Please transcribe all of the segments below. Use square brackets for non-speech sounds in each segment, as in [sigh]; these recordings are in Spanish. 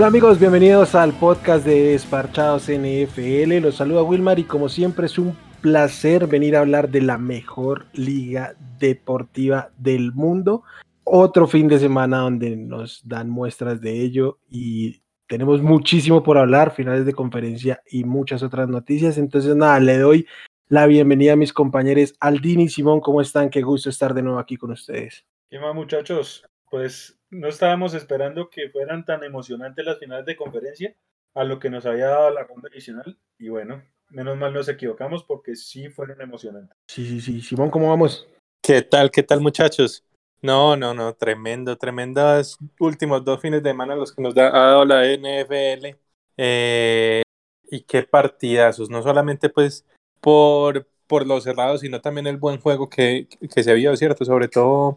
Hola amigos, bienvenidos al podcast de Esparchados NFL. Los saluda Wilmar y como siempre es un placer venir a hablar de la mejor liga deportiva del mundo. Otro fin de semana donde nos dan muestras de ello y tenemos muchísimo por hablar, finales de conferencia y muchas otras noticias. Entonces nada, le doy la bienvenida a mis compañeros Aldini y Simón. ¿Cómo están? Qué gusto estar de nuevo aquí con ustedes. ¿Qué más muchachos? Pues no estábamos esperando que fueran tan emocionantes las finales de conferencia a lo que nos había dado la ronda adicional. Y bueno, menos mal nos equivocamos porque sí fueron emocionantes. Sí, sí, sí. Simón, ¿cómo vamos? ¿Qué tal? ¿Qué tal muchachos? No, no, no, tremendo, tremendos últimos dos fines de semana los que nos ha dado la NFL. Eh, y qué partidazos, no solamente pues por, por los cerrados, sino también el buen juego que, que se vio, ¿cierto? Sobre todo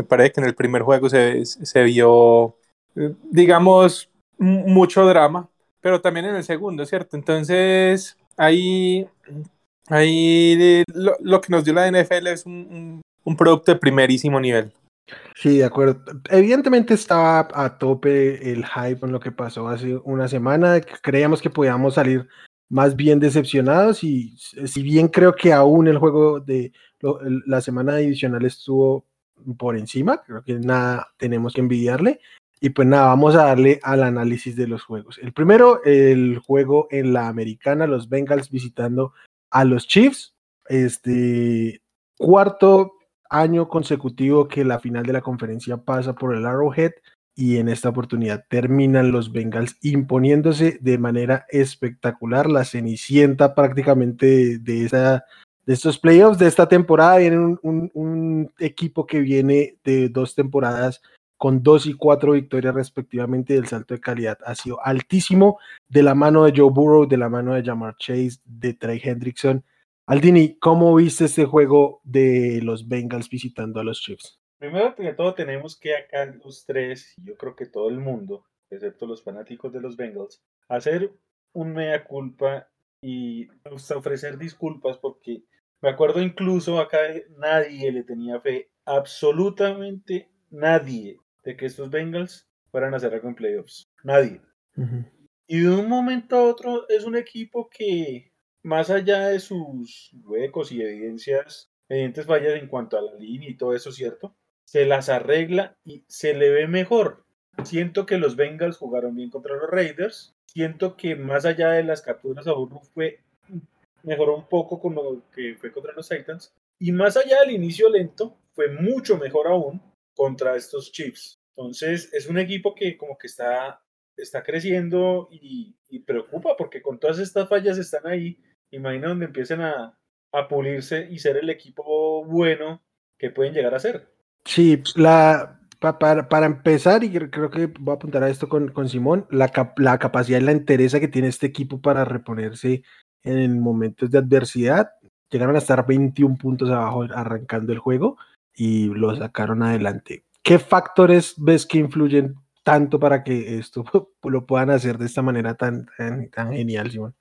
me parece que en el primer juego se, se vio, eh, digamos, mucho drama, pero también en el segundo, ¿cierto? Entonces, ahí, ahí lo, lo que nos dio la NFL es un, un, producto de primerísimo nivel. Sí, de acuerdo. Evidentemente estaba a tope el hype en lo que pasó hace una semana. Creíamos que podíamos salir más bien decepcionados y si bien creo que aún el juego de la semana adicional estuvo por encima, creo que nada tenemos que envidiarle. Y pues nada, vamos a darle al análisis de los juegos. El primero, el juego en la americana, los Bengals visitando a los Chiefs. Este cuarto año consecutivo que la final de la conferencia pasa por el Arrowhead y en esta oportunidad terminan los Bengals imponiéndose de manera espectacular la cenicienta prácticamente de, esa de estos playoffs de esta temporada viene un, equipo que viene de dos temporadas con dos y cuatro victorias respectivamente, el salto de calidad ha sido altísimo de la mano de Joe Burrow, de la mano de Jamar Chase, de Trey Hendrickson. Aldini, ¿cómo viste este juego de los Bengals visitando a los Chiefs? Primero que todo tenemos que acá los tres, yo creo que todo el mundo, excepto los fanáticos de los Bengals, hacer un mea culpa y ofrecer disculpas porque me acuerdo incluso acá nadie le tenía fe, absolutamente nadie, de que estos Bengals fueran a hacer algo en playoffs. Nadie. Y de un momento a otro es un equipo que, más allá de sus huecos y evidencias, evidentes fallas en cuanto a la línea y todo eso, ¿cierto? Se las arregla y se le ve mejor. Siento que los Bengals jugaron bien contra los Raiders. Siento que más allá de las capturas a Burro fue mejoró un poco con lo que fue contra los Titans. Y más allá del inicio lento, fue mucho mejor aún contra estos Chiefs. Entonces, es un equipo que como que está, está creciendo y, preocupa porque con todas estas fallas están ahí. Imagina donde empiecen a, a pulirse y ser el equipo bueno que pueden llegar a ser. Sí, la, para, empezar, y creo que voy a apuntar a esto con, con Simón, la, la, capacidad y la entereza que tiene este equipo para reponerse en momentos de adversidad. Llegaron a estar 21 puntos abajo arrancando el juego y lo sacaron adelante. ¿Qué factores ves que influyen tanto para que esto [laughs] lo puedan hacer de esta manera tan, tan, genial, Simón?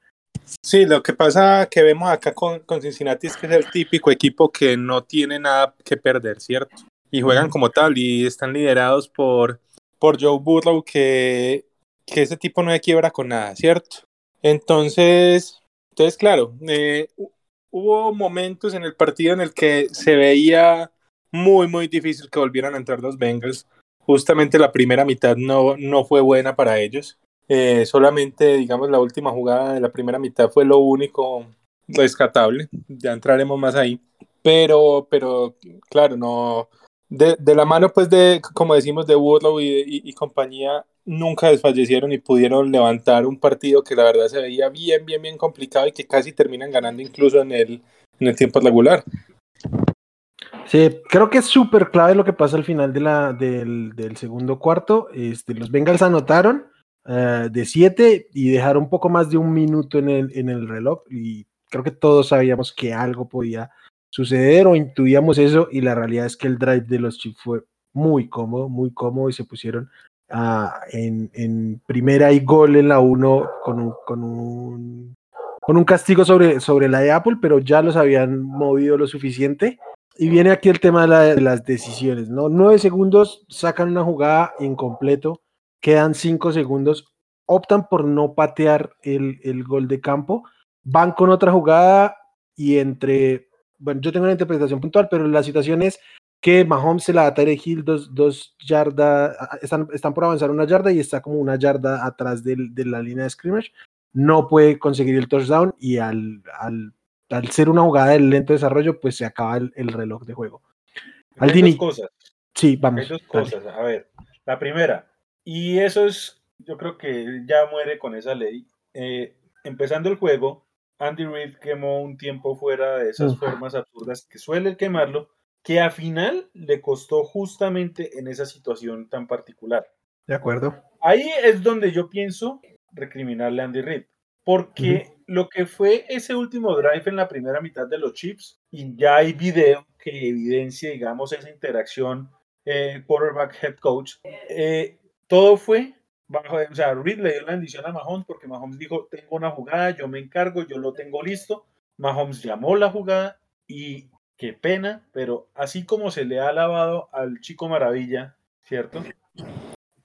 Sí, lo que pasa que vemos acá con, con, Cincinnati es que es el típico equipo que no tiene nada que perder, ¿cierto? Y juegan como tal y están liderados por, por Joe Burrow, que, que ese tipo no hay quiebra con nada, ¿cierto? Entonces, entonces, claro, eh, hubo momentos en el partido en el que se veía muy, muy difícil que volvieran a entrar los Bengals. Justamente la primera mitad no, no fue buena para ellos. Eh, solamente, digamos, la última jugada de la primera mitad fue lo único rescatable. Ya entraremos más ahí. Pero, pero claro, no. De, de la mano, pues, de, como decimos, de Woodlow y, compañía, nunca desfallecieron y pudieron levantar un partido que la verdad se veía bien, bien, bien complicado y que casi terminan ganando incluso en el, en el tiempo regular. Sí, creo que es súper clave lo que pasa al final de la, del, del segundo cuarto. Este, los Bengals anotaron uh, de siete y dejaron un poco más de un minuto en el, en el reloj y creo que todos sabíamos que algo podía suceder o intuíamos eso y la realidad es que el drive de los Chiefs fue muy cómodo, muy cómodo y se pusieron Ah, en, en, primera y gol en la 1 con un, con un, con un castigo sobre, sobre la de Apple, pero ya los habían movido lo suficiente. Y viene aquí el tema de, las decisiones, ¿no? Nueve segundos, sacan una jugada incompleto quedan cinco segundos, optan por no patear el, el gol de campo, van con otra jugada y entre, bueno, yo tengo una interpretación puntual, pero la situación es que Mahomes se la da a Tyreek Hill dos, dos yardas, están, están por avanzar una yarda y está como una yarda atrás del- de, la línea de scrimmage, no puede conseguir el touchdown y al, al, al ser una jugada de lento desarrollo, pues se acaba el, el reloj de juego. Hay Aldini. dos cosas. Sí, vamos. Hay dos dale. cosas. A ver, la primera, y eso es, yo creo que ya muere con esa ley. Eh, empezando el juego, Andy Reid quemó un tiempo fuera de esas formas absurdas que suele quemarlo, que a final le costó justamente en esa situación tan particular. De acuerdo. Ahí es donde yo pienso recriminarle a Andy Reid. Porque lo que fue ese último drive en la primera mitad de los Chips, y ya hay video que evidencia, digamos, esa interacción eh, quarterback-head coach, eh, todo fue bajo, o sea, Reid le dio la bendición a Mahomes porque Mahomes dijo, tengo una jugada, yo me encargo, yo lo tengo listo. Mahomes llamó la jugada y qué pena, pero así como se le ha alabado al chico maravilla, ¿cierto?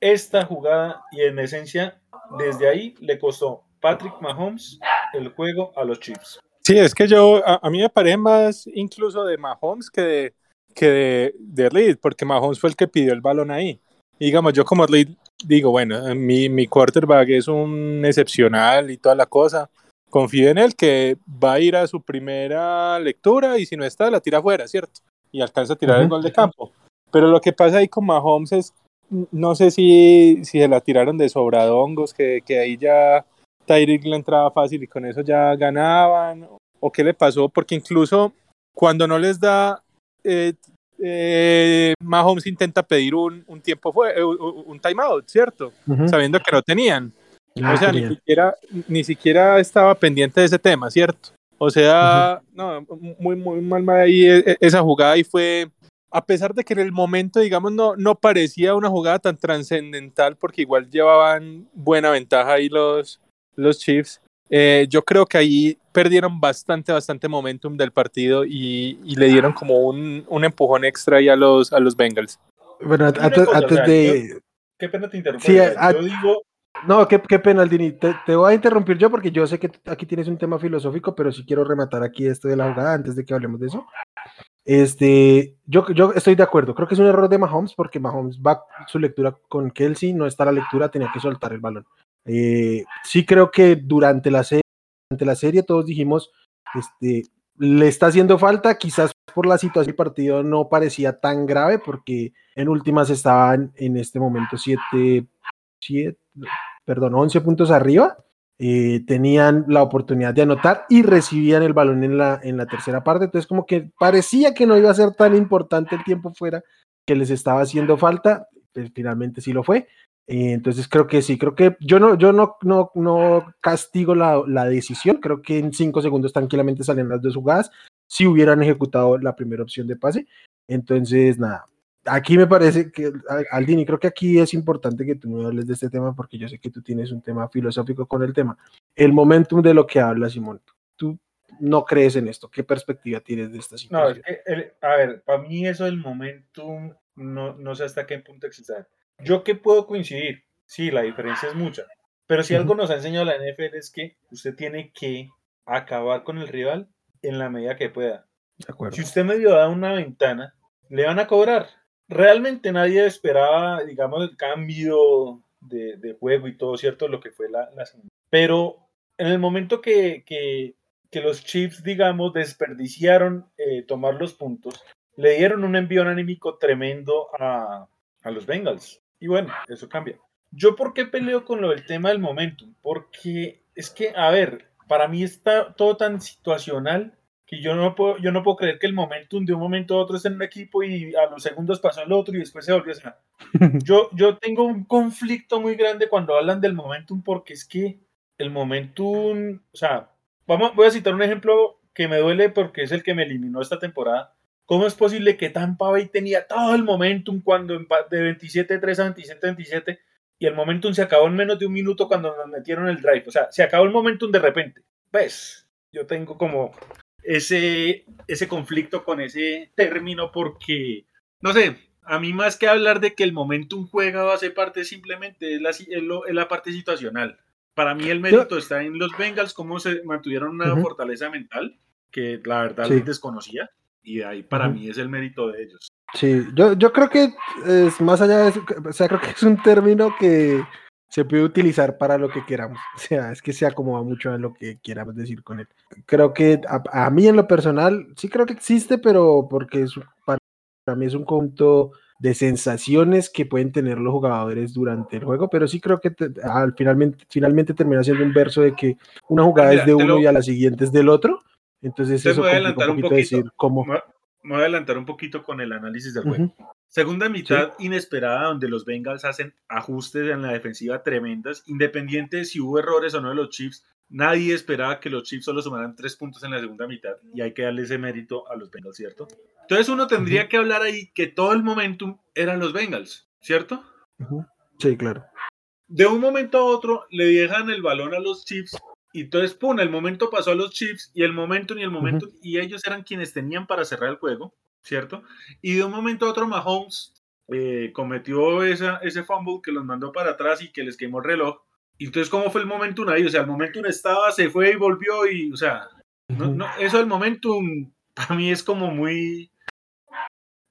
Esta jugada y en esencia desde ahí le costó Patrick Mahomes el juego a los Chiefs. Sí, es que yo, a, a mí me parece más incluso de Mahomes que de, que de, de Reed, porque Mahomes fue el que pidió el balón ahí. Y digamos, yo como Reed digo, bueno, mi, mi quarterback es un excepcional y toda la cosa. Confío en él que va a ir a su primera lectura y si no está, la tira afuera, ¿cierto? Y alcanza a tirar el gol de campo. Pero lo que pasa ahí con Mahomes es, no sé si, si se la tiraron de sobradongos, que, que ahí ya Tyreek le entraba fácil y con eso ya ganaban, o qué le pasó, porque incluso cuando no les da, eh, eh, Mahomes intenta pedir un, un tiempo, fue, eh, un, timeout, ¿cierto? Sabiendo que no tenían. Ah, o sea, ni siquiera, ni siquiera estaba pendiente de ese tema, ¿cierto? O sea, no, muy, muy mal ahí e- e- esa jugada y fue, a pesar de que en el momento, digamos, no, no parecía una jugada tan trascendental porque igual llevaban buena ventaja ahí los, los Chiefs, eh, yo creo que ahí perdieron bastante, bastante momentum del partido y, y le dieron como un, un empujón extra ahí a los, a los Bengals. Bueno, antes, cosa, o antes sea, de. Qué pena te interrumpo. Sí, a- yo digo, No, qué, qué pena, Aldini. Te, te voy a interrumpir yo porque yo sé que aquí tienes un tema filosófico, pero sí quiero rematar aquí esto de la jugada antes de que hablemos de eso. Este, yo, yo estoy de acuerdo. Creo que es un error de Mahomes porque Mahomes va su lectura con Kelsey, no está la lectura, tenía que soltar el balón. Eh, sí creo que durante la serie, durante la serie todos dijimos, este, le está haciendo falta, quizás por la situación del partido no parecía tan grave porque en últimas estaban en este momento 7, 7, perdón, 11 puntos arriba. eh, tenían la oportunidad de anotar y recibían el balón en la, en la tercera parte. Entonces, como que parecía que no iba a ser tan importante el tiempo fuera que les estaba haciendo falta. pues, finalmente sí lo fue. Eh, entonces creo que sí, creo que yo no, yo no, no, no castigo la, la decisión. Creo que en cinco segundos tranquilamente salen las dos jugadas si hubieran ejecutado la primera opción de pase. Entonces, nada, aquí me parece que, Al- Aldini, creo que aquí es importante que tú me hables de este tema porque yo sé que tú tienes un tema filosófico con el tema. El momentum de lo que habla Simón, tú no crees en esto. ¿Qué perspectiva tienes de esta no, situación? que, el- a ver, para mí eso del momentum, no, no sé hasta qué punto existe. Yo que puedo coincidir, sí, la diferencia es mucha, pero si algo nos ha enseñado la NFL es que usted tiene que acabar con el rival en la medida que pueda. De acuerdo. Si usted medio da una ventana, le van a cobrar. Realmente nadie esperaba, digamos, el cambio de, de juego y todo, ¿cierto? Lo que fue la. Pero en el momento que, que, que los Chiefs, digamos, desperdiciaron eh, tomar los puntos, le dieron un envío anímico tremendo a, a los Bengals. Y bueno, eso cambia. ¿Yo por qué peleo con lo del tema del momentum? Porque es que, a ver, para mí está todo tan situacional que yo no puedo, yo no puedo creer que el momentum de un momento a otro esté en un equipo y a los segundos pasó el otro y después se volvió a hacer. [laughs] Yo, yo tengo un conflicto muy grande cuando hablan del momentum porque es que el momentum, o sea, vamos, voy a citar un ejemplo que me duele porque es el que me eliminó esta temporada. ¿Cómo es posible que Tampa Bay tenía todo el momentum cuando de 27-3 a 27-27 y el momentum se acabó en menos de un minuto cuando nos metieron el drive? O sea, se acabó el momentum de repente. Pues, yo tengo como ese, ese conflicto con ese término porque, no sé, a mí más que hablar de que el momentum juega a ser parte simplemente es la, es lo- es la parte situacional. Para mí el mérito está en los Bengals, cómo se mantuvieron una Ujú. fortaleza mental, que la verdad Sí. desconocía, y ahí para Ujú. mí es el mérito de ellos. Sí, yo, yo creo que es más allá de eso, o sea, creo que es un término que se puede utilizar para lo que queramos. [laughs] O sea, es que se acomoda mucho a lo que queramos decir con él. Creo que a, a mí en lo personal, sí creo que existe, pero porque es, para, para mí es un conjunto de sensaciones que pueden tener los jugadores durante el juego, pero sí creo que te- al finalmente, finalmente termina siendo un verso de que una jugada Mira, es de uno lo- y a la siguiente es del otro. Entonces Te eso voy a adelantar un un poquito poquito. decir cómo. Me voy a- adelantar un poquito con el análisis del juego. Segunda mitad inesperada donde los Bengals hacen ajustes en la defensiva tremendas, independiente de si hubo errores o no de los Chiefs. Nadie esperaba que los Chiefs solo sumaran tres puntos en la segunda mitad y hay que darle ese mérito a los Bengals, ¿cierto? Entonces uno tendría que hablar ahí que todo el momentum eran los Bengals, ¿cierto? Sí, claro. De un momento a otro le dejan el balón a los Chiefs y entonces, pum, el momento pasó a los Chiefs y el momento y el momento y ellos eran quienes tenían para cerrar el juego, ¿cierto? Y de un momento a otro Mahomes eh, cometió esa, ese fumble que los mandó para atrás y que les quemó el reloj. Y entonces, ¿cómo fue el momentum ahí? O sea, el momentum estaba, se fue y volvió y, o sea, no, no, eso del momentum para mí es como muy,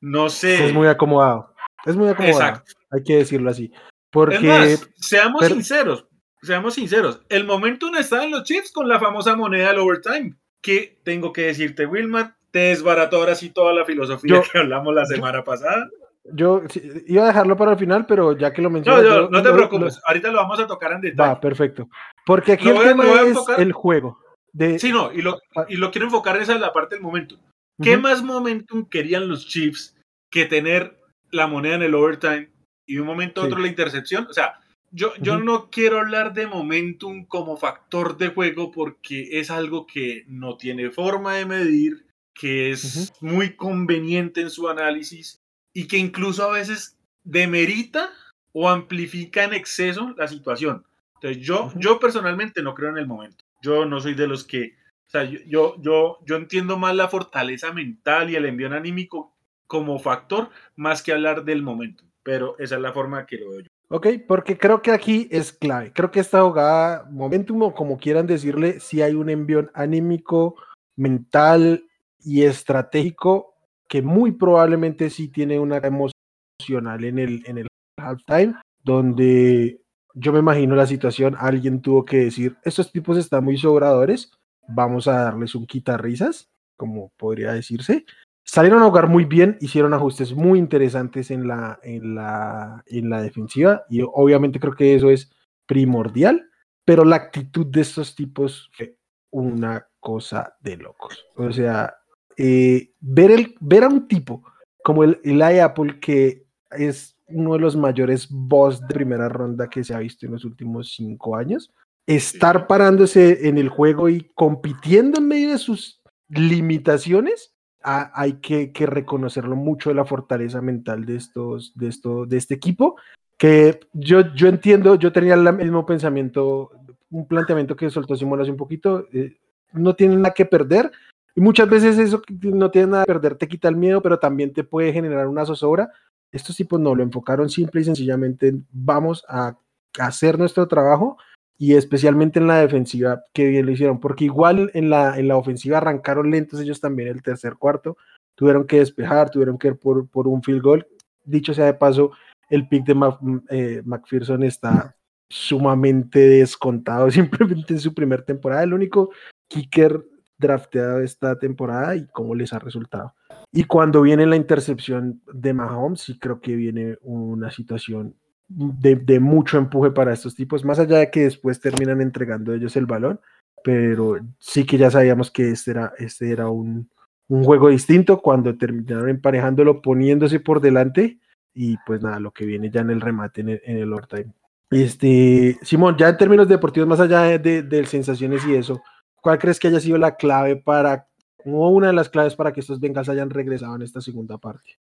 no sé. Es muy acomodado. Es muy acomodado. Exacto. Hay que decirlo así. Es Porque más, seamos pero- sinceros, seamos sinceros. El momentum está en los Chiefs con la famosa moneda del overtime. Que tengo que decirte, Wilman, te desbarató ahora sí toda la filosofía Yo- que hablamos la yo- semana pasada. yo sí, iba a dejarlo para el final, pero ya que lo No, mencionas. yo- yo- no te lo- preocupes, ahorita lo vamos a tocar en lo- detalle. va, perfecto. Porque aquí Lo el voy tema lo es enfocar- el juego. De, Sí, no, y lo, y lo quiero enfocar en esa la parte del momentum. ¿Qué Ujú. más momentum querían los Chiefs que tener la moneda en el overtime y de un momento a Sí. otro la intercepción? O sea, yo, yo no quiero hablar de momentum como factor de juego porque es algo que no tiene forma de medir, que es muy conveniente en su análisis y que incluso a veces demerita o amplifica en exceso la situación. Entonces, yo, yo personalmente no creo en el momento. Yo no soy de los que o sea, yo, yo, yo, yo entiendo más la fortaleza mental y el envío anímico como factor, más que hablar del momento. Pero esa es la forma que lo veo yo. Ok, porque creo que aquí es clave. Creo que esta jugada, momentum como quieran decirle, si hay un envión anímico, mental y estratégico que muy probablemente sí tiene una emocional en el, en el halftime, donde yo me imagino la situación, alguien tuvo que decir, estos tipos están muy sobradores, vamos a darles un quitarrisas, como podría decirse. Salieron a jugar muy bien, hicieron ajustes muy interesantes en la, en la, en la defensiva y obviamente creo que eso es primordial, pero la actitud de estos tipos fue una cosa de locos. O sea, eh, ver, el, ver a un tipo como el Eli Apple, que es uno de los mayores boss de primera ronda que se ha visto en los últimos cinco años, estar parándose en el juego y compitiendo en medio de sus limitaciones, hay que, que, reconocerlo mucho de la fortaleza mental de estos, de esto, de este equipo, que yo, yo entiendo, yo tenía el mismo pensamiento, un planteamiento que soltó Simón hace un poquito, eh, no tienen nada que perder, y muchas veces eso no tiene nada que perder, te quita el miedo, pero también te puede generar una zozobra. Estos tipos no, lo enfocaron simple y sencillamente en vamos a hacer nuestro trabajo y especialmente en la defensiva, que bien lo hicieron, porque igual en la, en la ofensiva arrancaron lentos ellos también el tercer cuarto, tuvieron que despejar, tuvieron que ir por, por un field goal. Dicho sea de paso, el pick de Mac, eh, McPherson está sumamente descontado [laughs] simplemente en su primera temporada, el único kicker drafteado esta temporada y cómo les ha resultado. Y cuando viene la intercepción de Mahomes, sí creo que viene una situación de, mucho empuje para estos tipos, más allá de que después terminan entregando ellos el balón, pero sí que ya sabíamos que este era, este era un, un juego distinto cuando terminaron emparejándolo, poniéndose por delante y pues nada, lo que viene ya en el remate en el, en el overtime. Este, Simón, ya en términos deportivos, más allá de, de, de sensaciones y eso, ¿cuál crees que haya sido la clave para, o una de las claves para que estos Bengals hayan regresado en esta segunda parte?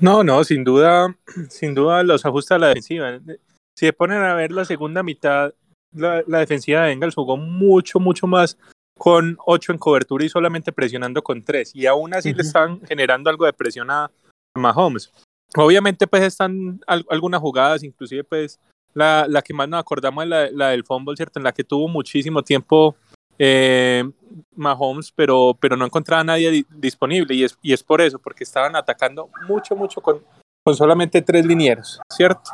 No, no, sin duda, [clears throat] sin duda los ajusta a la defensiva. Si se ponen a ver la segunda mitad, la, la defensiva de Bengals jugó mucho, mucho más con 8 en cobertura y solamente presionando con 3. Y aún así uh -huh. le estaban generando algo de presión a Mahomes. obviamente pues están algunas jugadas, inclusive pues la, la, que más nos acordamos es la, la, del fumble, ¿cierto? En la que tuvo muchísimo tiempo eh, Mahomes, pero, pero no encontraba a nadie disponible y es, y es por eso, porque estaban atacando mucho, mucho con, con solamente tres linieros, ¿cierto?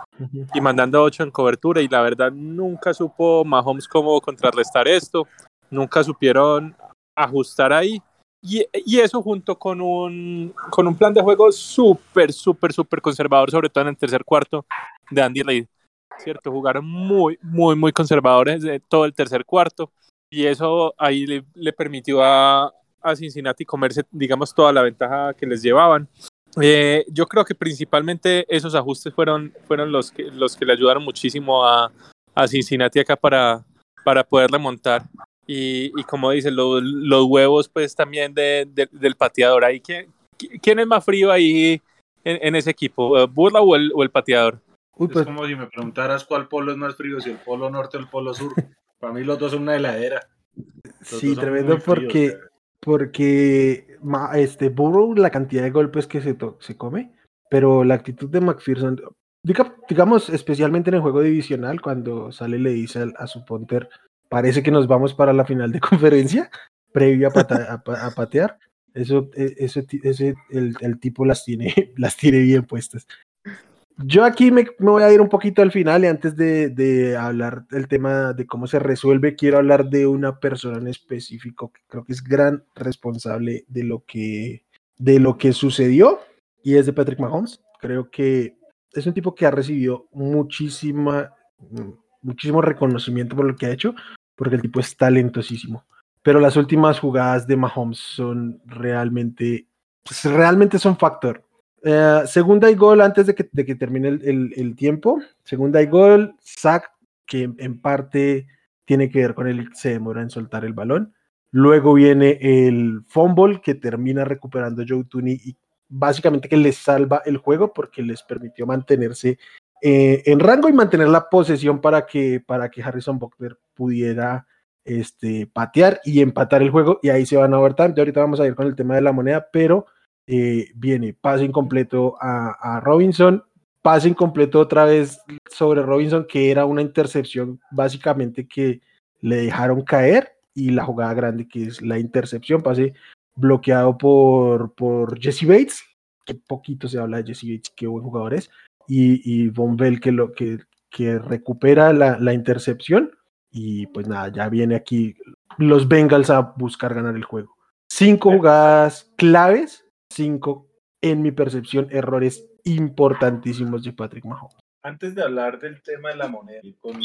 Y mandando ocho en cobertura y la verdad nunca supo Mahomes cómo contrarrestar esto, nunca supieron ajustar ahí. Y, y eso junto con un, con un plan de juego súper, súper, súper conservador, sobre todo en el tercer cuarto de Andy Reid, ¿cierto? Jugaron muy, muy, muy conservadores de todo el tercer cuarto y eso ahí le, le permitió a, a, Cincinnati comerse, digamos, toda la ventaja que les llevaban. Eh, yo creo que principalmente esos ajustes fueron, fueron los, que, los que le ayudaron muchísimo a, a Cincinnati acá para, para poder remontar. Y, y como dicen, los, los huevos pues también de, de, del pateador. Ahí, ¿quién, ¿Quién es más frío ahí en, en ese equipo? ¿Burla o el, o el pateador? Uy, pues, es como si me preguntaras cuál polo es más frío, si el polo norte o el polo sur. Para mí los dos son una heladera. Los sí, tremendo porque, fríos, porque este Burrow la cantidad de golpes que se, se come, pero la actitud de McPherson, digamos especialmente en el juego divisional, cuando sale y le dice a, a su punter, parece que nos vamos para la final de [laughs] conferencia, previo a, pata, a, a patear. Eso, e, ese, ese el, el, tipo las tiene, [laughs] las tiene bien puestas. Yo aquí me, voy a ir un poquito al final y antes de, de, hablar del tema de cómo se resuelve, quiero hablar de una persona en específico que creo que es gran responsable de lo que, de lo que sucedió y es de Patrick Mahomes. Creo que es un tipo que ha recibido muchísima, muchísimo reconocimiento por lo que ha hecho, porque el tipo es talentosísimo. Pero las últimas jugadas de Mahomes son realmente, pues realmente son factor Uh, segunda y gol antes de que, de que termine el, el, tiempo. Segunda y gol, sack, que en parte tiene que ver con el se demora en soltar el balón. Luego viene el fumble que termina recuperando Joe Tooney y básicamente que les salva el juego porque les permitió mantenerse eh, en rango y mantener la posesión para que, para que Harrison Buckner pudiera este, patear y empatar el juego y ahí se van a overtime. Ya ahorita vamos a ir con el tema de la moneda, pero eh, viene pase incompleto a, a, Robinson, pase incompleto otra vez sobre Robinson, que era una intercepción básicamente que le dejaron caer, y la jugada grande que es la intercepción, pase bloqueado por, por Jesse Bates, que poquito se habla de Jesse Bates, qué buen jugador es, y, y Von Bell que, lo, que, que recupera la, la intercepción, y pues nada, ya viene aquí los Bengals a buscar ganar el juego. Cinco jugadas claves cinco, en mi percepción, errores importantísimos de Patrick Mahomes. Antes de hablar del tema de la moneda con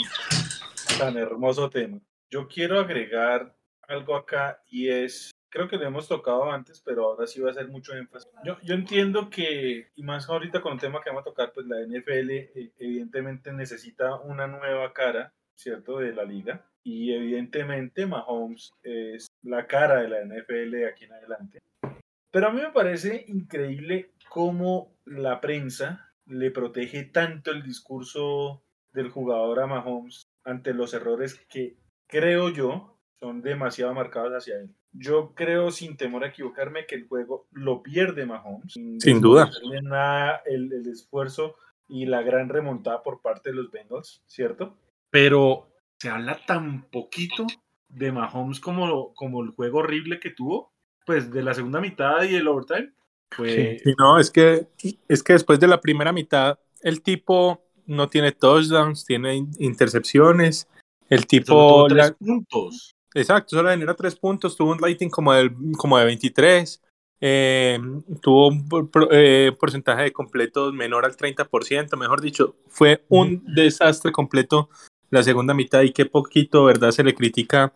tan hermoso tema, yo quiero agregar algo acá y es, creo que lo hemos tocado antes, pero ahora sí va a ser mucho énfasis. Yo, yo entiendo que, y más ahorita con el tema que vamos a tocar, pues la NFL eh, evidentemente necesita una nueva cara, ¿cierto?, de la liga. Y evidentemente Mahomes es la cara de la NFL de aquí en adelante. Pero a mí me parece increíble cómo la prensa le protege tanto el discurso del jugador a Mahomes ante los errores que creo yo son demasiado marcados hacia él. Yo creo, sin temor a equivocarme, que el juego lo pierde Mahomes. Sin, sin duda. Nada el, el, esfuerzo y la gran remontada por parte de los Bengals, ¿cierto? Pero se habla tan poquito de Mahomes como, como el juego horrible que tuvo pues de la segunda mitad y el overtime. Pues... Sí, no, es que, es que después de la primera mitad, el tipo no tiene touchdowns, tiene intercepciones. El tipo. Tres la... puntos. Exacto, solo genera tres puntos. Tuvo un rating como, del, como de 23. Eh, tuvo un eh, porcentaje de completos menor al 30%. Mejor dicho, fue un desastre completo la segunda mitad. Y qué poquito, ¿verdad? Se le critica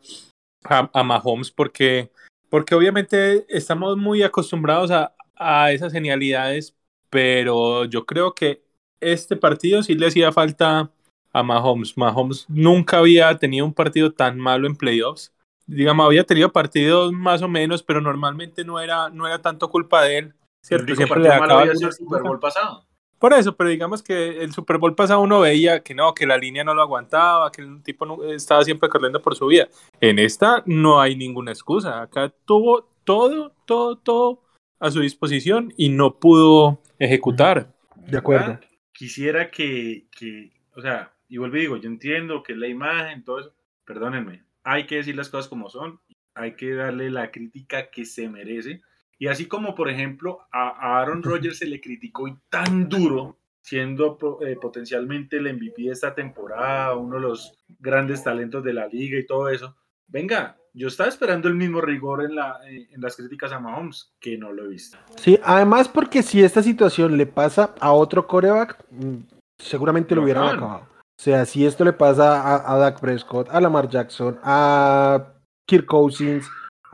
a, a Mahomes porque porque obviamente estamos muy acostumbrados a, a esas genialidades, pero yo creo que este partido sí le hacía falta a Mahomes. Mahomes nunca había tenido un partido tan malo en playoffs. Digamos, había tenido partidos más o menos, pero normalmente no era, no era tanto culpa de él. ¿cierto? El Siempre le acaba el Super Bowl pasado. Por eso, pero digamos que el Super Bowl pasado uno veía que no, que la línea no lo aguantaba, que el tipo no, estaba siempre corriendo por su vida. En esta no hay ninguna excusa. Acá tuvo todo, todo, todo a su disposición y no pudo ejecutar. De acuerdo. Quisiera que, que, o sea, y vuelvo y digo, yo entiendo que la imagen, todo eso, perdónenme, hay que decir las cosas como son, hay que darle la crítica que se merece. Y así como, por ejemplo, a Aaron Rodgers se le criticó y tan duro, siendo eh, potencialmente el MVP de esta temporada, uno de los grandes talentos de la liga y todo eso. Venga, yo estaba esperando el mismo rigor en, la, eh, en las críticas a Mahomes, que no lo he visto. Sí, además porque si esta situación le pasa a otro coreback, mm, seguramente lo hubieran acabado. O sea, si esto le pasa a, a Dak Prescott, a Lamar Jackson, a Kirk Cousins,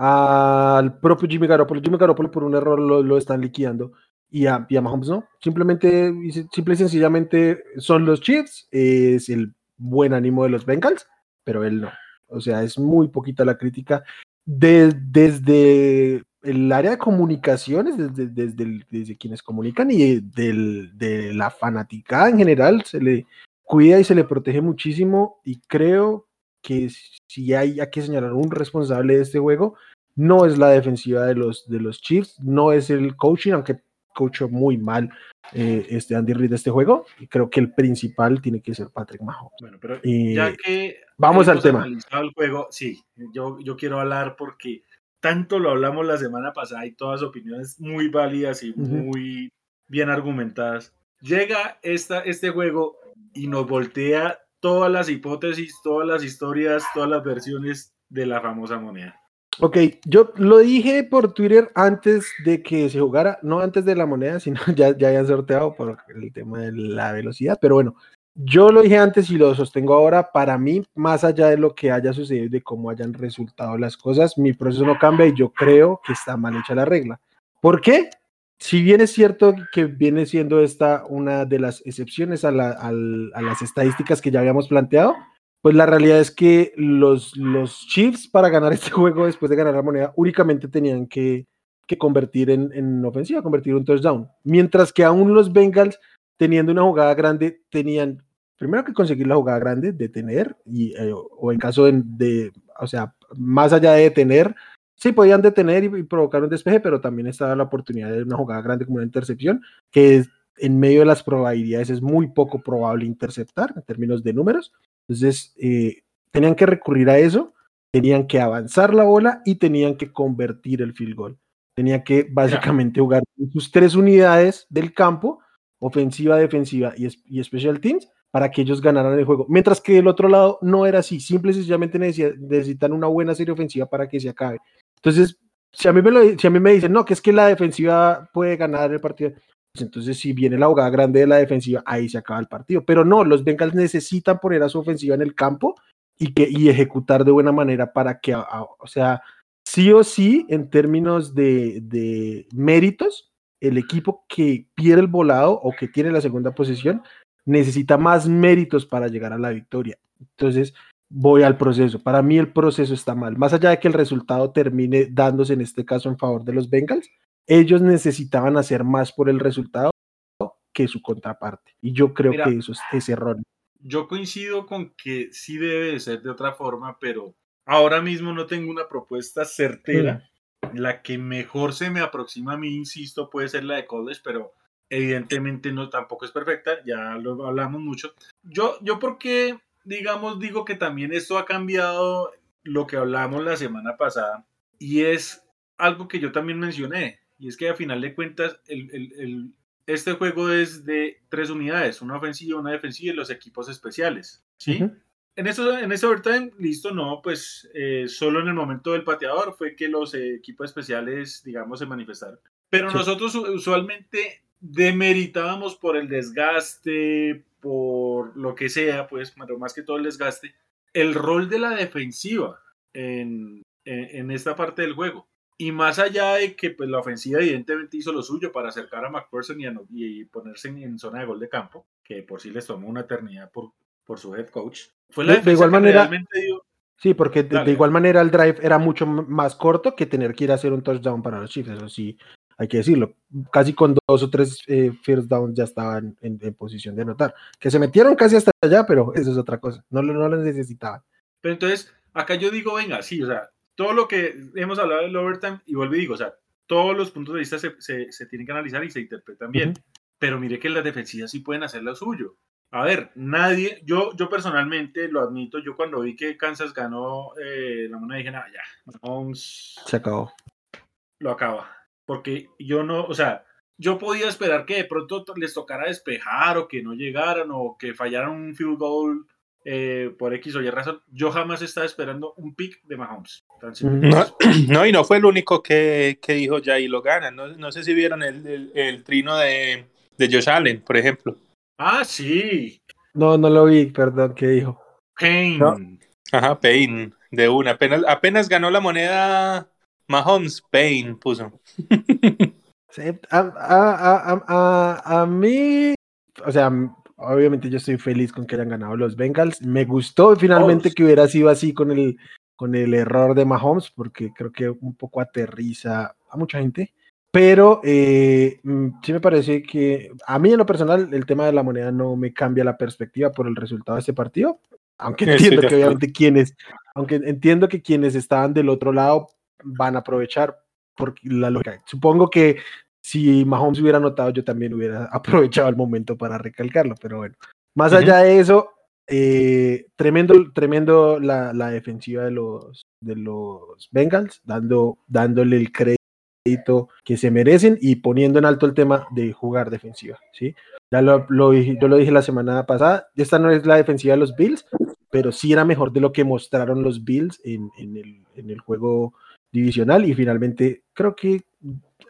al propio Jimmy Garoppolo, Jimmy Garoppolo por un error lo, lo están liquidando y a, y a, Mahomes no. Simplemente, simple y sencillamente son los Chiefs, es el buen ánimo de los Bengals, pero él no. O sea, es muy poquita la crítica. De, desde el área de comunicaciones, desde, desde, desde quienes comunican y del, de la fanática en general, se le cuida y se le protege muchísimo y creo que si hay, hay que señalar un responsable de este juego, no es la defensiva de los, de los Chiefs, no es el coaching, aunque coachó muy mal eh, este Andy Reid de este juego. Y creo que el principal tiene que ser Patrick Mahomes. Bueno, pero ya que vamos al tema. El juego, sí, yo, yo quiero hablar porque tanto lo hablamos la semana pasada y todas opiniones muy válidas y muy bien argumentadas. Llega esta, este juego y nos voltea todas las hipótesis, todas las historias, todas las versiones de la famosa moneda. Ok, yo lo dije por Twitter antes de que se jugara, no antes de la moneda, [laughs] sino ya, ya hayan sorteado por el tema de la velocidad, pero bueno, yo lo dije antes y lo sostengo ahora, para mí, más allá de lo que haya sucedido y de cómo hayan resultado las cosas, mi proceso no cambia y yo creo que está mal hecha la regla. ¿Por qué? Si bien es cierto que viene siendo esta una de las excepciones a, a las estadísticas que ya habíamos planteado, pues la realidad es que los, los Chiefs para ganar [laughs] este juego después de ganar la moneda únicamente tenían que, que convertir en, en, ofensiva, convertir un touchdown. Mientras que aún los Bengals, teniendo una jugada grande, tenían primero que conseguir la jugada grande, detener, y, eh, o en caso de, de, o sea, más allá de detener, sí podían detener y, y, provocar un despeje, pero también estaba la oportunidad de una jugada grande como una intercepción, que en medio de las probabilidades es muy poco probable interceptar en términos de números. Entonces, eh, tenían que recurrir a eso, tenían que avanzar la bola y tenían que convertir el field goal. Tenían que básicamente jugar sus tres unidades del campo, ofensiva, defensiva y, y special teams, para que ellos ganaran el juego. Mientras que del otro lado no era así, simple y sencillamente necesitan una buena serie ofensiva para que se acabe. Entonces, si a mí me, lo, si a mí me dicen, no, que es que la defensiva puede ganar el partido, entonces si viene la jugada grande de la defensiva, ahí se acaba el partido. Pero no, los Bengals necesitan poner a su ofensiva en el campo y, que, y ejecutar de buena manera para que, o sea, sí o sí, en términos de, de méritos, el equipo que pierde el volado o que tiene la segunda posición necesita más méritos para llegar a la victoria. Entonces, voy al proceso. Para mí el proceso está mal. Más allá de que el resultado termine dándose en este caso en favor de los Bengals, ellos necesitaban hacer más por el resultado que su contraparte. Y yo creo Mira, que eso es, es erróneo. Yo coincido con que sí debe de ser de otra forma, pero ahora mismo no tengo una propuesta certera. Mm. La que mejor se me aproxima a mí, insisto, puede ser la de college, pero evidentemente no tampoco es perfecta, ya lo hablamos mucho. Yo, yo porque, digamos, digo que también esto ha cambiado lo que hablamos la semana pasada y es algo que yo también mencioné. Y es que a final de cuentas, el, el, el, este juego es de tres unidades, una ofensiva, una defensiva y los equipos especiales. ¿sí? Uh -huh. En eso, en ese overtime, listo, no, pues eh, solo en el momento del pateador fue que los eh, equipos especiales, digamos, se manifestaron. Pero sí. nosotros usualmente demeritábamos por el desgaste, por lo que sea, pues, pero más que todo el desgaste, el rol de la defensiva en, en, en esta parte del juego. Y más allá de que pues, la ofensiva evidentemente hizo lo suyo para acercar a McPherson y, a, y ponerse en, en, zona de gol de campo, que por sí les tomó una eternidad por, por su head coach, fue la de, de igual manera, dio... Sí, porque de, de, igual manera el drive era mucho más corto que tener que ir a hacer un touchdown para los Chiefs, eso sí, hay que decirlo. Casi con dos o tres eh, first downs ya estaban en, en, posición de anotar. Que se metieron casi hasta allá, pero eso es otra cosa, no, no lo necesitaban. Pero entonces, acá yo digo, venga, sí, o sea, todo lo que hemos hablado del overtime, y vuelvo y digo, o sea, todos los puntos de vista se, se, se tienen que analizar y se interpretan bien. Uh -huh. pero mire que las defensivas sí pueden hacer lo suyo. A ver, nadie, yo, yo personalmente lo admito, yo cuando vi que Kansas ganó eh, la moneda dije, nada, ya, Mahomes Se acabó. lo acaba. Porque yo no, o sea, yo podía esperar que de pronto to- les tocara despejar o que no llegaran o que fallaran un field goal eh, por X o Y razón. Yo jamás estaba esperando un pick de Mahomes. No, [clears throat] no, y no fue el único que, que dijo ya y lo gana. No, no sé si vieron el, el- el trino de, de Josh Allen, por ejemplo. Ah, sí. No, no lo vi, perdón, ¿qué dijo? Kane. No. Ajá, Payne, de una. Apenas, apenas ganó la moneda Mahomes, Payne puso. [laughs] Sí, a, a- a- a- a- a mí, o sea, obviamente yo estoy feliz con que hayan ganado los Bengals. Me gustó finalmente Todos. que hubiera sido así con el, con el error de Mahomes, porque creo que un poco aterriza a mucha gente. Pero eh, mm, sí me parece que a mí en lo personal el tema de la moneda no me cambia la perspectiva por el resultado de este partido. Aunque [laughs] entiendo que obviamente quienes, aunque entiendo que quienes estaban del otro lado van a aprovechar por la lógica. Supongo que si Mahomes hubiera anotado, yo también hubiera [laughs] aprovechado el momento para recalcarlo, pero bueno. Más Ujú. allá de eso, eh, tremendo, tremendo la, la defensiva de los, de los Bengals, dando, dándole el crédito que se merecen y poniendo en alto el tema de jugar defensiva, ¿sí? Ya lo, lo yo lo dije la semana pasada, esta no es la defensiva de los Bills, pero sí era mejor de lo que mostraron los Bills en, en el, en el juego divisional y finalmente creo que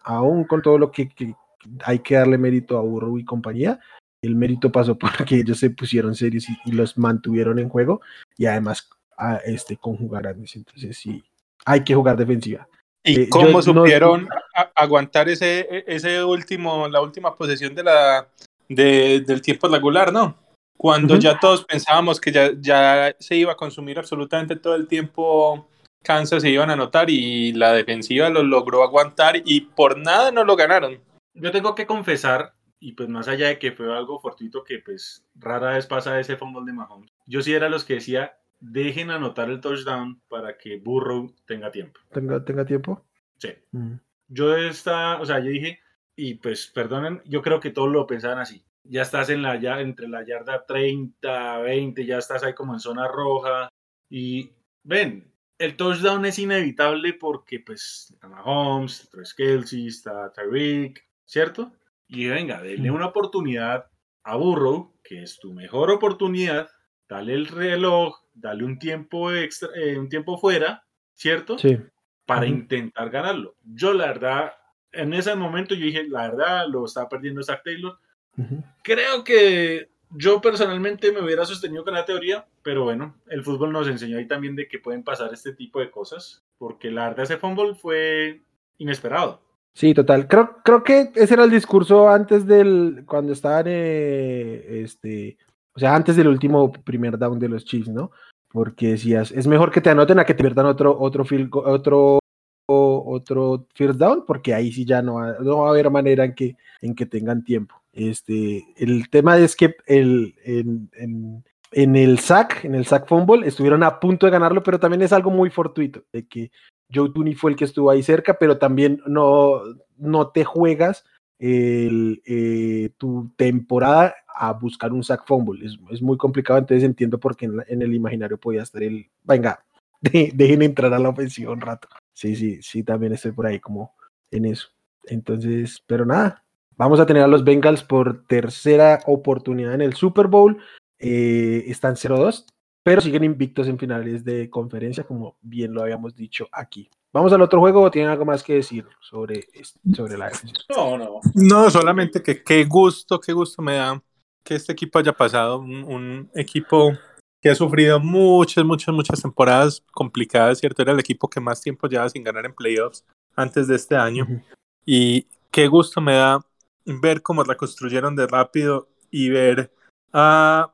aún con todo lo que, que hay que darle mérito a Burrow y compañía, el mérito pasó porque ellos se pusieron serios y, y los mantuvieron en juego y además a, este, con jugar grandes. Entonces sí, hay que jugar defensiva. ¿Y Eh, cómo no- supieron a- aguantar ese, ese último, la última posesión de la, de- del tiempo regular, no? Cuando Ujú. ya todos pensábamos que ya, ya se iba a consumir absolutamente todo el tiempo, Kansas se iban a anotar y la defensiva lo logró aguantar y por nada no lo ganaron. Yo tengo que confesar, y pues más allá de que fue algo fortuito que pues rara vez pasa ese fumble de Mahomes, yo sí era los que decía, dejen anotar el touchdown para que Burrow tenga tiempo. ¿Tenga, tenga tiempo? Sí. Mm. Yo esta, o sea, yo dije, y pues perdonen, yo creo que todos lo pensaban así. Ya estás en la ya entre la yarda 30, 20, ya estás ahí como en zona roja y ven, el touchdown es inevitable porque pues está Mahomes, está Travis Kelce, está Tyreek, ¿cierto? Y venga, denle una oportunidad a Burrow, que es tu mejor oportunidad, dale el reloj, dale un tiempo extra, eh, un tiempo fuera, ¿cierto? Sí. para Ujú. intentar ganarlo. Yo la verdad, en ese momento yo dije, la verdad, lo estaba perdiendo Zach Taylor. Ujú. Creo que yo personalmente me hubiera sostenido con la teoría, pero bueno, el fútbol nos enseñó ahí también de que pueden pasar este tipo de cosas, porque la verdad ese fumble fue inesperado. Sí, total. Creo, creo que ese era el discurso antes del, cuando estaban, eh, este, o sea, antes del último primer down de los Chiefs, ¿no? Porque decías, es mejor que te anoten a que te pierdan otro, otro otro, otro first down, porque ahí sí ya no va, no va a haber manera en que, en que tengan tiempo. Este, el tema es que el, en, el sack, en el sack fumble, estuvieron a punto de ganarlo, pero también es algo muy fortuito, de que Joe Tooney fue el que estuvo ahí cerca, pero también no, no te juegas eh, tu temporada a buscar un sack fumble. Es, es muy complicado, entonces entiendo por qué en el imaginario podía estar el, venga, [laughs] de- dejen entrar a la ofensiva un rato. Sí, sí, sí, también estoy por ahí como en eso. Entonces, pero nada, vamos a tener a los Bengals por tercera oportunidad en el Super Bowl. Eh, están 0-2, pero siguen invictos en finales de conferencia, como bien lo habíamos dicho aquí. Vamos al otro juego, ¿o ¿tienen algo más que decir sobre, sobre la defensa? No, no. No, solamente que qué gusto, qué gusto me da que este equipo haya pasado, un, un equipo que ha sufrido muchas, muchas, muchas temporadas complicadas, ¿cierto? Era el equipo que más tiempo lleva sin ganar en playoffs antes de este año. Y qué gusto me da ver cómo reconstruyeron de rápido y ver a...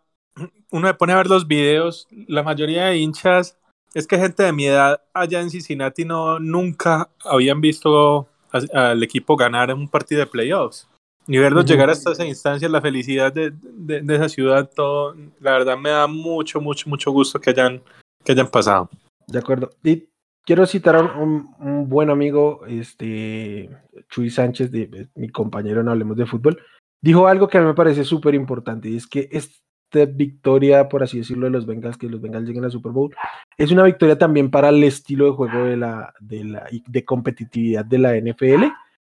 uno me pone a ver los videos, la mayoría de hinchas, es que gente de mi edad allá en Cincinnati no, nunca habían visto al equipo ganar en un partido de playoffs. Y verlos Ujú. llegar hasta esa instancia, la felicidad de, de- de esa ciudad, todo, la verdad me da mucho, mucho, mucho gusto que hayan, que hayan pasado. De acuerdo. Y quiero citar a un, buen amigo, este Chuy Sánchez, mi compañero en Hablemos de Fútbol, dijo algo que a mí me parece súper importante y es que esta victoria, por así decirlo, de los Bengals, que los Bengals lleguen al Super Bowl, es una victoria también para el estilo de juego de la, de la de competitividad de la NFL,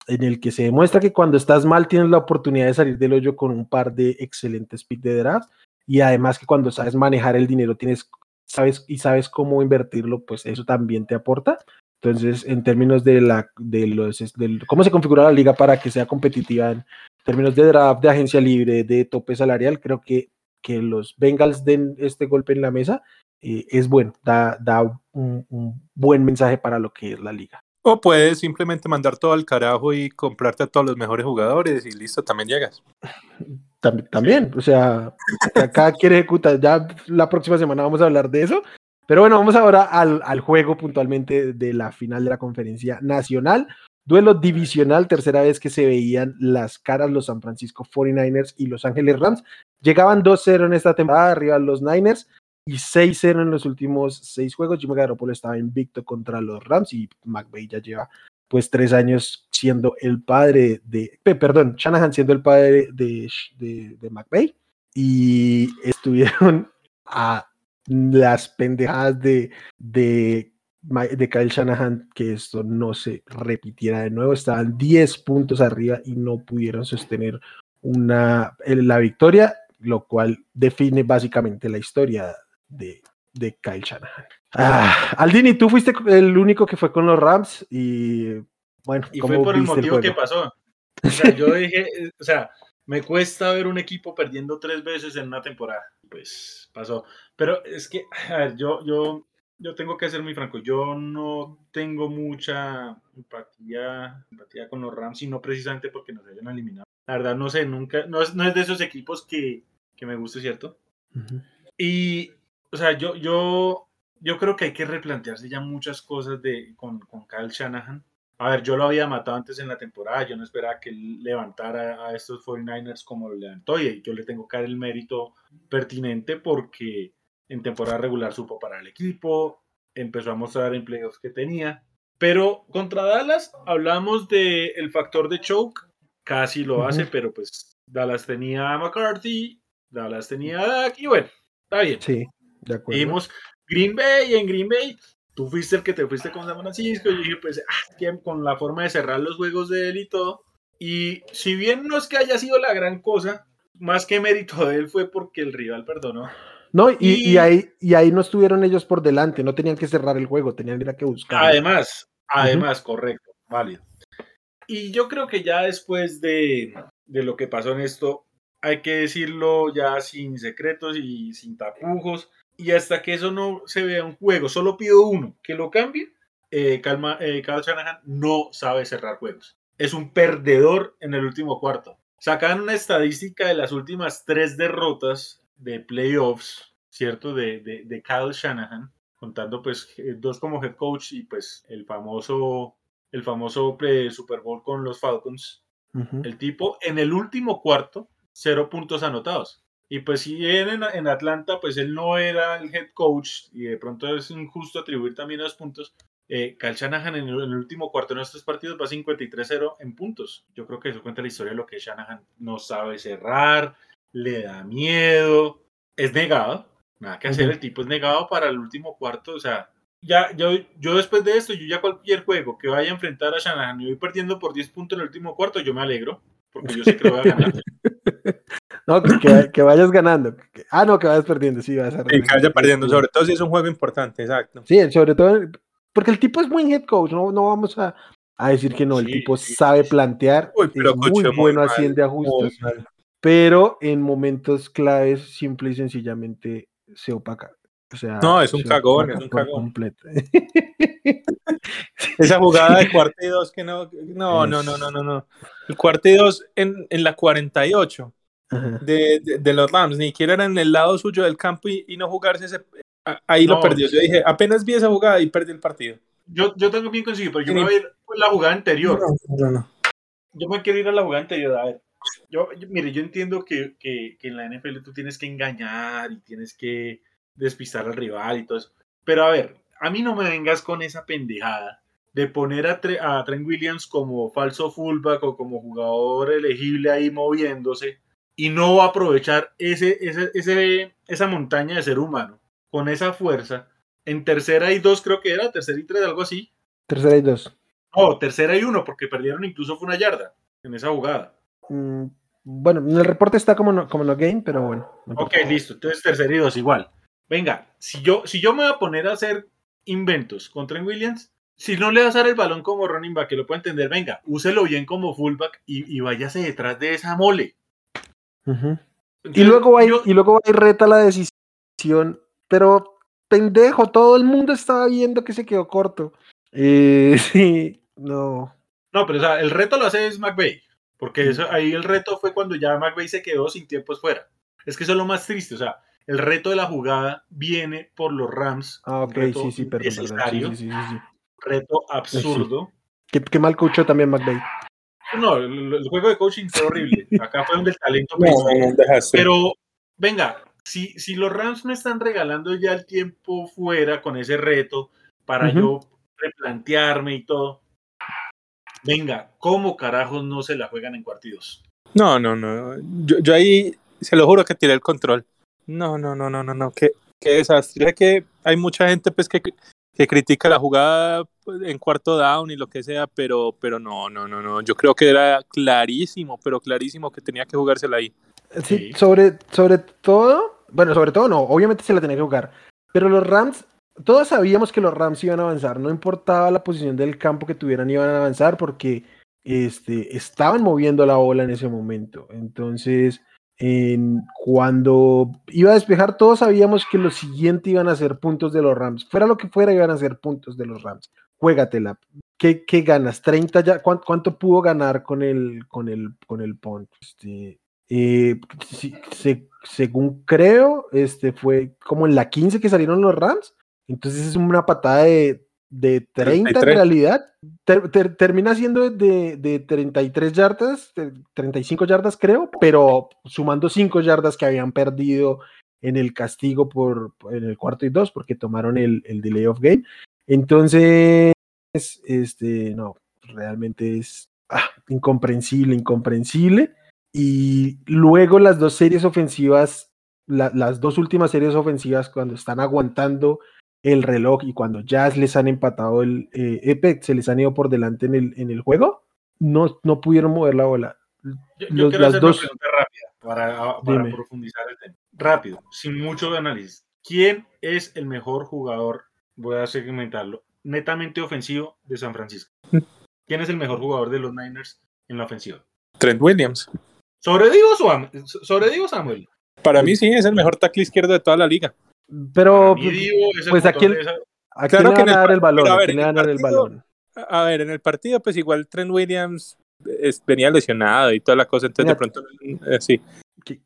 en el que se demuestra que cuando estás mal tienes la oportunidad de salir del hoyo con un par de excelentes picks de draft y además que cuando sabes manejar el dinero tienes sabes y sabes cómo invertirlo, pues eso también te aporta. Entonces, en términos de la de los cómo se configura la liga para que sea competitiva en términos de draft, de agencia libre, de tope salarial, creo que que los Bengals den este golpe en la mesa eh, es bueno, da, da un, un, buen mensaje para lo que es la liga. O puedes simplemente mandar todo al carajo y comprarte a todos los mejores jugadores y listo, también llegas. [laughs] También, o sea, acá quiere ejecutar, ya la próxima semana vamos a hablar de eso. Pero bueno, vamos ahora al, al juego puntualmente de la final de la conferencia nacional. Duelo divisional, tercera vez que se veían las caras los San Francisco 49ers y Los Ángeles Rams. Llegaban 2-0 en esta temporada, arriba los Niners, y 6-0 en los últimos seis juegos. Jimmy Garoppolo estaba invicto contra los Rams y McVay ya lleva pues tres años siendo el padre de, perdón, Shanahan siendo el padre de, de, de y estuvieron [laughs] a las pendejadas de, de, de Kyle Shanahan que esto no se repitiera de nuevo. Estaban 10 puntos arriba y no pudieron sostener una, la victoria, lo cual define básicamente la historia de, de Kyle Shanahan. Ah, Aldini, tú fuiste el único que fue con los Rams y bueno. Y fue por el motivo que pasó. O sea, yo [laughs] dije, o sea, me cuesta ver un equipo perdiendo tres veces en una temporada. Pues pasó. Pero es que, a ver, yo, yo, yo tengo que ser muy franco. Yo no tengo mucha empatía, empatía con los Rams y no precisamente porque nos hayan eliminado. La verdad, no sé, nunca, no es, no es de esos equipos que, que me guste, ¿cierto? Uh -huh. Y o sea, yo, yo, yo creo que hay que replantearse ya muchas cosas de, con, con Kyle Shanahan. A ver, yo lo había matado antes en la temporada, yo no esperaba que él levantara a estos 49ers como lo levantó y yo le tengo que dar el mérito pertinente porque en temporada regular supo para el equipo, empezó a mostrar en playoffs que tenía, pero contra Dallas hablamos del el factor de choke, casi lo hace, uh -huh. pero pues Dallas tenía a McCarthy, Dallas tenía a Dak y bueno, está bien. Sí. De acuerdo. Vimos Green Bay en Green Bay tú fuiste el que te fuiste con San Francisco y yo dije pues ah, con la forma de cerrar los juegos de él y todo y si bien no es que haya sido la gran cosa más que mérito de él fue porque el rival perdonó no, y, y, y, ahí, y ahí no estuvieron ellos por delante, no tenían que cerrar el juego, tenían que ir a que buscar. Además, además, uh -huh. correcto, válido. Y yo creo que ya después de, de lo que pasó en esto, hay que decirlo ya sin secretos y sin tapujos, y hasta que eso no se vea un juego, solo pido uno, que lo cambie, eh, Calma, eh, Kyle Shanahan no sabe cerrar juegos. Es un perdedor en el último cuarto. Sacan una estadística de las últimas tres derrotas de playoffs, ¿cierto? De, de, de Kyle Shanahan, contando pues dos como head coach y pues el famoso, el famoso Super Bowl con los Falcons. Uh -huh. El tipo en el último cuarto, cero puntos anotados. Y pues si en, en Atlanta, pues él no era el head coach y de pronto es injusto atribuir también los puntos. Eh, Kyle Shanahan en el, en el, último cuarto de estos partidos va 53-0 en puntos. Yo creo que eso cuenta la historia de lo que Shanahan no sabe cerrar, le da miedo, es negado, nada que hacer, el tipo es negado para el último cuarto, o sea, ya, yo, yo después de esto, yo ya cualquier juego que vaya a enfrentar a Shanahan y voy perdiendo por 10 puntos en el último cuarto, yo me alegro, porque yo sé que lo voy a ganar. [laughs] [laughs] no, que, que, vayas ganando. Ah, no, que vayas perdiendo, sí, vas a sí, que vaya perdiendo, sobre todo si es un juego importante, exacto. Sí, sobre todo, porque el tipo es buen head coach, no, no vamos a, a decir que no, el sí, tipo sí, sabe plantear, Uy, es muy bueno muy haciendo ajustes, pero en momentos claves simple y sencillamente se opaca. O sea, no, es un cagón, es un cagón. Completo. [laughs] Esa jugada de [laughs] cuarto y dos que no, no, no, no, no, no, no. El cuarto y dos en, en la 48 de, de, de, los Rams, ni siquiera era en el lado suyo del campo y, y no jugarse ese, ahí no, lo perdió. Yo dije, apenas vi esa jugada y perdí el partido. Yo, yo tengo bien conseguido, pero yo me voy a ir a la jugada anterior. No, no, no. Yo me quiero ir a la jugada anterior, a ver. Yo, yo mire, yo entiendo que, que, que en la NFL tú tienes que engañar y tienes que despistar al rival y todo eso. Pero a ver, a mí no me vengas con esa pendejada de poner a, a Trent Williams como falso fullback o como jugador elegible ahí moviéndose y no va a aprovechar ese, ese, esa montaña de ser humano con esa fuerza. En tercera y dos creo que era, tercera y tres, algo así. Tercera y dos. No, tercera y uno, porque perdieron incluso fue una yarda en esa jugada. Mm, bueno, en el reporte está como no, como no game, pero bueno. ok, listo. Entonces tercera y dos igual. Venga, si yo, si yo me voy a poner a hacer inventos con Trent Williams, si no le vas a dar el balón como running back, que lo pueda entender, venga, úselo bien como fullback y, y váyase detrás de esa mole. y, luego va y luego va y reta la decisión, pero pendejo, todo el mundo estaba viendo que se quedó corto. Eh, [laughs] sí, no. No, pero o sea, el reto lo hace es McVeigh, porque eso, ahí el reto fue cuando ya McVeigh se quedó sin tiempos fuera. Es que eso es lo más triste, o sea, el reto de la jugada viene por los Rams. Ah, ok, sí, sí, perdón, Sí, sí, sí, reto absurdo. Qué, mal coachó también McVeigh. No, el, juego de coaching fue horrible. Acá fue donde el talento [laughs] Pero, venga, si, si los Rams me están regalando ya el tiempo fuera con ese reto para yo replantearme y todo, venga, ¿cómo carajos no se la juegan en partidos? No, no, no. Yo, yo ahí se lo juro que tiré el control. No, no, no, no, no, no. Qué, qué desastre. que hay mucha gente pues que, que critica la jugada pues, en cuarto down y lo que sea, pero, pero no, no, no, no. Yo creo que era clarísimo, pero clarísimo que tenía que jugársela ahí. Sí, Sobre, sobre todo, bueno, sobre todo no, obviamente se la tenía que jugar, pero los Rams, todos sabíamos que los Rams iban a avanzar, no importaba la posición del campo que tuvieran, iban a avanzar porque este, estaban moviendo la bola en ese momento. Entonces, cuando iba a despejar, todos sabíamos que lo siguiente iban a ser puntos de los Rams. Fuera lo que fuera, iban a ser puntos de los Rams. Juégatela. ¿Qué, qué ganas? ¿30 ya? ¿Cuánto, pudo ganar con el, con el, con el punt? Este, eh, según creo, este fue como en la 15 que salieron los Rams. Entonces es una patada de de 30 en realidad, termina siendo de, de 33 yardas, 35 yardas creo, pero sumando 5 yardas que habían perdido en el castigo por en el cuarto y dos porque tomaron el, el delay of game. Entonces, este, no, realmente es ah, incomprensible, incomprensible. Y luego las dos series ofensivas, las dos últimas series ofensivas, cuando están aguantando el reloj y cuando ya les han empatado el eh, se les han ido por delante en el, en el juego, no, no pudieron mover la bola. Yo, quiero hacer dos... una pregunta rápida para, ah, para profundizar el tema. Rápido, sin mucho análisis. ¿Quién es el mejor jugador? Voy a segmentarlo. Netamente ofensivo de San Francisco. ¿Quién es el mejor jugador de los Niners en la ofensiva? Trent Williams. ¿Sobre Divo, sobre Divo Samuel? Para mí sí, es el mejor tackle izquierdo de toda la liga. Pero, pues aquí, a quién le van a dar el balón. A ver, el, balón. A ver, en el partido, pues igual Trent Williams venía lesionado y toda la cosa, entonces de pronto, eh, sí.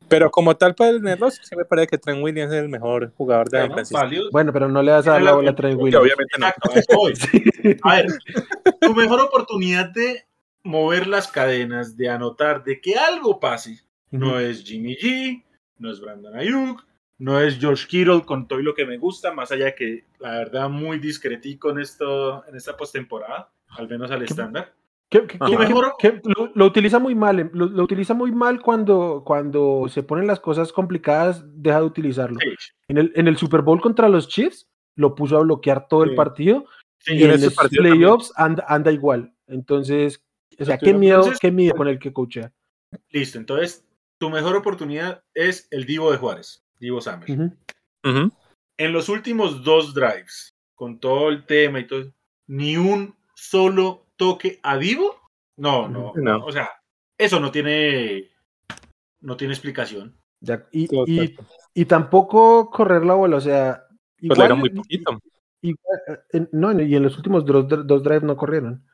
Pero como tal para el Nerlos, sí me parece que Trent Williams es el mejor jugador de la Bueno, pero no le vas a dar la bola a Trent Williams. Obviamente no. [laughs] A ver, tu mejor oportunidad de mover las cadenas, de anotar, de que algo pase, no es Jimmy G, no es Brandon Ayuk, no es Josh Kittle con todo lo que me gusta, más allá que la verdad muy discretico en, esto, en esta postemporada, al menos al estándar. lo, utiliza muy mal, em, lo, utiliza muy mal cuando, cuando se ponen las cosas complicadas, deja de utilizarlo. En, el, en el Super Bowl contra los Chiefs lo puso a bloquear todo el partido y en, los playoffs anda, anda, igual. Entonces, o sea, qué miedo, qué miedo con el que coachea. Listo, entonces tu mejor oportunidad es el Divo de Juárez. Divo Summer. En los últimos dos drives, con todo el tema y todo, ni un solo toque a Divo. No, no, no. O sea, eso no tiene, no tiene explicación. y, y, tampoco correr la bola, o sea. Igual, era muy poquito. Eh, no, y en los últimos dos, dos drives no corrieron.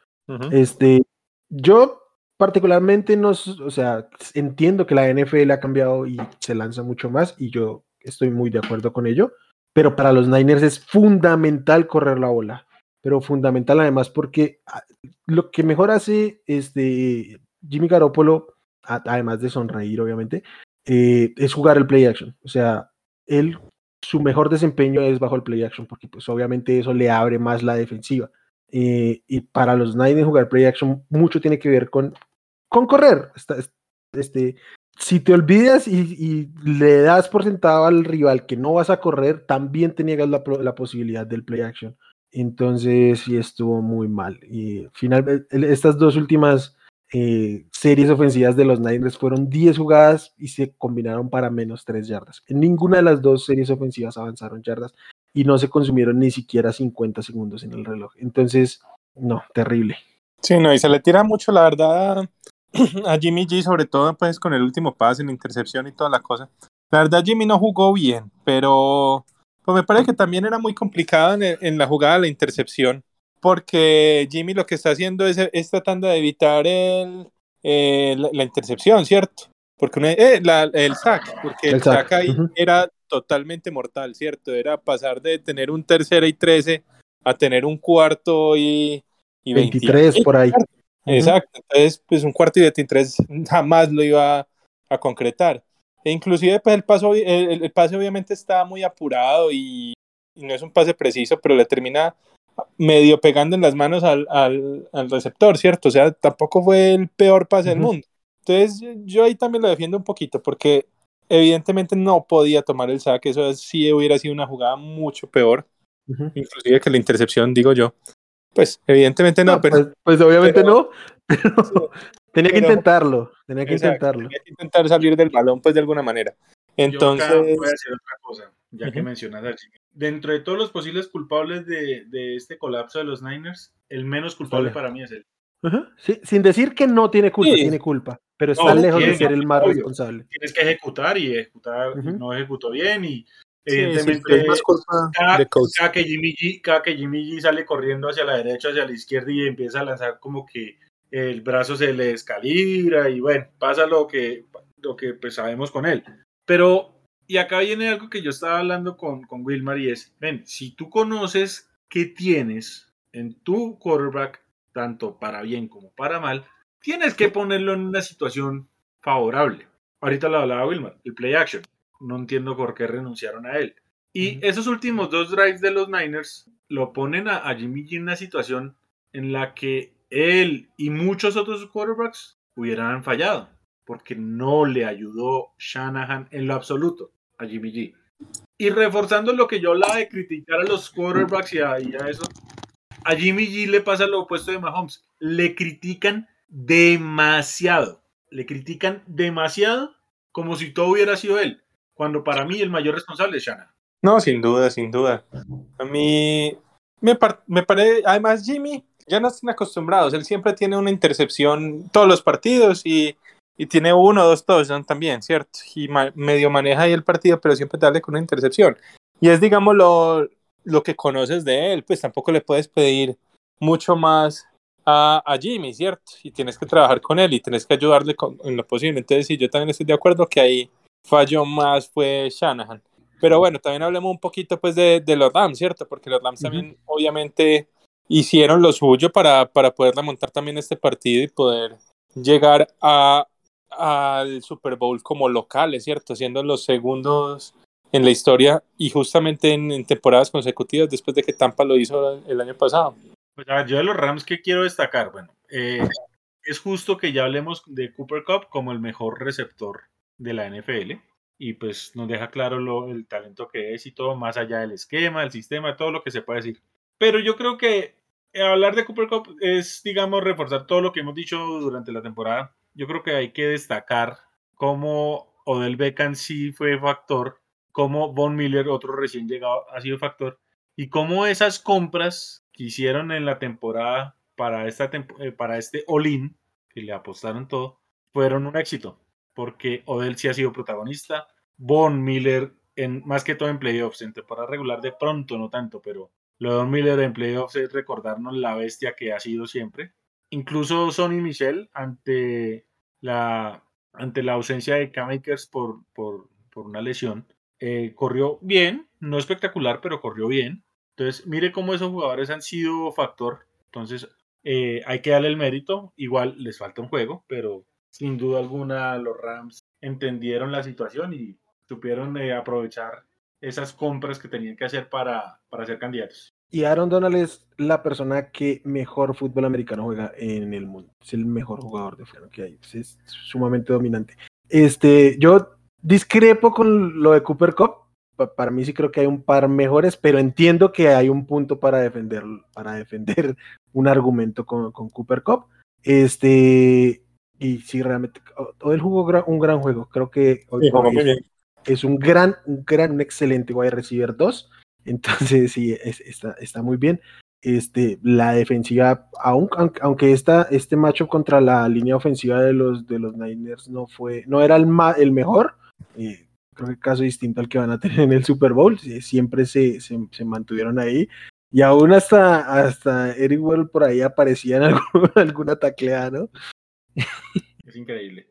Este, yo particularmente no, o sea, entiendo que la NFL ha cambiado y se lanza mucho más y yo estoy muy de acuerdo con ello, pero para los Niners es fundamental correr la bola, pero fundamental además porque ah, lo que mejor hace este Jimmy Garoppolo, además de sonreír obviamente, eh, es jugar el play action, o sea, él su mejor desempeño es bajo el play action porque pues obviamente eso le abre más la defensiva. Eh, y para los Niners jugar play action mucho tiene que ver con, con correr. este, si te olvidas y, le das por sentado al rival que no vas a correr, también te niegas la, la posibilidad del play action. Entonces sí estuvo muy mal. Y finalmente, estas dos últimas eh, series ofensivas de los Niners fueron 10 jugadas y se combinaron para menos 3 yardas. En ninguna de las dos series ofensivas avanzaron yardas y no se consumieron ni siquiera 50 segundos en el reloj. Entonces, no, terrible. Sí, no, y se le tira mucho, la verdad, [clears throat] a Jimmy G, sobre todo pues con el último pase, en la intercepción y toda la cosa. La verdad, Jimmy no jugó bien, pero pues me parece que también era muy complicado en, la jugada de la intercepción, porque Jimmy lo que está haciendo es, tratando de evitar el, eh, la, intercepción, ¿cierto? Porque eh, el sack, porque el, sack, ahí era totalmente mortal, ¿cierto? Era pasar de tener un tercera y trece a tener un cuarto y, y 23 por ahí. Exacto, entonces pues un cuarto y 23 jamás lo iba a concretar. E inclusive pues el, paso, el, pase obviamente estaba muy apurado y, no es un pase preciso, pero le termina medio pegando en las manos al, al, al, receptor, ¿cierto? O sea, tampoco fue el peor pase del mundo. Entonces yo ahí también lo defiendo un poquito porque evidentemente no podía tomar el saque, eso sí hubiera sido una jugada mucho peor, inclusive que la intercepción, digo yo. Pues evidentemente no, pero... Pues, pues obviamente no, pero, [laughs] Tenía que intentarlo, tenía que intentarlo. Tenía que intentar salir del balón, pues de alguna manera. Entonces. Yo voy a decir otra cosa, ya que mencionas a Jimmy. Dentro de todos los posibles culpables de, de, este colapso de los Niners, el menos culpable para mí es él. sí, sin decir que no tiene culpa, tiene culpa, pero está lejos de ser el más responsable. Tienes que ejecutar y ejecutar, no ejecutó bien y evidentemente cada, que Jimmy G, cada que Jimmy G sale corriendo hacia la derecha, hacia la izquierda y empieza a lanzar como que el brazo se le descalibra y bueno, pasa lo que, lo que pues sabemos con él. Pero, y acá viene algo que yo estaba hablando con, con Wilmar y es, ven, si tú conoces qué tienes en tu quarterback, tanto para bien como para mal, tienes que ponerlo en una situación favorable. Ahorita lo hablaba Wilmar, el play action. No entiendo por qué renunciaron a él. Y esos últimos dos drives de los Niners lo ponen a, a Jimmy G en una situación en la que él y muchos otros quarterbacks hubieran fallado, porque no le ayudó Shanahan en lo absoluto a Jimmy G. Y reforzando lo que yo hablaba de criticar a los quarterbacks y a, eso, a Jimmy G le pasa lo opuesto de Mahomes. Le critican demasiado. Le critican demasiado como si todo hubiera sido él, cuando para mí el mayor responsable es Shanahan. No, sin duda, sin duda. A mí me, me parece, además Jimmy ya no están acostumbrados. Él siempre tiene una intercepción todos los partidos y, y tiene uno o dos touchdowns también, ¿cierto? Y medio maneja ahí el partido, pero siempre darle con una intercepción. Y es, digamos, lo, lo que conoces de él, pues tampoco le puedes pedir mucho más a, a, Jimmy, ¿cierto? Y tienes que trabajar con él y tienes que ayudarle con, en lo posible. Entonces, sí, yo también estoy de acuerdo que ahí falló más fue Shanahan. Pero bueno, también hablemos un poquito pues de, de los Rams, ¿cierto? Porque los Rams también obviamente hicieron lo suyo para, para poder remontar también este partido y poder llegar a, al Super Bowl como locales, ¿cierto? Siendo los segundos en la historia y justamente en, temporadas consecutivas después de que Tampa lo hizo el año pasado. Pues yo de los Rams que quiero destacar, bueno, eh, es justo que ya hablemos de Cooper Cup como el mejor receptor de la NFL y pues nos deja claro lo, el talento que es y todo, más allá del esquema, el sistema, todo lo que se puede decir. Pero yo creo que eh, hablar de Cooper Cup es, digamos, reforzar todo lo que hemos dicho durante la temporada. Yo creo que hay que destacar cómo Odell Beckham sí fue factor, cómo Von Miller, otro recién llegado, ha sido factor, y cómo esas compras que hicieron en la temporada para, esta eh, para este All-In, que le apostaron todo, fueron un éxito, porque Odell sí ha sido protagonista, Von Miller, en, más que todo en playoffs, en temporada regular de pronto no tanto, pero lo de Don Miller en playoffs es recordarnos la bestia que ha sido siempre. Incluso Sonny Michel, ante la, ante la ausencia de K-Makers por, por, por, una lesión, eh, corrió bien, no espectacular, pero corrió bien. Entonces, mire cómo esos jugadores han sido factor. Entonces, eh, hay que darle el mérito. Igual les falta un juego, pero sin duda alguna los Rams entendieron la situación y supieron eh, aprovechar esas compras que tenían que hacer para, para ser candidatos. Y Aaron Donald es la persona que mejor fútbol americano juega en el mundo. Es el mejor jugador de fútbol que hay. Es sumamente dominante. Este, yo discrepo con lo de Cooper Cup. Para mí sí creo que hay un par mejores, pero entiendo que hay un punto para defender, para defender [laughs] un argumento con, con Cooper Cup. Este, y sí, realmente, todo el jugó un gran juego. Creo que hoy es un gran, un gran, un excelente wide receiver 2. [laughs] Entonces, sí, está, está muy bien. Este, la defensiva, aunque esta, este macho contra la línea ofensiva de los, de los Niners no fue, no era el, el mejor, eh, creo que caso distinto al que van a tener en el Super Bowl, siempre se, se, se mantuvieron ahí, y aún hasta, hasta Eric Well por ahí aparecía en [laughs] alguna tacleada, ¿no? [laughs] Es increíble.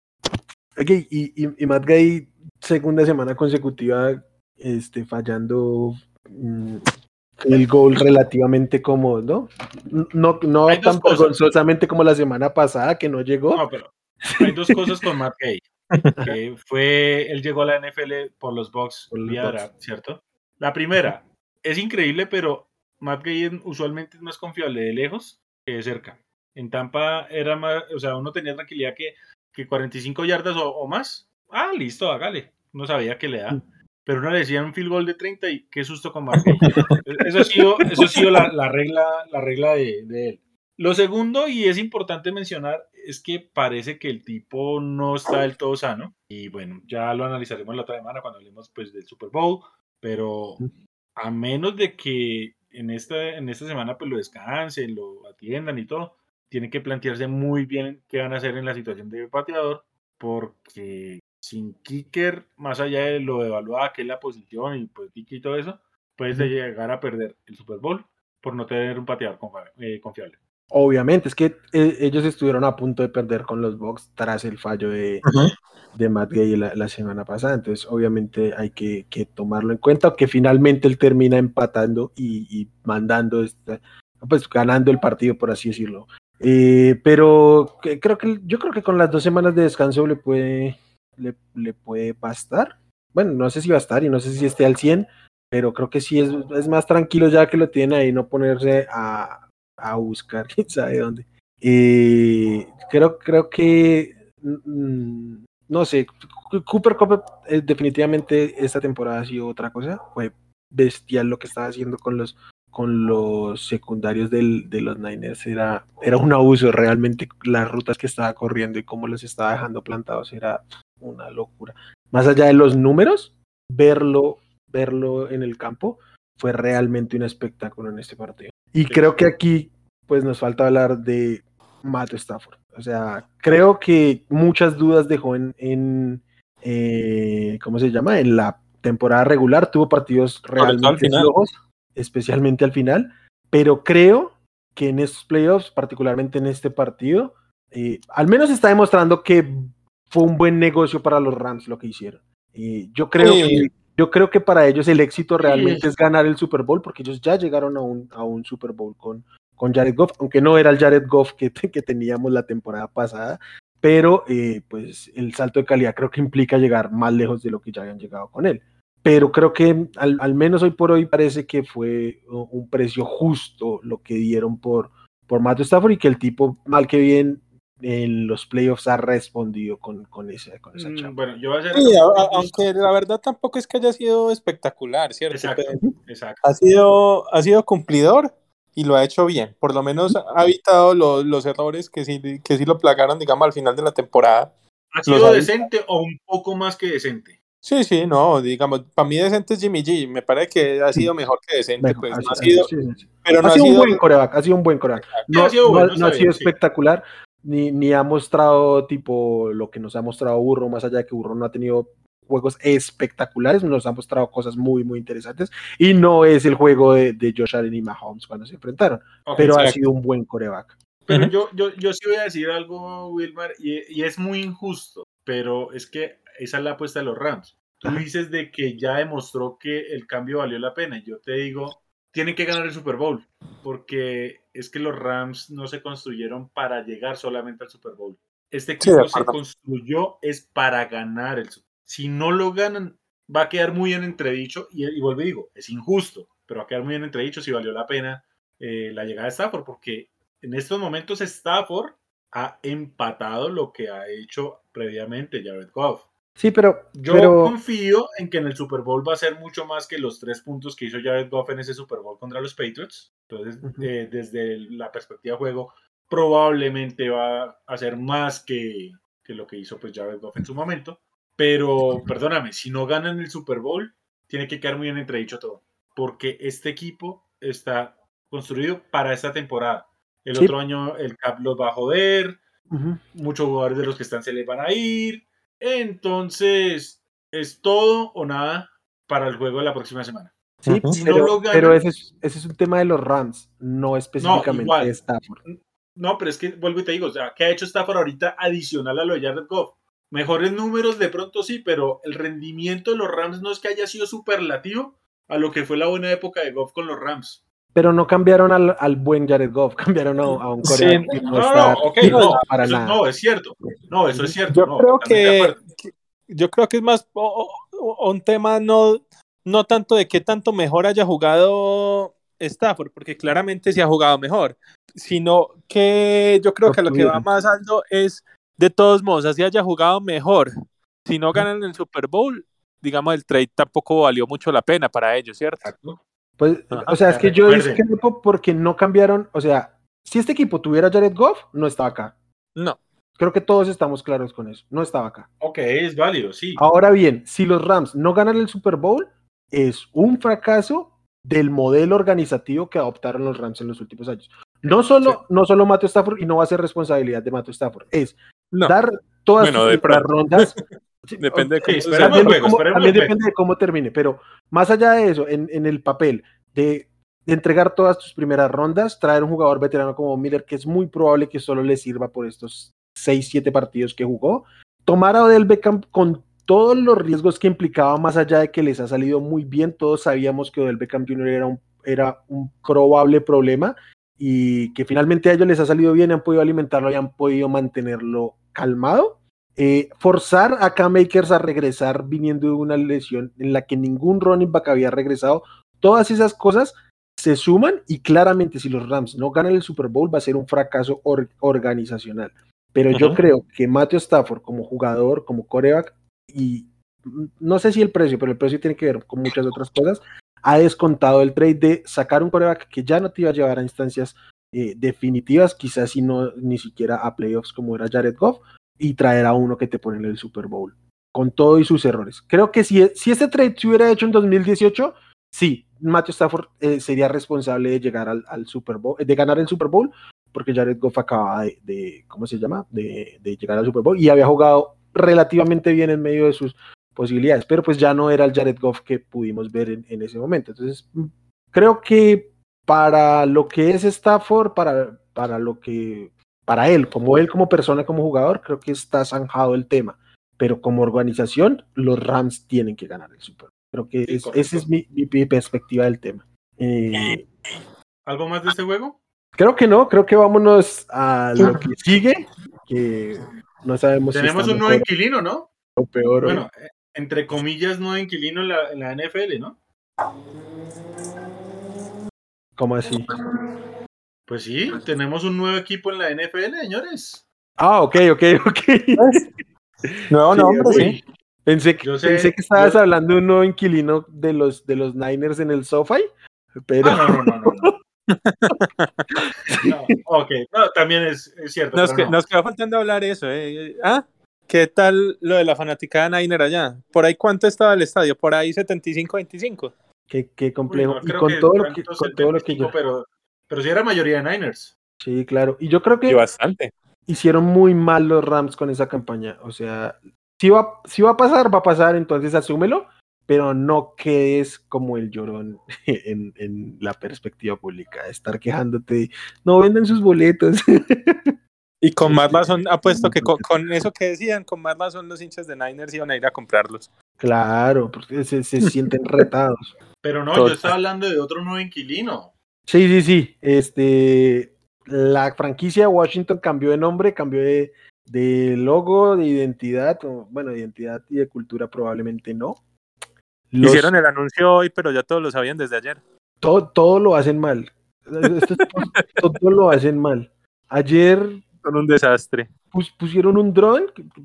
Ok, y, y, Matt Gay, segunda semana consecutiva, este, fallando mm, el gol relativamente cómodo, ¿no? No, no tan vergonzosamente como la semana pasada que no llegó. No, pero hay dos cosas con Matt Gay. Que fue, él llegó a la NFL por los Bucks vía ¿cierto? La primera, es increíble, pero Matt Gay usualmente es más confiable de lejos que de cerca. En Tampa era más, o sea, uno tenía tranquilidad que, que 45 yardas o, más. Ah, listo, hágale. No sabía que le da. Pero uno le decía un field goal de 30 y qué susto con Marquez. [laughs] Eso ha sido, eso ha sido la, regla, la regla de, él. Lo segundo, y es importante mencionar, es que parece que el tipo no está del todo sano. Y bueno, ya lo analizaremos la otra semana cuando hablemos pues, del Super Bowl. Pero a menos de que en esta, en esta semana pues lo descansen, lo atiendan y todo, tiene que plantearse muy bien qué van a hacer en la situación de pateador, porque sin kicker, más allá de lo evaluada que es la posición y pues y todo eso, puedes llegar a perder el Super Bowl por no tener un pateador eh, confiable. Obviamente, es que eh, ellos estuvieron a punto de perder con los Bucks tras el fallo de, de Matt Gay la, semana pasada, entonces obviamente hay que, tomarlo en cuenta, que finalmente él termina empatando y, y mandando, esta, pues ganando el partido, por así decirlo. Eh, pero creo que yo creo que con las dos semanas de descanso le puede, le, puede bastar. Bueno, no sé si va a estar y no sé si esté al 100, pero creo que sí es, es más tranquilo ya que lo tiene ahí, no ponerse a, a buscar [laughs] quién sabe dónde. Eh, creo, creo que, mm, no sé, Cooper Cup eh, definitivamente esta temporada ha sido otra cosa, fue bestial lo que estaba haciendo con los con los secundarios del, de los Niners era, era un abuso, realmente las rutas que estaba corriendo y cómo los estaba dejando plantados era una locura. Más allá de los números, verlo, verlo en el campo fue realmente un espectáculo en este partido. Y creo que aquí pues nos falta hablar de Matt Stafford. O sea, creo que muchas dudas dejó en, en eh, ¿cómo se llama? En la temporada regular, tuvo partidos realmente flojos especialmente al final, pero creo que en estos playoffs, particularmente en este partido, eh, al menos está demostrando que fue un buen negocio para los Rams lo que hicieron. Y yo creo que yo creo que para ellos el éxito realmente es ganar el Super Bowl, porque ellos ya llegaron a un, a un Super Bowl con, con Jared Goff, aunque no era el Jared Goff que, [laughs] que teníamos la temporada pasada, pero eh, pues el salto de calidad creo que implica llegar más lejos de lo que ya habían llegado con él. Pero creo que al, menos hoy por hoy parece que fue un precio justo lo que dieron por, por Matt Stafford y que el tipo, mal que bien, en los playoffs ha respondido con, con, esa, con esa mm, Bueno, yo voy a aunque la verdad tampoco es que haya sido espectacular, ¿cierto? Exacto, exacto. Ha, sido, ha sido cumplidor y lo ha hecho bien. Por lo menos ha evitado los, los errores que sí, que sí lo plagaron, digamos, al final de la temporada. ¿Ha sido decente o un poco más que decente? Sí, sí, no, digamos, para mí decente es Jimmy G, me parece que ha sido mejor que decente, pues, ha sido, pero no ha sido, un buen coreback, ha sido un buen coreback, no, ha sido, espectacular, ni, ni ha mostrado tipo lo que nos ha mostrado Burro, más allá de que Burro no ha tenido juegos espectaculares, nos ha mostrado cosas muy, muy interesantes, y no es el juego de, de Josh Allen y Mahomes cuando se enfrentaron, pero ha sido un buen coreback. Pero yo, yo, yo sí voy a decir algo, Wilmar, y, y es muy injusto, pero es que esa es la apuesta de los Rams. Tú dices de que ya demostró que el cambio valió la pena. Yo te digo, tienen que ganar el Super Bowl, porque es que los Rams no se construyeron para llegar solamente al Super Bowl. Este equipo se construyó es para ganar el Super Bowl. Si no lo ganan, va a quedar muy en entredicho y, y vuelvo y digo, es injusto, pero va a quedar muy bien entre dichos si valió la pena eh, la llegada de Stafford, porque en estos momentos Stafford ha empatado lo que ha hecho previamente Jared Goff. Sí, pero yo confío en que en el Super Bowl va a ser mucho más que los tres puntos que hizo Jared Goff en ese Super Bowl contra los Patriots. Entonces, eh, desde la perspectiva de juego, probablemente va a ser más que, que, lo que hizo pues Jared Goff en su momento. Pero, perdóname, si no ganan el Super Bowl, tiene que quedar muy bien entredicho todo. Porque este equipo está construido para esta temporada. El otro año el cap los va a joder. Muchos jugadores de los que están se les van a ir entonces, es todo o nada para el juego de la próxima semana. Sí, pero, ese, es, un tema de los Rams, no específicamente de Stafford. No, pero es que vuelvo y te digo, o sea, ¿qué ha hecho Stafford ahorita adicional a lo de Jared Goff? Mejores números de pronto sí, pero el rendimiento de los Rams no es que haya sido superlativo a lo que fue la buena época de Goff con los Rams. Pero no cambiaron al, buen Jared Goff, [laughs] cambiaron a, un coreano. no, no, no, para nada. no, es cierto. No, eso es cierto. Yo creo que, yo creo que es más un tema no, no tanto de qué tanto mejor haya jugado Stafford, porque claramente se ha jugado mejor, sino que yo creo que lo que va más alto es, de todos modos, así haya jugado mejor. Si no ganan el Super Bowl, digamos, el trade tampoco valió mucho la pena para ellos, ¿cierto? Pues, o sea, es que yo discrepo porque no cambiaron, o sea, si este equipo tuviera Jared Goff, no estaba acá. No. Creo que todos estamos claros con eso. No estaba acá. Ok, es válido, sí. Ahora bien, si los Rams no ganan el Super Bowl, es un fracaso del modelo organizativo que adoptaron los Rams en los últimos años. No solo, no solo Matthew Stafford, y no va a ser responsabilidad de Matthew Stafford, es dar todas las rondas. [laughs] depende de cómo, también, depende de cómo termine, pero más allá de eso, en, en el papel de de entregar todas tus primeras rondas, traer un jugador veterano como Miller, que es muy probable que solo le sirva por estos 6, 7 partidos que jugó. Tomar a Odell Beckham con todos los riesgos que implicaba, más allá de que les ha salido muy bien, todos sabíamos que Odell Beckham Jr. era un, era un probable problema y que finalmente a ellos les ha salido bien, han podido alimentarlo y han podido mantenerlo calmado. Eh, forzar a Cam Makers a regresar viniendo de una lesión en la que ningún running back había regresado, todas esas cosas se suman y claramente si los Rams no ganan el Super Bowl va a ser un fracaso organizacional. Pero yo creo que Matthew Stafford como jugador, como coreback, y no sé si el precio, pero el precio tiene que ver con muchas otras cosas, ha descontado el trade de sacar un coreback que ya no te iba a llevar a instancias eh, definitivas, quizás si no ni siquiera a playoffs como era Jared Goff, y traer a uno que te pone en el Super Bowl, con todo y sus errores. Creo que si, si este trade se hubiera hecho en 2018, sí, Matthew Stafford eh, sería responsable de llegar al, Super Bowl, de ganar el Super Bowl, porque Jared Goff acaba de, ¿cómo se llama? De, llegar al Super Bowl y había jugado relativamente bien en medio de sus posibilidades, pero pues ya no era el Jared Goff que pudimos ver en, ese momento. Entonces, creo que para lo que es Stafford, para, para lo que, para él, como él como persona, como jugador, creo que está zanjado el tema. Pero como organización, los Rams tienen que ganar el Super Bowl. Creo que esa es mi, perspectiva del tema. Eh, ¿Algo más de este juego? Creo que no, creo que vámonos a lo que sigue, que no sabemos Tenemos un nuevo inquilino, ¿no? O peor. Bueno, eh, entre comillas, nuevo inquilino en la, en la NFL, ¿no? ¿Cómo así? Pues sí, tenemos un nuevo equipo en la NFL, señores. Ah, ok, ok, ok. [laughs] Nuevo nombre, sí. Pensé que, pensé que estabas hablando de un nuevo inquilino de los, de los Niners en el SoFi, pero... Ah, no, no, no, no. [laughs] [laughs] ok, también es, cierto. Nos, nos, quedó faltando hablar eso. ¿eh? ¿Ah? ¿Qué tal lo de la fanática de Niner allá? ¿Por ahí cuánto estaba el estadio? ¿Por ahí 75-25? Qué, qué complejo. y con, todo lo, que, con todo lo que yo... Pero, pero sí era mayoría de Niners. Sí, claro. Y yo creo que... Y bastante. Hicieron muy mal los Rams con esa campaña. O sea, si va, si va a pasar, va a pasar, entonces asúmelo, pero no quedes como el llorón [laughs] en, en la perspectiva pública, estar quejándote, no venden sus boletos. Y con más razón, apuesto que con, eso que decían, con más razón los hinchas de Niners iban a ir a comprarlos. Claro, porque se, se sienten retados. Pero no, yo estaba hablando de otro nuevo inquilino. Sí, sí, sí. Este, la franquicia Washington cambió de nombre, cambió de, de logo, de identidad, bueno, de identidad y de cultura probablemente no. Hicieron el anuncio hoy, pero ya todos lo sabían desde ayer. todo, todo lo hacen mal. [laughs] Todo lo hacen mal. Ayer Son un desastre. pus- pusieron un dron,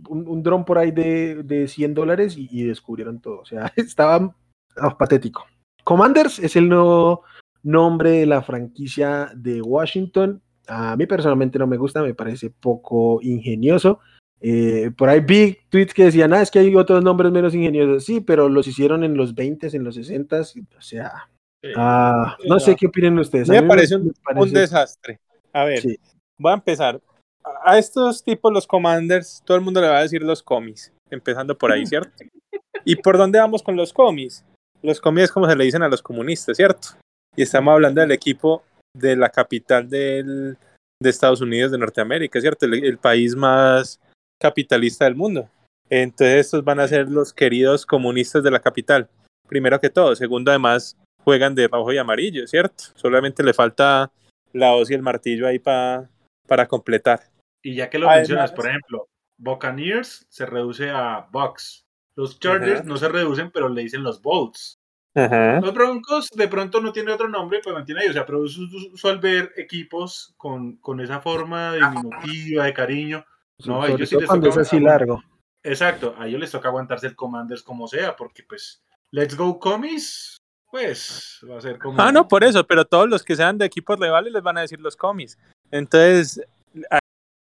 un, un dron por ahí de, de 100 dólares y, y descubrieron todo. O sea, [laughs] estaba ah, patético. Commanders es el nuevo nombre de la franquicia de Washington. A mí personalmente no me gusta, me parece poco ingenioso. Eh, por ahí vi tweets que decían, ah, es que hay otros nombres menos ingeniosos. Sí, pero los hicieron en los 20s, en los 60s. O sea, Sí. ah, no sé qué opinan ustedes. A Me mí parece un, un parece- desastre. A ver, Sí. voy a empezar. A a estos tipos, los commanders, todo el mundo le va a decir los comis, empezando por ahí, ¿cierto? [laughs] ¿Y por dónde vamos con los comis? Los comis es como se le dicen a los comunistas, ¿cierto? Y estamos hablando del equipo de la capital del, de Estados Unidos de Norteamérica, ¿cierto? El, el país más capitalista del mundo. Entonces estos van a ser los queridos comunistas de la capital, primero que todo. Segundo, además, juegan de rojo y amarillo, ¿cierto? Solamente le falta la hoz y el martillo ahí pa- para completar. Y ya que lo Además- mencionas, por ejemplo, Buccaneers se reduce a Bucks. Los Chargers no se reducen, pero le dicen los Bolts. Ajá. Los Broncos de pronto no tiene otro nombre, pero mantiene ahí. O sea, pero es us- usual ver equipos con, con esa forma diminutiva, de cariño. No, sobre ellos sí les cuando es toca así largo. Exacto, a ellos les toca aguantarse el Commanders como sea, porque pues, Let's Go Commies, pues va a ser como. Ah, no, por eso, pero todos los que sean de equipos rivales les van a decir los comis. Entonces,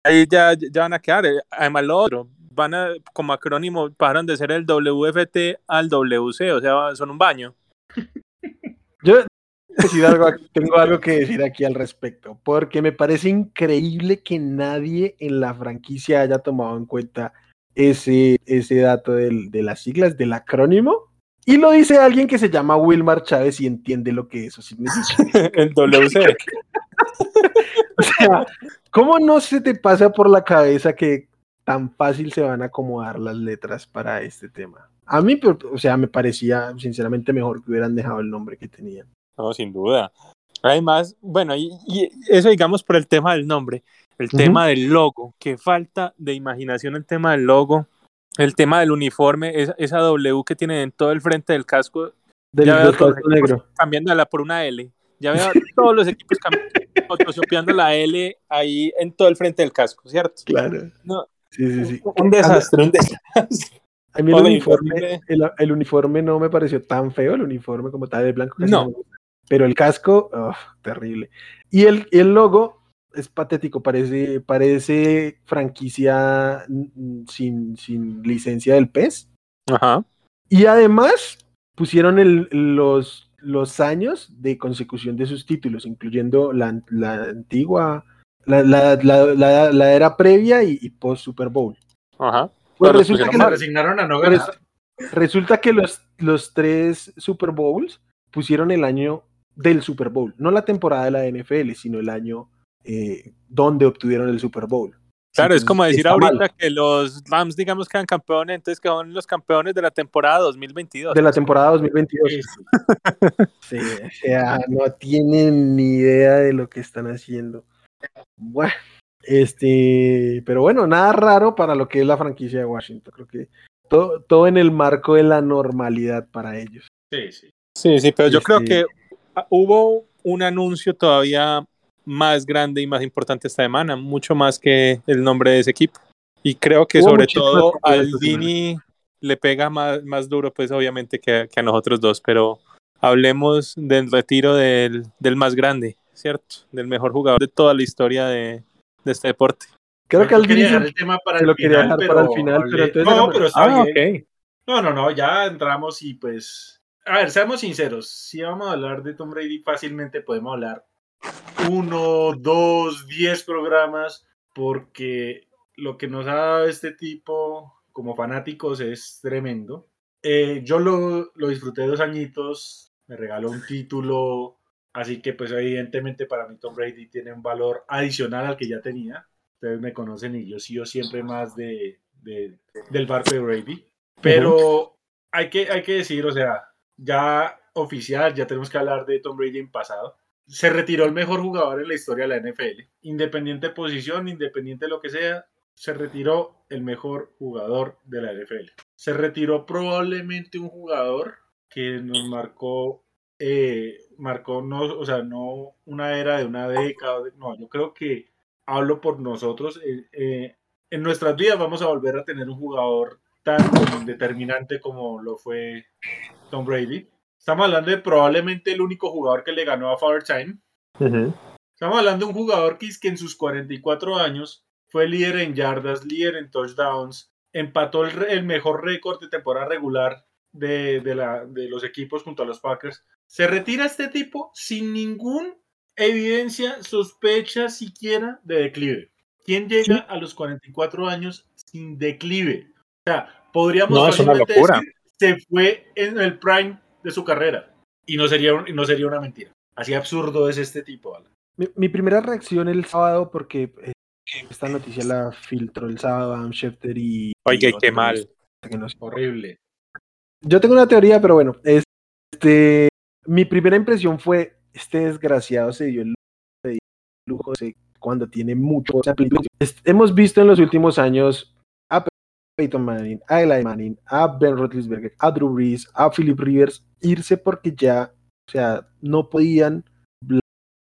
ahí ya, ya van a quedar. Eh, Además, lo otro, van a, como acrónimo, pasaron de ser el WFT al WC, o sea, son un baño. Yo decir algo, tengo algo que decir aquí al respecto, porque me parece increíble que nadie en la franquicia haya tomado en cuenta ese, ese dato del- de las siglas, del acrónimo. Y lo dice alguien que se llama Wilmar Chávez y entiende lo que eso significa. [laughs] el WC. [laughs] O sea, ¿cómo no se te pasa por la cabeza que tan fácil se van a acomodar las letras para este tema? A mí, pero, o sea, me parecía sinceramente mejor que hubieran dejado el nombre que tenían. No, sin duda. Además, bueno, y, y eso digamos por el tema del nombre, el tema del logo, que falta de imaginación el tema del logo, el tema del uniforme, esa, esa W que tiene en todo el frente del casco, Del Ya veo todos los negro. cambiándola por una L. Ya veo todos los equipos cam- photoshopeando la L ahí en todo el frente del casco, ¿cierto? Claro. No, Sí, sí, sí. un desastre, un desastre. A mí el uniforme, el, el uniforme no me pareció tan feo, el uniforme como tal de blanco. No. Pero el casco, terrible. Y el, el logo es patético, parece, parece franquicia sin, sin licencia del PES. Ajá. Y además pusieron el- los, los años de consecución de sus títulos, incluyendo la, la antigua, la, la, la, la- la era previa y, y post Super Bowl. Ajá. Pues resulta que resignaron a no ganar. Resulta que los, los tres Super Bowls pusieron el año del Super Bowl, no la temporada de la NFL, sino el año eh, donde obtuvieron el Super Bowl. Claro, es como decir ahorita mal. que los Rams, digamos, quedan campeones, entonces que son los campeones de la temporada 2022. de la temporada 2022. Sí, [laughs] Sí, o sea, no tienen ni idea de lo que están haciendo. Bueno, este, pero bueno, nada raro para lo que es la franquicia de Washington. Creo que todo, todo en el marco de la normalidad para ellos. sí, sí. Sí, sí, pero yo creo Este- que hubo un anuncio todavía más grande y más importante esta semana, mucho más que el nombre de ese equipo. Y creo que Hubo sobre todo cosas al esta Dini le pega más, más duro, pues obviamente que, que a nosotros dos, pero hablemos del retiro del, del más grande, ¿cierto? Del mejor jugador de toda la historia de, de este deporte. Creo que al quería Dini dejar se- el tema para el lo quería final, dejar para el final, pero entonces No, pero está bien. ok. No, no, no, ya entramos y pues. A ver, seamos sinceros. Si vamos a hablar de Tom Brady, fácilmente podemos hablar uno, dos, diez programas, porque lo que nos ha dado este tipo como fanáticos es tremendo. Eh, yo lo, lo disfruté dos añitos, me regaló un título, así que pues evidentemente para mí Tom Brady tiene un valor adicional al que ya tenía. Ustedes me conocen y yo sigo siempre más de, de- del Barpe Brady. Pero hay, que, hay que decir, o sea, ya oficial, ya tenemos que hablar de Tom Brady en pasado. Se retiró el mejor jugador en la historia de la NFL. Independiente de posición, independiente de lo que sea, se retiró el mejor jugador de la NFL. Se retiró probablemente un jugador que nos marcó eh, marcó, no, o sea, no una era de una década, no, yo creo que hablo por nosotros. Eh, eh, en nuestras vidas vamos a volver a tener un jugador tan determinante como lo fue Tom Brady. Estamos hablando de probablemente el único jugador que le ganó a Father Time. Estamos hablando de un jugador que, que en sus 44 años fue líder en yardas, líder en touchdowns, empató el, mejor récord de temporada regular de, la, de los equipos junto a los Packers. Se retira este tipo sin ninguna evidencia, sospecha siquiera de declive. ¿Quién llega a los 44 años sin declive? O sea, podríamos no, fácilmente decir se fue en el prime de su carrera y no sería, no sería una mentira. Así absurdo es este tipo. Mi, primera reacción el sábado, porque eh, esta noticia la filtró el sábado Adam Schefter y... Oiga, qué mal. Horrible. Yo tengo una teoría, pero bueno, este, mi primera impresión fue, este desgraciado se dio el lujo de cuando tiene mucho Hemos visto en los últimos años a Peyton Manning, a Eli Manning, a Ben Roethlisberger, a Drew Brees, a Philip Rivers irse porque ya, o sea, no podían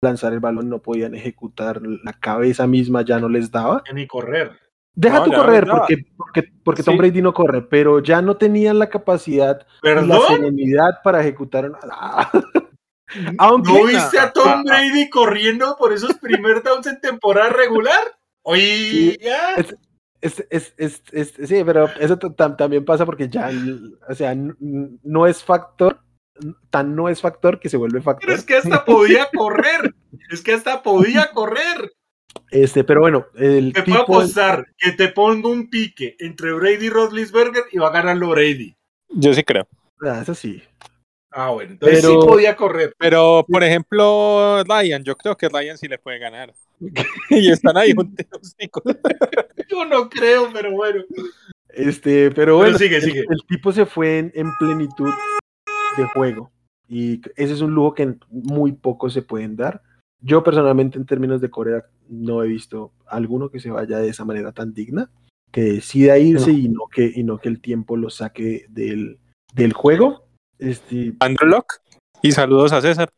lanzar el balón, no podían ejecutar, la cabeza misma ya no les daba. Ni correr. Deja tu correr, porque, porque, porque Tom Brady no corre, pero ya no tenían la capacidad, la serenidad para ejecutar nada. [laughs] ¿No viste a Tom Brady corriendo por esos primer downs en temporada regular? Oye, sí, pero eso también pasa porque ya, o sea, no es factor, tan no es factor que se vuelve factor. Pero es que hasta podía correr, es que hasta podía correr. Este, pero bueno, el te puedo apostar que te pongo un pique entre Brady y Rodlisberger y va a ganarlo Brady. Yo sí creo. Ah, eso sí. Ah, bueno, entonces sí podía correr. Pero, por ejemplo, Ryan, yo creo que Ryan sí le puede ganar. [laughs] y están ahí juntos. [laughs] yo no creo, pero bueno. Este, pero bueno, sigue, sigue. El, tipo se fue en, plenitud de juego. Y ese es un lujo que muy pocos se pueden dar. Yo personalmente en términos de Corea no he visto alguno que se vaya de esa manera tan digna, que decida irse y, no que, y no que el tiempo lo saque del, del juego. Este, Andrew Locke. Y saludos a César.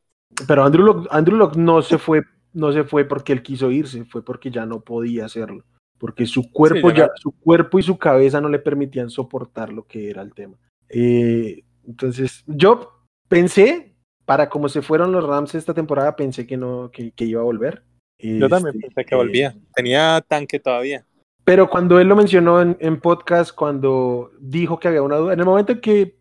Pero Andrew Locke, Andrew Locke no se fue, no se fue porque él quiso irse, fue porque ya no podía hacerlo. Porque su cuerpo, ya, su cuerpo y su cabeza no le permitían soportar lo que era el tema. Eh, entonces, yo pensé, para como se fueron los Rams esta temporada, pensé que no, que, iba a volver. Yo también este, pensé que volvía. Eh, Tenía tanque todavía. Pero cuando él lo mencionó en, en, podcast, cuando dijo que había una duda, en el momento en que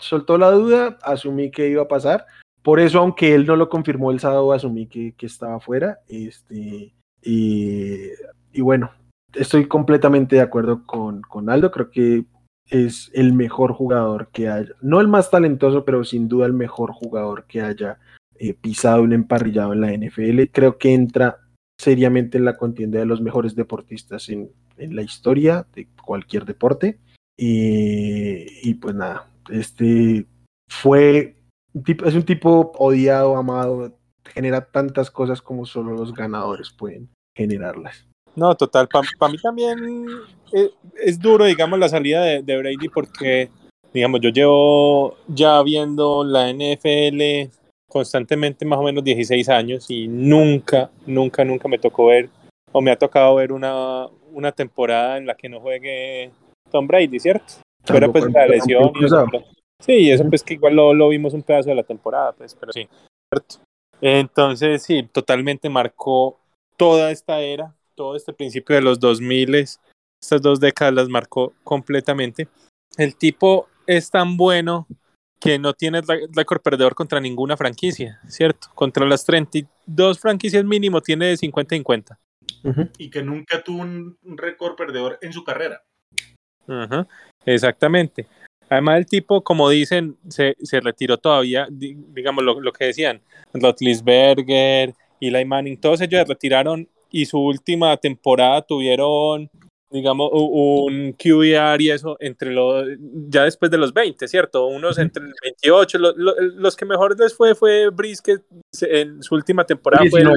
soltó la duda, asumí que iba a pasar. Por eso, aunque él no lo confirmó el sábado, asumí que, que estaba fuera. Este, y, y, bueno, estoy completamente de acuerdo con, con Aldo. Creo que es el mejor jugador que haya. No el más talentoso, pero sin duda el mejor jugador que haya eh, pisado un emparrillado en la NFL. Creo que entra seriamente en la contienda de los mejores deportistas en, en la historia de cualquier deporte. Y, y pues nada, este fue es un tipo odiado, amado, genera tantas cosas como solo los ganadores pueden generarlas. No, total, para mí también es, duro, digamos, la salida de, de, Brady porque, digamos, yo llevo ya viendo la NFL constantemente más o menos 16 años y nunca, nunca, nunca me tocó ver o me ha tocado ver una, una temporada en la que no juegue Tom Brady, ¿cierto? Pero pues la lesión. sí, eso pues que igual lo, lo, vimos un pedazo de la temporada, pues, pero sí, ¿cierto? Entonces, sí, totalmente marcó toda esta era, todo este principio de los 2000, estas dos décadas las marcó completamente. El tipo es tan bueno que no tiene récord perdedor contra ninguna franquicia, ¿cierto? Contra las 32 franquicias mínimo tiene de 50-50. Y que nunca tuvo un récord perdedor en su carrera. Ajá. Exactamente. Además, el tipo, como dicen, se, se retiró todavía, digamos lo, lo que decían, Rotlisberger, Eli Manning, todos ellos se retiraron y su última temporada tuvieron, digamos, un QBR y eso entre los, ya después de los 20, ¿cierto? Unos entre el 28, los que mejor les fue fue Brisket en su última temporada fue el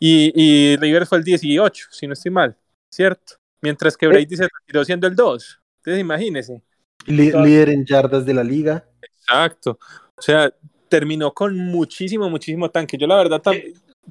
y, y River fue el 18, si no estoy mal, ¿cierto? Mientras que eh. Brady se retiró siendo el 2. Entonces, imagínese. líder en yardas de la liga. Exacto. O sea, terminó con muchísimo, muchísimo tanque. Yo la verdad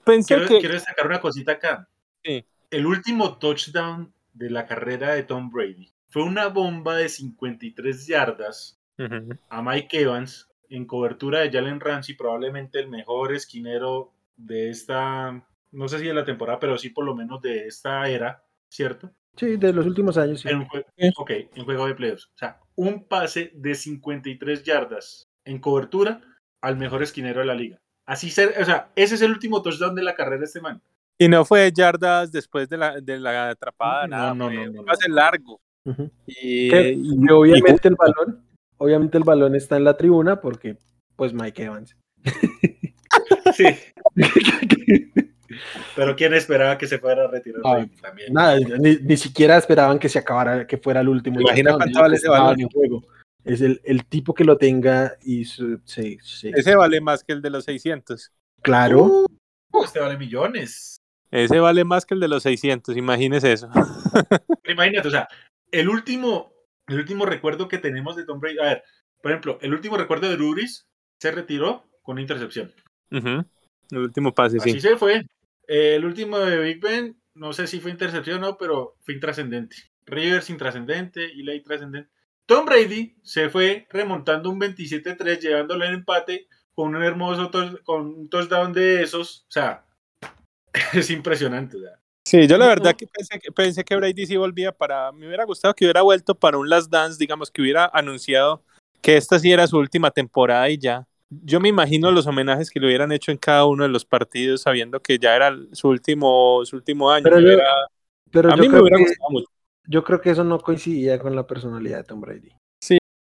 pensé quiero, que... quiero destacar una cosita acá. Sí. El último touchdown de la carrera de Tom Brady fue una bomba de 53 yardas Ujú. a Mike Evans en cobertura de Jalen Ramsey, probablemente el mejor esquinero de esta, no sé si de la temporada, pero sí por lo menos de esta era, ¿cierto? Sí, de los últimos años, sí. En, jue- Sí. ok, en juego de playoffs. O sea, un pase de 53 yardas en cobertura al mejor esquinero de la liga. Así ser, o sea, ese es el último touchdown de la carrera de este man. Y no fue yardas después de la, de la atrapada, No, nada, no, fue no, no, pase no. largo. Y, Que- y- que obviamente el balón, obviamente el balón está en la tribuna porque, pues, Mike Evans. [laughs] Sí. [laughs] Pero quién esperaba que se fuera a retirar Ah, también. Nada, ni, ni siquiera esperaban que se acabara, que fuera el último. Imagina cuánto vale ese balón. en juego. Es el, el tipo que lo tenga y su, sí, sí. ese vale más que el de los 600. Claro, Uh, este vale millones. Ese vale más que el de los 600, imagínese eso. Pero [laughs] Imagínate, o sea, el último, el último recuerdo que tenemos de Tom Brady. A ver, por ejemplo, el último recuerdo de Ruris se retiró con una intercepción. El último pase, Así sí. se fue. El último de Big Ben, no sé si fue intercepción o no, pero fue intrascendente. Rivers intrascendente y Ley trascendente. Tom Brady se fue remontando un 27-3, llevándole el empate con un hermoso con un touchdown de esos. O sea, [laughs] es impresionante. o sea. Sí, yo la verdad que pensé, que pensé que Brady sí volvía para... Me hubiera gustado que hubiera vuelto para un Last Dance, digamos, que hubiera anunciado que esta sí era su última temporada y ya. Yo me imagino los homenajes que le hubieran hecho en cada uno de los partidos, sabiendo que ya era su último, su último año. Pero Me yo- hubiera- pero a yo mí me creo, hubiera que, gustado mucho. Yo creo que eso no coincidía con la personalidad de Tom Brady.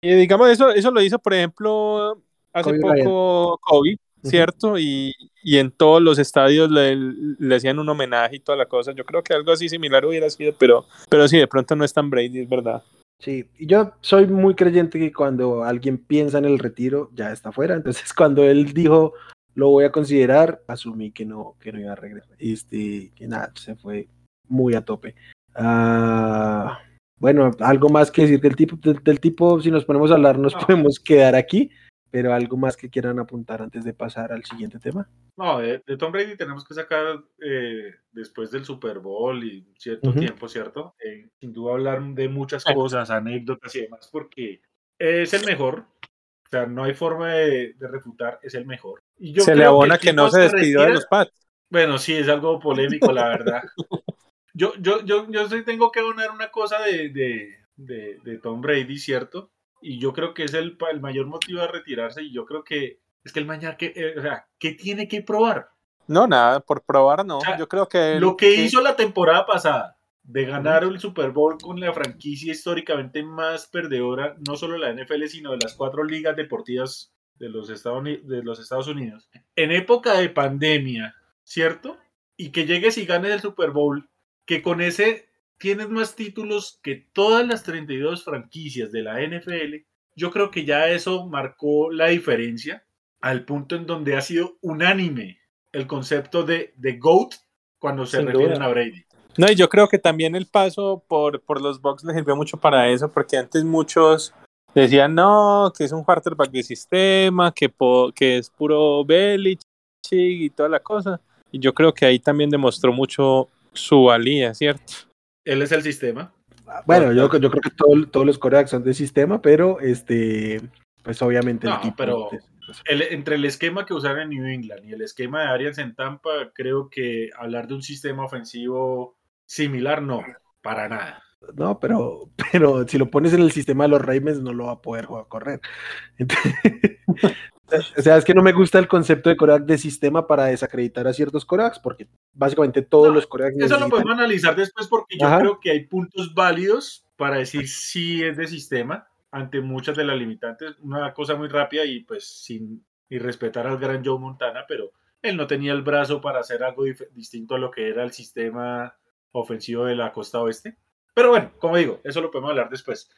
Y digamos, eso, eso lo hizo, por ejemplo, hace Kobe poco Kobe, Ujú. ¿cierto? y, y en todos los estadios le, le hacían un homenaje y toda la cosa. Yo creo que algo así similar hubiera sido, pero, pero sí, de pronto no es tan Brady, es verdad. Sí, y yo soy muy creyente que cuando alguien piensa en el retiro, ya está fuera. Entonces, [laughs] cuando él dijo, lo voy a considerar, asumí que no, que no iba a regresar. Este, que nada, se fue muy a tope. Ah, bueno, algo más que decir del tipo, del, del tipo, si nos ponemos a hablar, nos No. podemos quedar aquí, pero algo más que quieran apuntar antes de pasar al siguiente tema. No, de, de Tom Brady tenemos que sacar eh, después del Super Bowl y cierto tiempo, ¿cierto? Eh, sin duda hablar de muchas cosas, anécdotas y demás, porque es el mejor. O sea, no hay forma de, de refutar, es el mejor. Y yo se le abona que, no se despidió de los Pats. Bueno, sí, es algo polémico, la verdad. [laughs] Yo, yo, yo, yo tengo que abonar una cosa de, de, de, de Tom Brady, ¿cierto? Y yo creo que es el, el mayor motivo de retirarse. Y yo creo que es que el mañana, que, eh, o sea, ¿qué tiene que probar? No, nada, por probar no. O sea, Yo creo que... Lo que sí. hizo la temporada pasada de ganar el Super Bowl con la franquicia históricamente más perdedora, no solo la NFL, sino de las cuatro ligas deportivas de los Estados, de los Estados Unidos, en época de pandemia, ¿cierto? Y que llegues y ganes el Super Bowl, que con ese tienes más títulos que todas las 32 franquicias de la NFL, yo creo que ya eso marcó la diferencia al punto en donde ha sido unánime el concepto de, de GOAT cuando se Sin refieren duda. a Brady. No, y yo creo que también el paso por, por los Bucks le sirvió mucho para eso, porque antes muchos decían, no, que es un quarterback de sistema, que, po- que es puro Belichick y toda la cosa. Y yo creo que ahí también demostró mucho su valía, ¿cierto? Él es el sistema. Bueno, yo, yo creo que todo- todos los corebacks son de sistema, pero este, pues obviamente el No, tipo. pero- El- entre el esquema que usaron en New England y el esquema de Arians en Tampa, creo que hablar de un sistema ofensivo similar, no, para nada. No, pero, pero si lo pones en el sistema de los Ravens no lo va a poder jugar, correr. [laughs] Entonces, o sea, es que no me gusta el concepto de coreback de sistema para desacreditar a ciertos corebacks, porque básicamente todos No, los corebacks Eso lo podemos analizar después porque yo Ajá. creo que hay puntos válidos para decir si es de sistema ante muchas de las limitantes. Una cosa muy rápida y pues sin y respetar al gran Joe Montana, pero él no tenía el brazo para hacer algo distinto a lo que era el sistema ofensivo de la costa oeste. Pero bueno, como digo, eso lo podemos hablar después.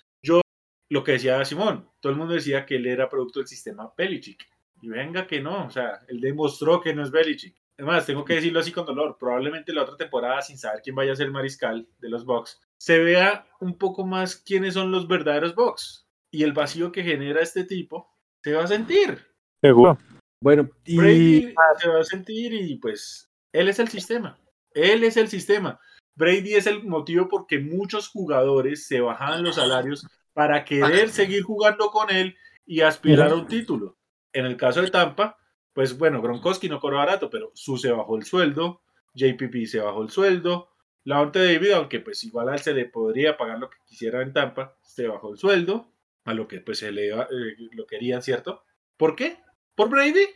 Lo que decía Simón, todo el mundo decía que él era producto del sistema Belichick. Y venga que no, o sea, él demostró que no es Belichick. Además, tengo que decirlo así con dolor, probablemente la otra temporada, sin saber quién vaya a ser el mariscal de los Bucks, se vea un poco más quiénes son los verdaderos Bucks. Y el vacío que genera este tipo se va a sentir. Seguro. Bueno, y Brady se va a sentir y pues él es el sistema. Él es el sistema. Brady es el motivo porque muchos jugadores se bajaban los salarios para querer seguir jugando con él y aspirar a un título. En el caso de Tampa, pues bueno, Gronkowski no cobró barato, pero Su se bajó el sueldo, JPP se bajó el sueldo, Laonte David, aunque pues igual a él se le podría pagar lo que quisiera en Tampa, se bajó el sueldo, a lo que pues se le eh, lo querían, ¿cierto? ¿Por qué? ¿Por Brady?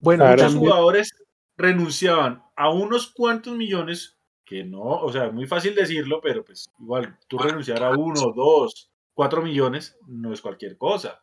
bueno, Muchos también- jugadores renunciaban a unos cuantos millones, que no, o sea, es muy fácil decirlo, pero pues igual tú renunciar a uno, dos, cuatro millones no es cualquier cosa.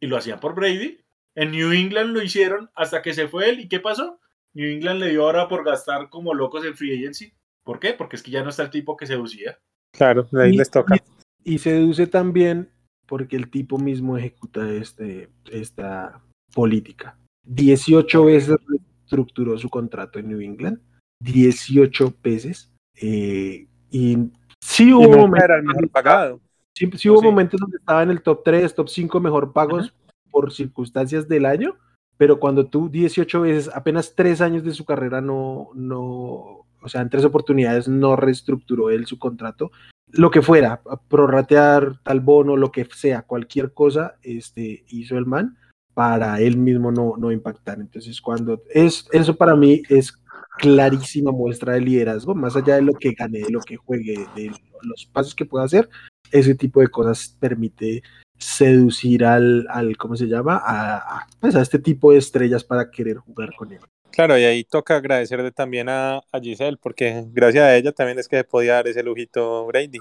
Y lo hacían por Brady. En New England lo hicieron hasta que se fue él. ¿Y qué pasó? New England le dio ahora por gastar como locos en free agency. ¿Por qué? Porque es que ya no está el tipo que seducía. Claro, de ahí Y- les toca. y se deduce también porque el tipo mismo ejecuta este, esta política. 18 veces reestructuró su contrato en New England, 18 veces. eh, y sí Y hubo, momentos, era el mejor pagado. Sí, sí hubo Sí. momentos donde estaba en el top 3, top 5 mejor pagos por circunstancias del año, pero cuando tú 18 veces, apenas 3 años de su carrera no, no, o sea, en tres oportunidades no reestructuró él su contrato, lo que fuera, prorratear tal bono, lo que sea, cualquier cosa, este, hizo el man para él mismo no, no impactar. Entonces, cuando es, eso para mí es clarísima muestra de liderazgo, más allá de lo que gane, de lo que juegue, de los pasos que pueda hacer, ese tipo de cosas permite seducir al, al ¿cómo se llama? A, a, pues a este tipo de estrellas para querer jugar con él. Claro, y ahí toca agradecerle también a, a Giselle, porque gracias a ella también es que se podía dar ese lujito Brady.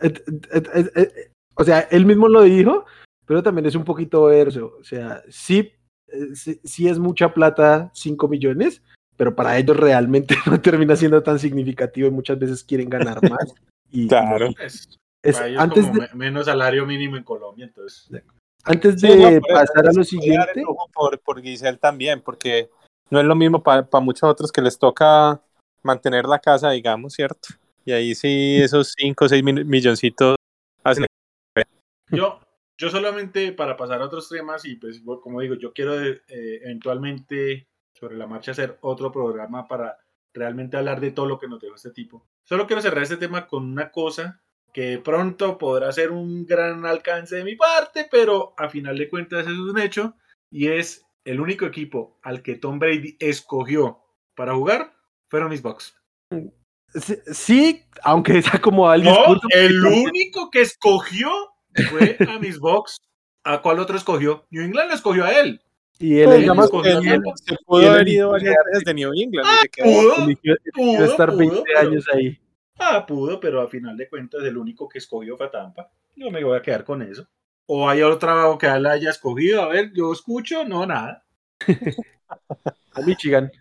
Eh, O sea, él mismo lo dijo, pero también es un poquito verso. O sea, sí, eh, sí, sí es mucha plata, 5 millones, pero para ellos realmente [laughs] no termina siendo tan significativo y muchas veces quieren ganar más. Y, Claro. Es- para ellos antes, como de, me- menos salario mínimo en Colombia, entonces. antes Sí, de no, por eso pasar a lo siguiente, Por, por Giselle también, porque no es lo mismo para muchos otros que les toca mantener la casa, digamos, ¿cierto? Y ahí sí, esos 5 o 6 milloncitos hacen. [laughs] Yo, yo solamente para pasar a otros temas y pues como digo, yo quiero eh, eventualmente sobre la marcha hacer otro programa para realmente hablar de todo lo que nos dejó este tipo. Solo quiero cerrar este tema con una cosa que pronto podrá ser un gran alcance de mi parte, pero a final de cuentas es un hecho y es el único equipo al que Tom Brady escogió para jugar fueron mis Bucks. sí, aunque sea como al No, el único que escogió fue a mis Bucks. ¿A cuál otro escogió? New England lo escogió a él. y él Pues, Él digamos escogió que a él se pudo haber ido varias veces de New England. y se quedó. Pudo, estar 20 pudo, pero- años ahí. Ah, pudo, pero a final de cuentas el único que escogió fue a Tampa. Yo me voy a quedar con eso. O hay otra que él haya escogido. A ver, yo escucho, no, nada. [laughs] a Michigan.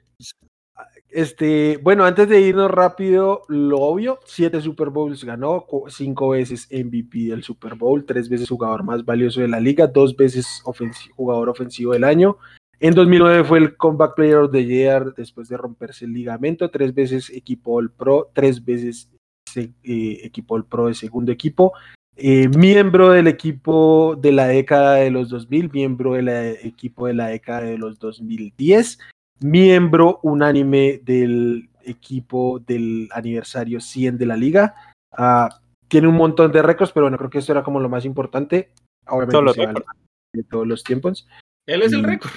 Este, bueno, antes de irnos rápido, lo obvio, siete Super Bowls ganó, cinco veces MVP del Super Bowl, tres veces jugador más valioso de la liga, dos veces jugador ofensivo del año. En 2009 fue el Comeback Player of the Year después de romperse el ligamento, tres veces equipo All Pro, tres veces eh, equipo All Pro de segundo equipo. Eh, miembro del equipo de la década de los 2000, miembro del equipo de la década de los 2010 miembro unánime del equipo del aniversario 100 de la liga. Ah, tiene un montón de récords, pero bueno, creo que esto era como lo más importante. Obviamente se vale de todos los tiempos. Él es el récord.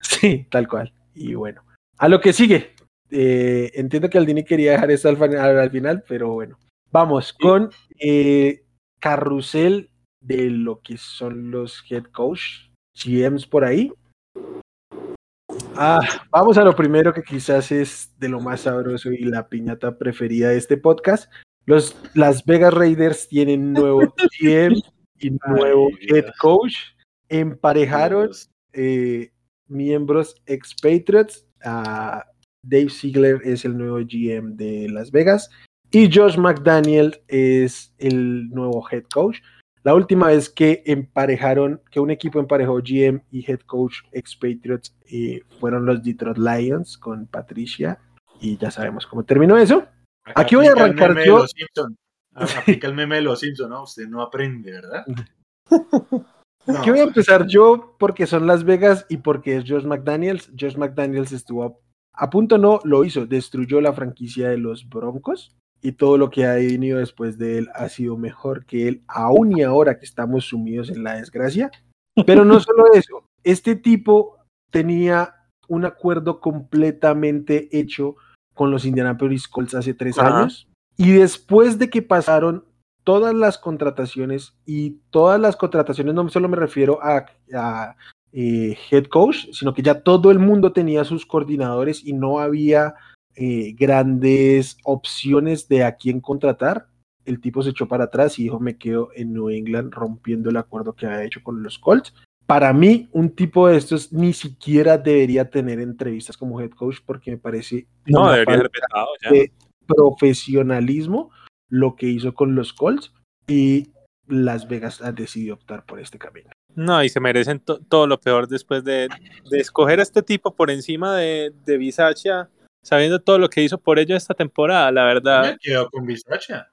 Sí, tal cual. Y bueno, a lo que sigue. Eh, entiendo que Aldini quería dejar esto al, fin- al- al final, pero bueno. Vamos con eh, carrusel de lo que son los head coach, GMs por ahí. Ah, vamos a lo primero que quizás es de lo más sabroso y la piñata preferida de este podcast. Los Las Vegas Raiders tienen nuevo [laughs] GM y nuevo head coach. Emparejaron eh, miembros expatriates. ah, Dave Ziegler es el nuevo GM de Las Vegas y Josh McDaniel es el nuevo head coach. La última vez que emparejaron, que un equipo emparejó GM y head coach expatriates eh, fueron los Detroit Lions con Patricia y ya sabemos cómo terminó eso. Aquí voy a arrancar yo. Aplica el meme de los Simpson, ¿no? Usted no aprende, ¿verdad? [laughs] No. ¿Qué voy a empezar yo? Porque son Las Vegas y porque es Josh McDaniels. Josh McDaniels estuvo a, punto, no, lo hizo, destruyó la franquicia de los Broncos y todo lo que ha venido después de él ha sido mejor que él, aún y ahora que estamos sumidos en la desgracia. Pero no solo eso, este tipo tenía un acuerdo completamente hecho con los Indianapolis Colts hace tres años y después de que pasaron todas las contrataciones y todas las contrataciones, no solo me refiero a, eh, head coach, sino que ya todo el mundo tenía sus coordinadores y no había eh, grandes opciones de a quién contratar. El tipo se echó para atrás y dijo, me quedo en New England rompiendo el acuerdo que había hecho con los Colts. Para mí, un tipo de estos ni siquiera debería tener entrevistas como head coach porque me parece no, de profesionalismo lo que hizo con los Colts y Las Vegas ha decidido optar por este camino. No, y se merecen todo lo peor después de, escoger a este tipo por encima de, de Bisacha sabiendo todo lo que hizo por ello esta temporada, la verdad. Me quedo con Bisacha.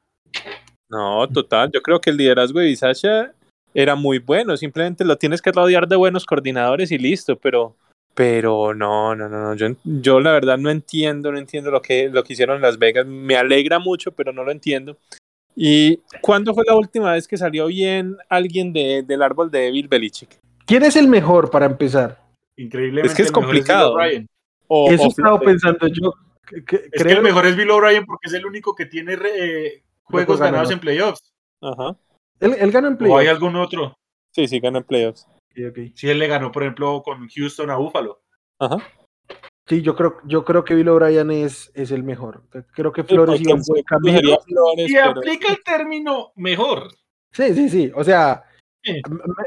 No, total, yo creo que el liderazgo de Bisacha era muy bueno, simplemente lo tienes que rodear de buenos coordinadores y listo, pero pero no, no, no, no. Yo, yo la verdad no entiendo, no entiendo lo que, lo que hicieron en Las Vegas. Me alegra mucho, pero no lo entiendo. ¿Y cuándo fue la última vez que salió bien alguien de, del árbol de Bill Belichick? ¿Quién es el mejor para empezar? Increíblemente. Es que es complicado. O, Eso estaba pensando yo. es que el mejor es Bill O'Brien porque es el único que tiene eh, juegos ganados en playoffs. Ajá. Él, él ganó en playoffs. ¿O hay algún otro? Sí, sí, ganó en playoffs. Okay, Sí, él le ganó, por ejemplo, con Houston a Buffalo. Ajá. Sí, yo creo, yo creo que Bill O'Brien es, es el mejor. Creo que Flores iba un buen camino. y aplica el término mejor. Sí, sí, sí. O sea,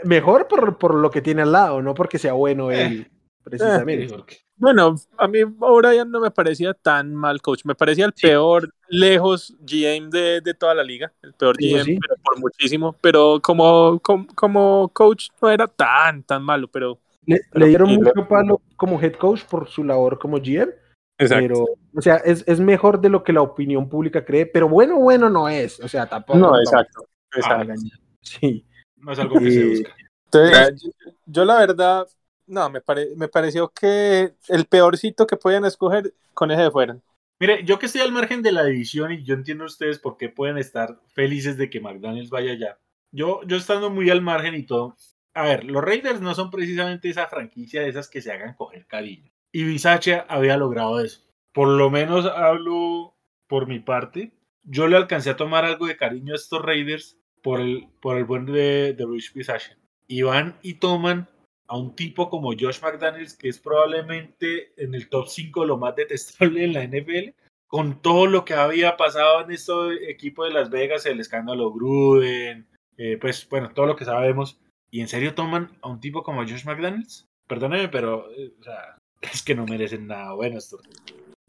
mejor por, por, lo que tiene al lado, no porque sea bueno eh. él, precisamente. Bueno, a mí O'Brien no me parecía tan mal coach, me parecía el peor lejos GM de, de, toda la liga, el peor GM pero por muchísimo, pero como, como, coach no era tan, tan malo, pero... Le, dieron mucho palo como head coach por su labor como GM, Exacto. pero, o sea, es, es, mejor de lo que la opinión pública cree, pero bueno, bueno no es, o sea, tampoco... No, exacto, exacto. sí. No es algo que se busca. Entonces, yo, yo la verdad no, me, me pareció que el peorcito que podían escoger con ese de fuera. Mire, yo que estoy al margen de la división y yo entiendo ustedes por qué pueden estar felices de que McDaniels vaya allá. Yo, yo estando muy al margen y todo. A ver, los Raiders no son precisamente esa franquicia de esas que se hagan coger cariño. Y Bisacha había logrado eso. Por lo menos hablo por mi parte. Yo le alcancé a tomar algo de cariño a estos Raiders por el, por el buen de, de Rich Bisacha. Y van y toman a un tipo como Josh McDaniels, que es probablemente en el top 5 lo más detestable en la NFL, con todo lo que había pasado en este equipo de Las Vegas, el escándalo Gruden, eh, pues bueno, todo lo que sabemos. ¿Y en serio toman a un tipo como Josh McDaniels? Perdóneme, pero eh, [laughs] es que no merecen nada bueno esto.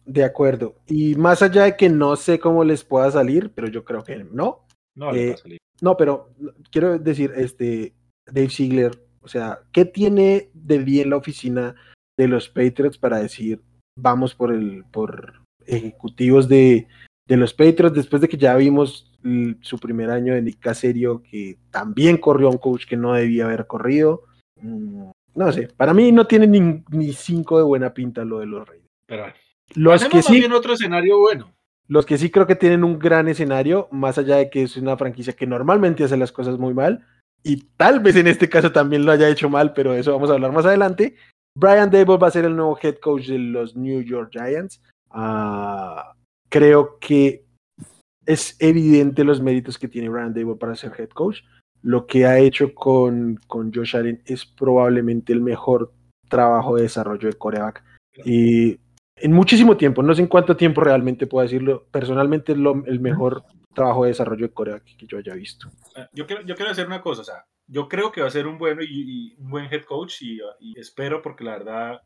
De acuerdo. Y más allá de que no sé cómo les pueda salir, pero yo creo que no. No, eh, salir. no pero quiero decir, este, Dave Ziegler o sea, ¿qué tiene de bien la oficina de los Patriots para decir vamos por el por ejecutivos de, de los Patriots después de que ya vimos su primer año de Nick Caserio que también corrió un coach que no debía haber corrido? Mm, no sé, para mí no tiene ni, ni cinco de buena pinta lo de los Reyes. Pero los que sí otro escenario bueno. Los que sí creo que tienen un gran escenario, más allá de que es una franquicia que normalmente hace las cosas muy mal, y tal vez en este caso también lo haya hecho mal, pero eso vamos a hablar más adelante. Brian Dable va a ser el nuevo head coach de los New York Giants. Ah, creo que es evidente los méritos que tiene Brian Dable para ser head coach. Lo que ha hecho con, con Josh Allen es probablemente el mejor trabajo de desarrollo de coreback. Y en muchísimo tiempo, no sé en cuánto tiempo realmente puedo decirlo, personalmente es lo, el mejor trabajo de desarrollo de Corea que, yo haya visto. Eh, yo quiero, yo quiero hacer una cosa, o sea, yo creo que va a ser un bueno y, un buen head coach y, espero porque la verdad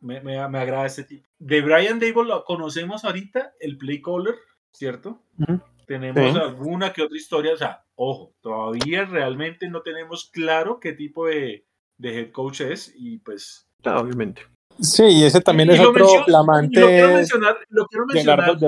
me, me, agrada este tipo. De Brian Dable lo conocemos ahorita, el play caller, ¿cierto? Tenemos alguna que otra historia, o sea, ojo, todavía realmente no tenemos claro qué tipo de, de head coach es y pues... obviamente. Sí, y ese también es otro flamante. Lo quiero mencionar, lo quiero mencionar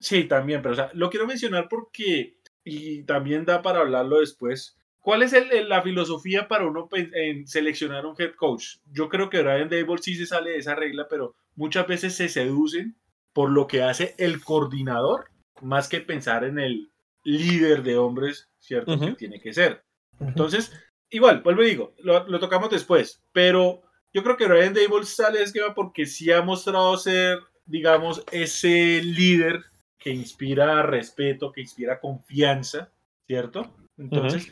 Sí, también, pero o sea, lo quiero mencionar porque, y también da para hablarlo después, ¿cuál es el- la filosofía para uno pe- en seleccionar un head coach? Yo creo que Brian Dable sí se sale de esa regla, pero muchas veces se seducen por lo que hace el coordinador más que pensar en el líder de hombres, ¿cierto? Ujú. Que tiene que ser. Entonces, igual, vuelvo y digo, lo, lo tocamos después, pero yo creo que Brian Dable sale de esquema porque sí ha mostrado ser, digamos, ese líder que inspira respeto, que inspira confianza, ¿cierto? Entonces,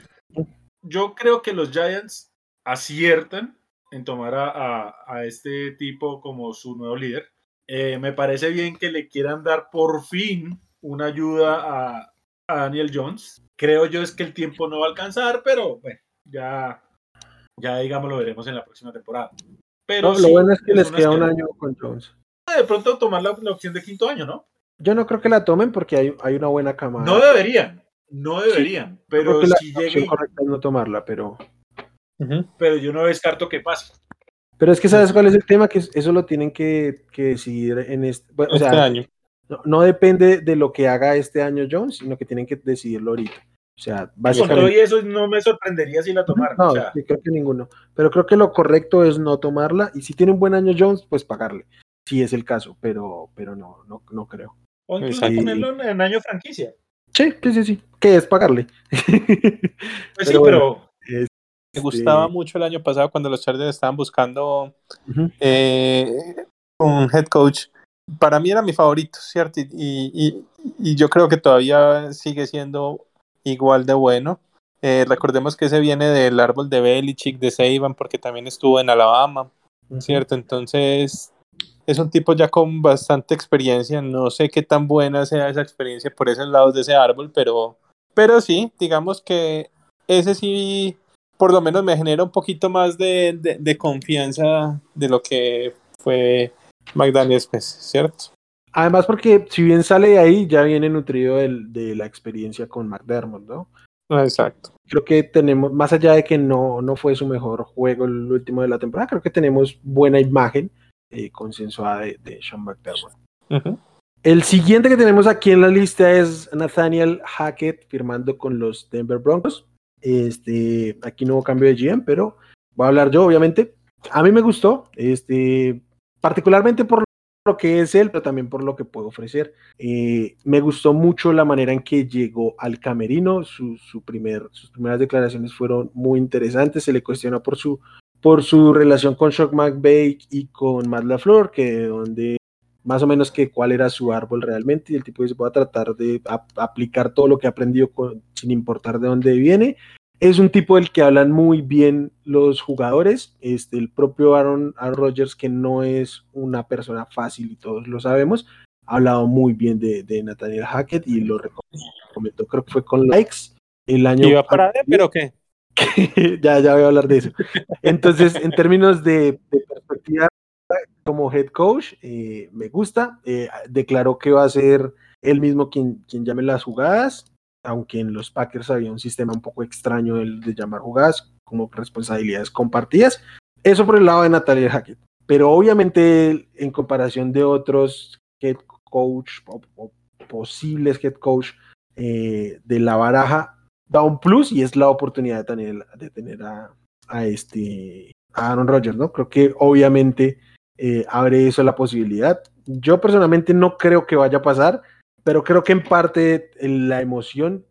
yo creo que los Giants aciertan en tomar a, a- a este tipo como su nuevo líder. Eh, me parece bien que le quieran dar por fin una ayuda a, a Daniel Jones. Creo yo es que el tiempo no va a alcanzar, pero bueno, ya, ya digamos lo veremos en la próxima temporada. Pero No, lo bueno es que les queda un año con Jones. De pronto tomar la, la opción de quinto año, ¿no? Yo no creo que la tomen porque hay, hay una buena camada. No deberían, no deberían, Creo pero que la si es no tomarla, pero... Pero yo no descarto que pase. Pero es que ¿sabes cuál es el tema? Que eso lo tienen que, que decidir en este... bueno, o sea, año. no, no depende de lo que haga este año Jones, sino que tienen que decidirlo ahorita. O sea, Con todo básicamente... y eso no me sorprendería si la tomaran. No, o sea, sí, creo que ninguno. Pero creo que lo correcto es no tomarla. Y si tiene un buen año Jones, pues pagarle. Si es el caso, pero, pero no, no, no creo. O incluso Exacto. ponerlo en, en año franquicia. Sí, sí, sí, sí. ¿Qué es pagarle? Pues Pero sí, bueno. pero Este, Me gustaba mucho el año pasado cuando los Chargers estaban buscando eh, un head coach. Para mí era mi favorito, ¿cierto? Y, y- y yo creo que todavía sigue siendo igual de bueno. Eh, recordemos que ese viene del árbol de Belichick, de Saban, porque también estuvo en Alabama, ¿cierto? Entonces, es un tipo ya con bastante experiencia. No sé qué tan buena sea esa experiencia por esos lados de ese árbol, pero, pero sí, digamos que ese sí, por lo menos me genera un poquito más de, de- de confianza de lo que fue McDaniels, pues, ¿cierto? Además, porque si bien sale de ahí, ya viene nutrido del- de la experiencia con McDermott, ¿no? Exacto. Creo que tenemos, más allá de que no, no fue su mejor juego el último de la temporada, creo que tenemos buena imagen eh, consensuada de, de Sean McDermott. El siguiente que tenemos aquí en la lista es Nathaniel Hackett firmando con los Denver Broncos. Este, aquí no hubo cambio de GM, pero voy a hablar yo, obviamente. A mí me gustó, este, particularmente por lo que es él, pero también por lo que puede ofrecer. Eh, me gustó mucho la manera en que llegó al camerino. Su, su primer, sus primeras declaraciones fueron muy interesantes. Se le cuestiona por su, por su relación con Shock McVay y con Matt LaFleur, que donde más o menos que cuál era su árbol realmente, y el tipo dice, voy a tratar de ap- aplicar todo lo que he aprendido con- sin importar de dónde viene. Es un tipo del que hablan muy bien los jugadores, este, el propio Aaron, Aaron Rodgers, que no es una persona fácil y todos lo sabemos, ha hablado muy bien de, de Nathaniel Hackett y lo recomendó, creo que fue con likes el año Iba para pero ¿qué? [laughs] ya, ya voy a hablar de eso. Entonces, en términos de, perspectiva como head coach, eh, me gusta. Eh, declaró que va a ser él mismo quien, quien llame las jugadas, aunque en los Packers había un sistema un poco extraño el de llamar jugadas como responsabilidades compartidas. Eso por el lado de Natalia Hackett. Pero obviamente, en comparación de otros head coach o posibles head coach eh, de la baraja, da un plus y es la oportunidad de tener, de tener a, a este Aaron Rodgers, ¿no? Creo que obviamente eh, abre eso la posibilidad. Yo personalmente no creo que vaya a pasar, pero creo que en parte la emoción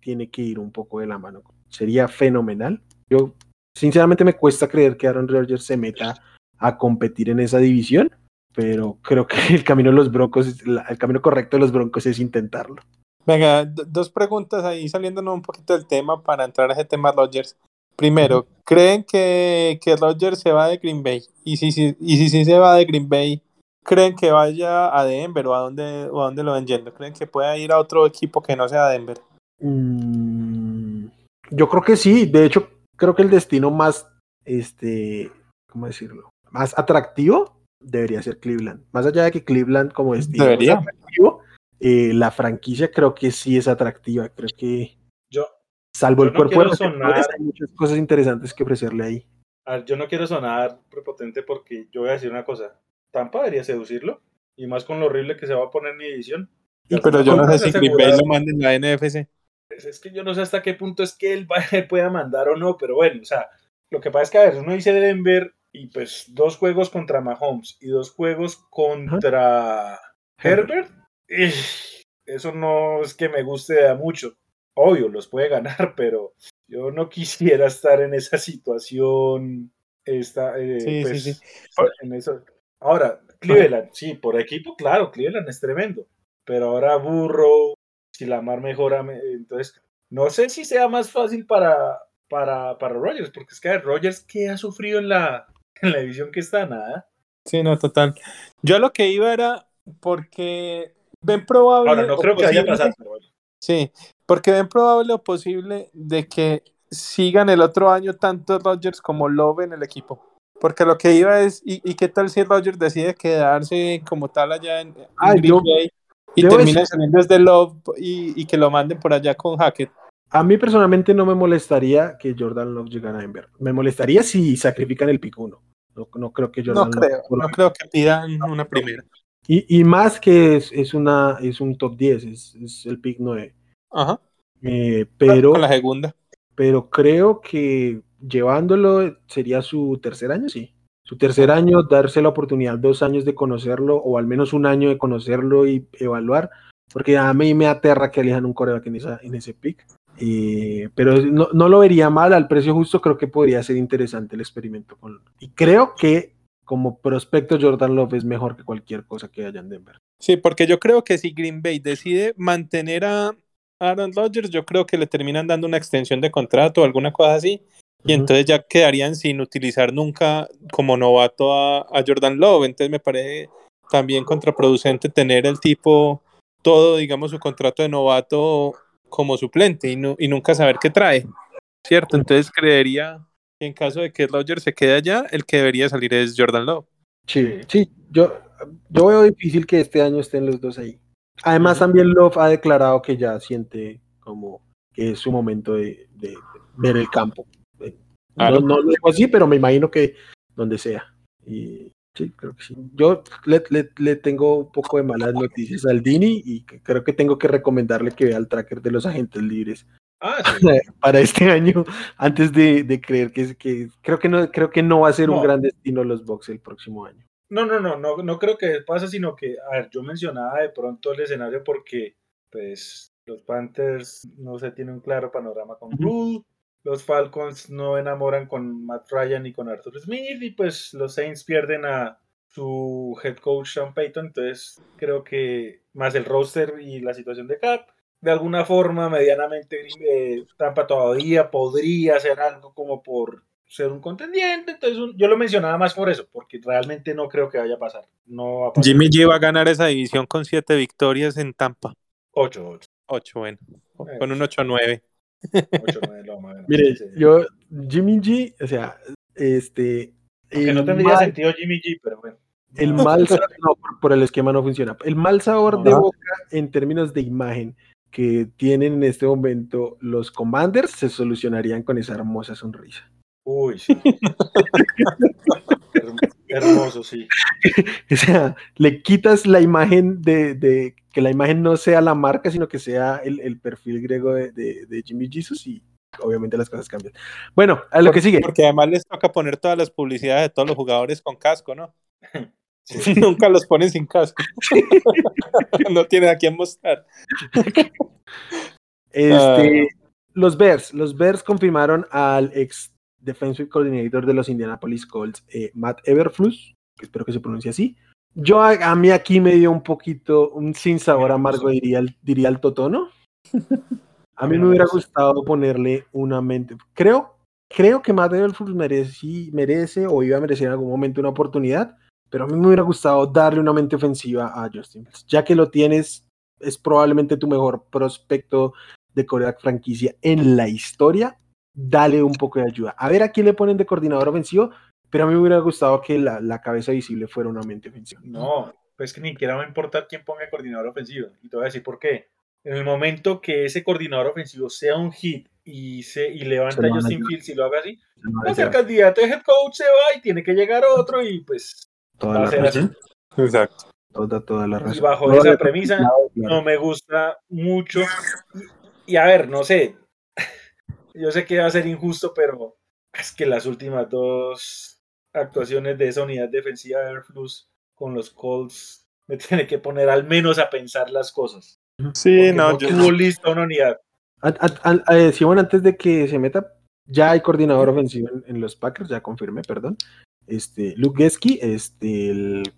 tiene que ir un poco de la mano. Sería fenomenal. Yo sinceramente me cuesta creer que Aaron Rodgers se meta a competir en esa división, pero creo que el camino de los Broncos, el camino correcto de los Broncos es intentarlo. Venga, do- dos preguntas ahí saliéndonos un poquito del tema para entrar a ese tema Rodgers. Primero, ¿creen que, que Rodgers se va de Green Bay? Y si, si, y si sí se va de Green Bay, ¿creen que vaya a Denver o a dónde, o a dónde lo ven yendo? ¿Creen que pueda ir a otro equipo que no sea Denver? Mm, yo creo que sí, de hecho, creo que el destino más, este, ¿cómo decirlo? Más atractivo debería ser Cleveland. Más allá de que Cleveland como destino Debería. es atractivo, eh, la franquicia creo que sí es atractiva. Creo que, yo, salvo Yo el no cuerpo de sonar- hay muchas cosas interesantes que ofrecerle ahí. a ver, yo no quiero sonar prepotente porque yo voy a decir una cosa. Tampa debería seducirlo. Y más con lo horrible que se va a poner en mi edición. Pero yo no sé si Green Bay lo manda en la NFC. Pues es que yo no sé hasta qué punto es que él [laughs] pueda mandar o no, pero bueno, o sea, lo que pasa es que a ver, uno dice Denver y pues dos juegos contra Mahomes y dos juegos contra Herbert, eso no es que me guste a mucho. Obvio, los puede ganar, [laughs] pero yo no quisiera estar en esa situación. Esta, eh, sí, pues, sí, sí. En eso. Ahora, Cleveland, sí, por equipo, claro, Cleveland es tremendo. Pero ahora Burrow, si la mar mejora, entonces no sé si sea más fácil para, para, para Rogers, porque es que Rogers que ha sufrido en la, [laughs] en la división que está, nada. Sí, no, total. Yo lo que iba era porque ven probable. Ahora, no creo que vaya a pasar, Sí, porque ven probable o posible de que sigan el otro año tanto Rogers como Love en el equipo. Porque lo que iba es, ¿y, qué tal si Rogers decide quedarse como tal allá en, Green Bay y termina saliendo desde Love y, que lo manden por allá con Hackett? A mí personalmente no me molestaría que Jordan Love llegara a Denver. Me molestaría si sacrifican el pick 1. No, creo que Jordan no creo, no creo que pidan una primera. Y, y más que es, es, una, es un top 10, es, es el pick 9. Ajá. Eh, pero, Con la segunda. Pero creo que llevándolo sería su tercer año, sí. Su tercer año, darse la oportunidad, dos años de conocerlo, o al menos un año de conocerlo y evaluar, porque a mí me aterra que elijan un coreback en, esa, en ese pick. Eh, pero no, no, lo vería mal, al precio justo creo que podría ser interesante el experimento. Con, y creo que como prospecto Jordan Love es mejor que cualquier cosa que haya en Denver. Sí, porque yo creo que si Green Bay decide mantener a Aaron Rodgers, yo creo que le terminan dando una extensión de contrato o alguna cosa así, y entonces ya quedarían sin utilizar nunca como novato a, Jordan Love. Entonces me parece también contraproducente tener el tipo todo, digamos, su contrato de novato como suplente y, y nunca saber qué trae, ¿cierto? Entonces creería en caso de que Rodgers se quede allá, el que debería salir es Jordan Love. Sí, sí, yo, yo veo difícil que este año estén los dos ahí. Además, también Love ha declarado que ya siente como que es su momento de, ver el campo. Eh, no, no, lo digo así, pero me imagino que donde sea. Y sí, creo que sí. Yo le, tengo un poco de malas noticias al Dini y creo que tengo que recomendarle que vea el tracker de los agentes libres. Ah, [laughs] para este año, antes de, creer que, que creo que no creo que no va a ser un gran destino los Bucks el próximo año. No, no, no, no, no creo que pase, sino que, a ver, yo mencionaba de pronto el escenario porque, pues, los Panthers no se tienen un claro panorama con Rule, los Falcons no enamoran con Matt Ryan y con Arthur Smith, y pues los Saints pierden a su head coach Sean Payton, entonces creo que más el roster y la situación de Cap, de alguna forma, medianamente, eh, Tampa todavía podría hacer algo como por ser un contendiente. Entonces, yo lo mencionaba más por eso, porque realmente no creo que vaya a pasar. No Jimmy G va a ganar esa división con siete victorias en Tampa. Ocho, ocho. Ocho, bueno. Eh, con un 8-9. 8-9 Mire, yo, Jimmy G, o sea, este. Que no tendría sentido Jimmy G, pero bueno. El [laughs] mal sabor, no, por, el esquema no funciona. El mal sabor de boca en términos de imagen que tienen en este momento los Commanders se solucionarían con esa hermosa sonrisa. Uy, sí. Hermoso, sí. [laughs] o sea, le quitas la imagen de, que la imagen no sea la marca, sino que sea el, perfil griego de, Jimmy Jesus y obviamente las cosas cambian. Bueno, a lo que sigue. Porque además les toca poner todas las publicidades de todos los jugadores con casco, ¿no? [laughs] [laughs] Nunca los ponen sin casco. [laughs] no tienen a quién mostrar. Este, ah. Los Bears, los Bears confirmaron al ex defensive coordinator de los Indianapolis Colts, eh, Matt Everflus, que espero que se pronuncie así. Yo a, mí aquí me dio un poquito un sin sabor amargo, diría el, diría el Totono. [laughs] A mí me hubiera gustado ponerle una mente. Creo, creo que Matt Everflus merece, merece o iba a merecer en algún momento una oportunidad, pero a mí me hubiera gustado darle una mente ofensiva a Justin Ya que lo tienes, es probablemente tu mejor prospecto de coreback franquicia en la historia dale un poco de ayuda. A ver a quién le ponen de coordinador ofensivo, pero a mí me hubiera gustado que la, cabeza visible fuera una mente ofensiva. No, pues que ni siquiera va a importar quién ponga coordinador ofensivo. Y te voy a decir por qué. En el momento que ese coordinador ofensivo sea un hit y, se, y levanta a Justin Fields y lo haga así, va a candidato de head coach, se va y tiene que llegar otro y pues toda va a ser así. Exacto. Toda, toda la razón. Y bajo esa premisa, no me gusta mucho y a ver, no sé, [laughs] yo sé que va a ser injusto, pero es que las últimas dos actuaciones de esa unidad defensiva de Airflux con los Colts me [laughs] tiene que poner al menos a pensar las cosas. Sí, no, yo tuvo lista una unidad. Eh, Simón, antes de que se meta, ya hay coordinador ofensivo en, los Packers, ya confirmé, perdón. Este, Luke Geski, este, el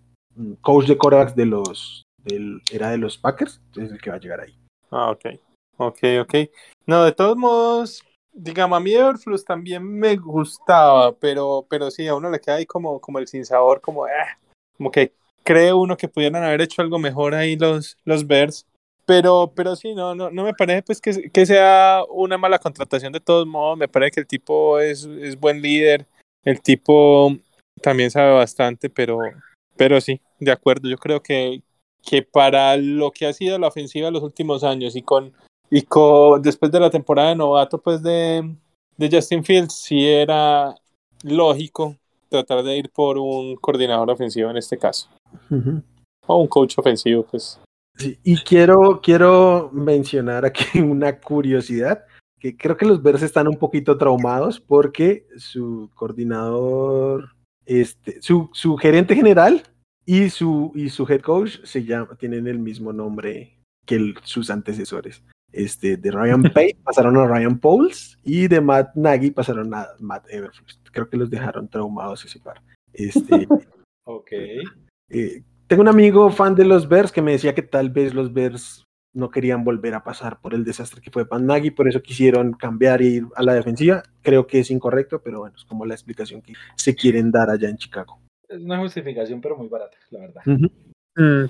coach de quarterbacks de los, del, era de los Packers, es el que va a llegar ahí. Ah, ok. Ok, ok. No, de todos modos, digamos, a mí Everflux también me gustaba, pero, pero sí, a uno le queda ahí como, como el sinsabor, como, eh, como que cree uno que pudieran haber hecho algo mejor ahí los, los Bears. Pero, pero sí, no, no, no me parece pues que, que sea una mala contratación de todos modos. Me parece que el tipo es, es buen líder. El tipo también sabe bastante, pero, pero sí, de acuerdo. Yo creo que, que para lo que ha sido la ofensiva en los últimos años y con, y con después de la temporada de novato pues de, de Justin Fields, sí era lógico tratar de ir por un coordinador ofensivo en este caso. O un coach ofensivo, pues y quiero, quiero mencionar aquí [laughs] una curiosidad, que creo que los Bears están un poquito traumados porque su coordinador, este, su, su gerente general y su, y su head coach se llama, tienen el mismo nombre que sus antecesores. Este, de Ryan [laughs] Pay pasaron a Ryan Pauls y de Matt Nagy pasaron a Matt Everflux. Creo que los dejaron traumados ese par. Este, [laughs] ok. Eh, tengo un amigo fan de los Bears que me decía que tal vez los Bears no querían volver a pasar por el desastre que fue Pan Nagy, por eso quisieron cambiar e ir a la defensiva. Creo que es incorrecto, pero bueno, es como la explicación que se quieren dar allá en Chicago. Es una justificación, pero muy barata, la verdad. Mm.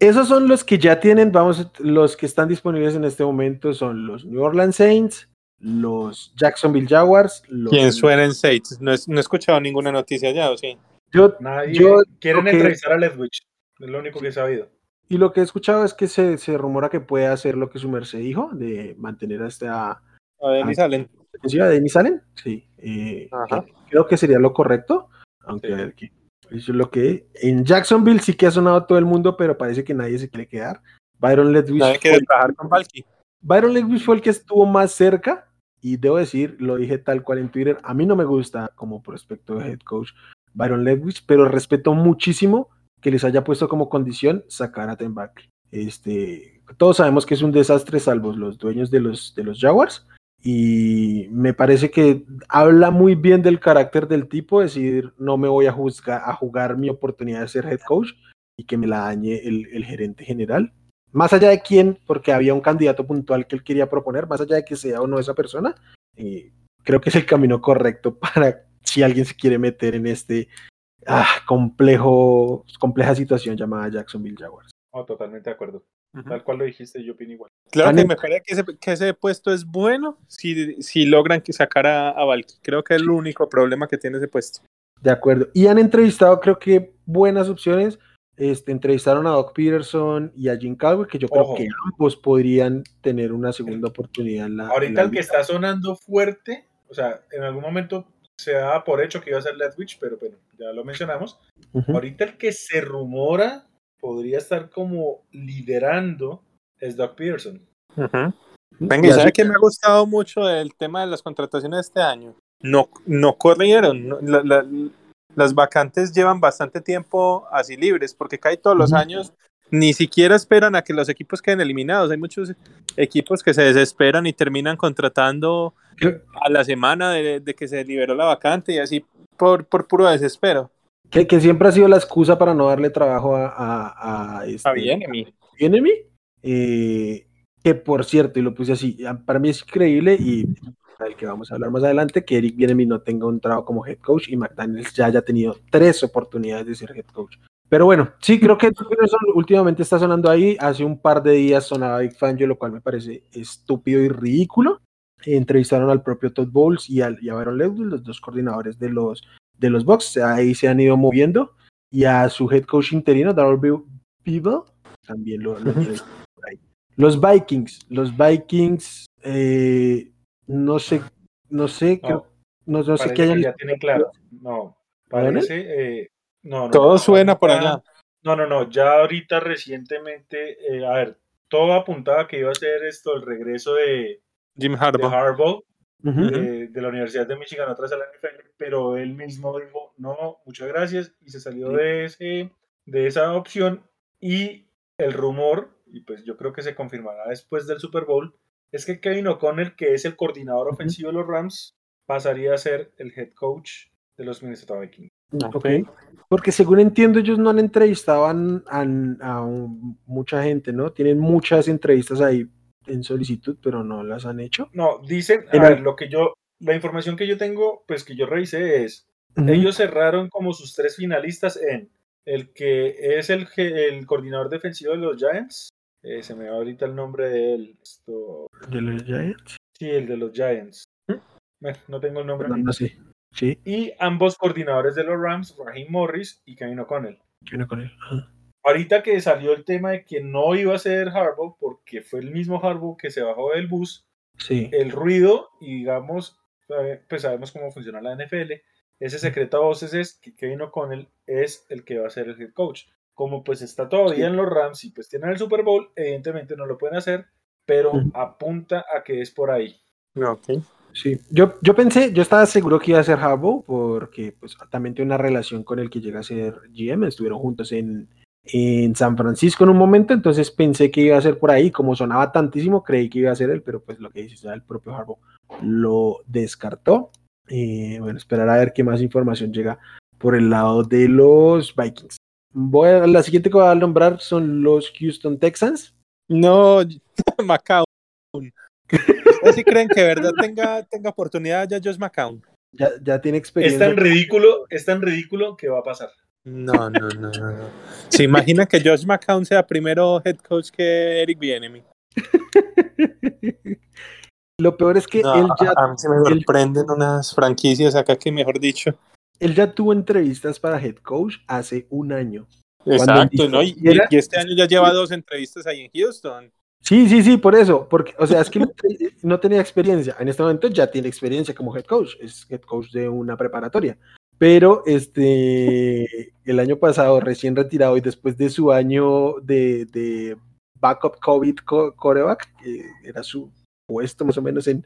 Esos son los que ya tienen, vamos, los que están disponibles en este momento son los New Orleans Saints, los Jacksonville Jaguars. Los... ¿Quién suena en Saints? No, he escuchado ninguna noticia ya, ¿o sí? Yo, yo quieren entrevistar a Ledwich. Es lo único que he sabido. Y lo que he escuchado es que se, se rumora que puede hacer lo que su merced dijo, de mantener hasta... A Denis Allen. ¿A Denis Allen? Sí. Eh, creo que sería lo correcto. Aunque eso es lo que... En Jacksonville sí que ha sonado todo el mundo, pero parece que nadie se quiere quedar. Byron Ledwich... quiere trabajar con Valky. Byron Ledwich fue el que estuvo más cerca y debo decir, lo dije tal cual en Twitter, a mí no me gusta como prospecto de head coach Byron Ledwich, pero respeto muchísimo que les haya puesto como condición sacar a Ten Este, todos sabemos que es un desastre, salvo los dueños de los, de los Jaguars. Y me parece que habla muy bien del carácter del tipo, decir, no me voy a, juzgar, a jugar mi oportunidad de ser head coach y que me la dañe el, gerente general. Más allá de quién, porque había un candidato puntual que él quería proponer, más allá de que sea o no esa persona, eh, creo que es el camino correcto para si alguien se quiere meter en este ah, complejo, compleja situación llamada Jacksonville Jaguars. Oh, totalmente de acuerdo. Tal cual lo dijiste, yo opino igual. Claro que me parece que ese, que ese, puesto es bueno si, si logran que sacar a, a Valky. Creo que es el único problema que tiene ese puesto. De acuerdo. Y han entrevistado, creo que buenas opciones. Este, entrevistaron a Doc Peterson y a Jim Caldwell, que yo creo que ambos podrían tener una segunda oportunidad en la. Ahorita el que está sonando fuerte, o sea, en algún momento se daba por hecho que iba a ser Ledwich, pero bueno, ya lo mencionamos. Ahorita el que se rumora podría estar como liderando es Doug Pearson. Venga, y sabe que me ha gustado mucho el tema de las contrataciones de este año. No, no corrieron. las vacantes llevan bastante tiempo así libres, porque cae todos los años ni siquiera esperan a que los equipos queden eliminados. Hay muchos equipos que se desesperan y terminan contratando a la semana de, que se liberó la vacante y así por, por puro desespero. Que, que, siempre ha sido la excusa para no darle trabajo a, a, a, este, eh, que por cierto, y lo puse así, para mí es increíble y el que vamos a hablar más adelante, que Eric Bienemi no tenga un trabajo como head coach y McDaniels ya haya tenido tres oportunidades de ser head coach. Pero bueno, sí, creo que últimamente está sonando ahí. Hace un par de días sonaba Big Fangio, lo cual me parece estúpido y ridículo. Entrevistaron al propio Todd Bowles y, al, y a Baron Lewis, los dos coordinadores de los, de los Bucks. Ahí se han ido moviendo. Y a su head coach interino, Darrell People, también lo, lo. Los Vikings, los Vikings, eh, no sé, no sé, no, no, sé qué hayan. Ya tienen claro. No, parece, eh, no, Todo suena por allá. No, no, no. Ya ahorita recientemente, eh, a ver, todo apuntaba que iba a ser esto el regreso de, Jim de Harbaugh. Harbaugh Ujú. de, de la Universidad de Michigan atrás a la NFL, pero él mismo dijo, no, muchas gracias, y se salió Sí. de, ese, de esa opción. Y el rumor, y pues yo creo que se confirmará después del Super Bowl, es que Kevin O'Connell, que es el coordinador ofensivo de los Rams, pasaría a ser el head coach de los Minnesota Vikings. Ok. Porque según entiendo, ellos no han entrevistado a, a- a un- mucha gente, ¿no? Tienen muchas entrevistas ahí en solicitud, pero no las han hecho. No, dicen, a ver, lo que yo, la información que yo tengo, pues que yo revisé es. Ellos cerraron como sus tres finalistas en el que es el, el coordinador defensivo de los Giants. eh, se me va ahorita el nombre de él. Esto, de los Giants. sí, el de los Giants. Bueno, no tengo el nombre. No, no sé. Sí, Y ambos coordinadores de los Rams, Raheem Morris y Kevin O'Connell. él. Ajá. Ahorita que salió el tema de que no iba a ser Harbaugh, porque fue el mismo Harbaugh que se bajó del bus, Sí. el ruido y digamos, eh, pues sabemos cómo funciona la NFL, ese secreto a voces es que Kevin O'Connell es el que va a ser el head coach. Como pues está todavía en los Rams y pues tienen el Super Bowl, evidentemente no lo pueden hacer, pero apunta a que es por ahí. Ok. Sí, yo, yo pensé, yo estaba seguro que iba a ser Harbaugh porque pues también tiene una relación con el que llega a ser GM, estuvieron juntos en, en San Francisco en un momento, entonces pensé que iba a ser por ahí, como sonaba tantísimo, creí que iba a ser él, pero pues lo que dice el propio Harbaugh lo descartó. Eh, bueno, esperar a ver qué más información llega por el lado de los Vikings. Voy a, la siguiente que voy a nombrar son los Houston Texans. No, [laughs] McCown. [laughs] ¿Ustedes sí creen que de verdad tenga, tenga oportunidad ya Josh McCown? Ya, ya tiene Es experiencia. tan ridículo, es tan ridículo que va a pasar. No, no, no, no. no. ¿Se imagina que Josh McCown sea primero head coach que Eric Bieniemy? [laughs] Lo peor es que No, él ya a mí se me él- sorprenden unas franquicias acá que, mejor dicho. él ya tuvo entrevistas para head coach hace un año. Exacto, ¿no? Y, era- y este año ya lleva dos entrevistas ahí en Houston. Sí, sí, sí, por eso, porque, o sea, es que no, te- no tenía experiencia. En este momento ya tiene experiencia como head coach, es head coach de una preparatoria. Pero este, el año pasado, recién retirado y después de su año de, de backup COVID co- coreback, que era su puesto más o menos en,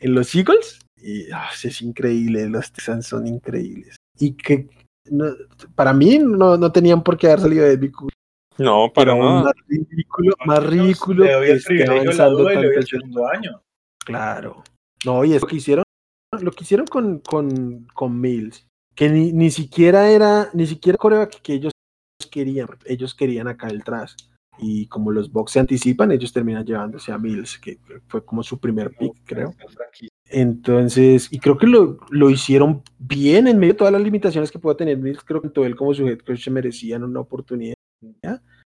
en los Eagles, y ah, es increíble, los Texans son increíbles. Y que no- para mí no, no tenían por qué haber salido de Big No, pero para nada. más ridículo, más ridículo que esté avanzando tanto el segundo año. Claro. No, y es lo que hicieron, lo que hicieron con, con, con Mills, que ni, ni siquiera era, ni siquiera coreback que ellos querían, ellos querían acá el tras. Y como los Bucks se anticipan, ellos terminan llevándose a Mills, que fue como su primer pick, creo. Entonces, y creo que lo, lo hicieron bien en medio de todas las limitaciones que pueda tener Mills. Creo que todo él como su head coach se merecían una oportunidad.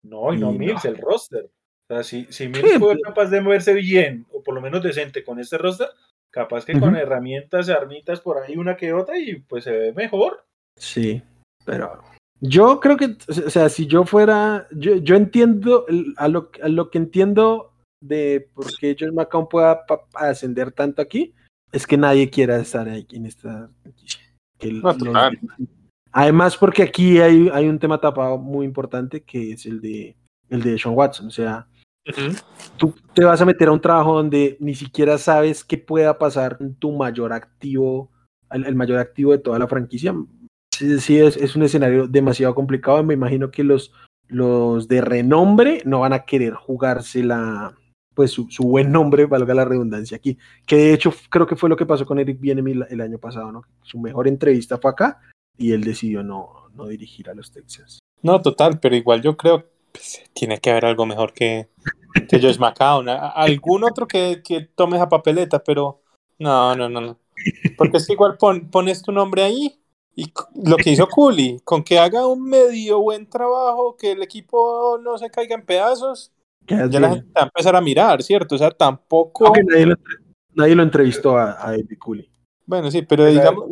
No, y no Y Mills, no. el roster. O sea, si, si Mills fue pero- capaz de moverse bien, o por lo menos decente con este roster, capaz que con herramientas, armitas por ahí una que otra, y pues se ve mejor. Sí, pero yo creo que, o sea, si yo fuera, yo, yo entiendo, a lo, a lo que entiendo de por qué John McCown pueda pa- ascender tanto aquí, es que nadie quiera estar ahí en esta. Que No, total. Además, porque aquí hay, hay un tema tapado muy importante que es el de el de Sean Watson. O sea, tú te vas a meter a un trabajo donde ni siquiera sabes qué pueda pasar con tu mayor activo, el, el mayor activo de toda la franquicia. Sí, sí es, es un escenario demasiado complicado. Me imagino que los, los de renombre no van a querer jugarse la, pues su, su buen nombre, valga la redundancia aquí. Que de hecho creo que fue lo que pasó con Eric Bieniemy el, el año pasado, ¿no? Su mejor entrevista fue acá y él decidió no, no dirigir a los Texans. No, total, pero igual yo creo pues, tiene que haber algo mejor que, que Josh McCown. Algún otro que, que tome esa papeleta, pero no, no, no, no. Porque es que igual pon- pones tu nombre ahí y lo que hizo Cooley, con que haga un medio buen trabajo, que el equipo no se caiga en pedazos, ya la bien. gente va a empezar a mirar, ¿cierto? O sea, tampoco. Nadie, lo, nadie lo entrevistó a, a Eddie Cooley. Bueno, sí, pero digamos,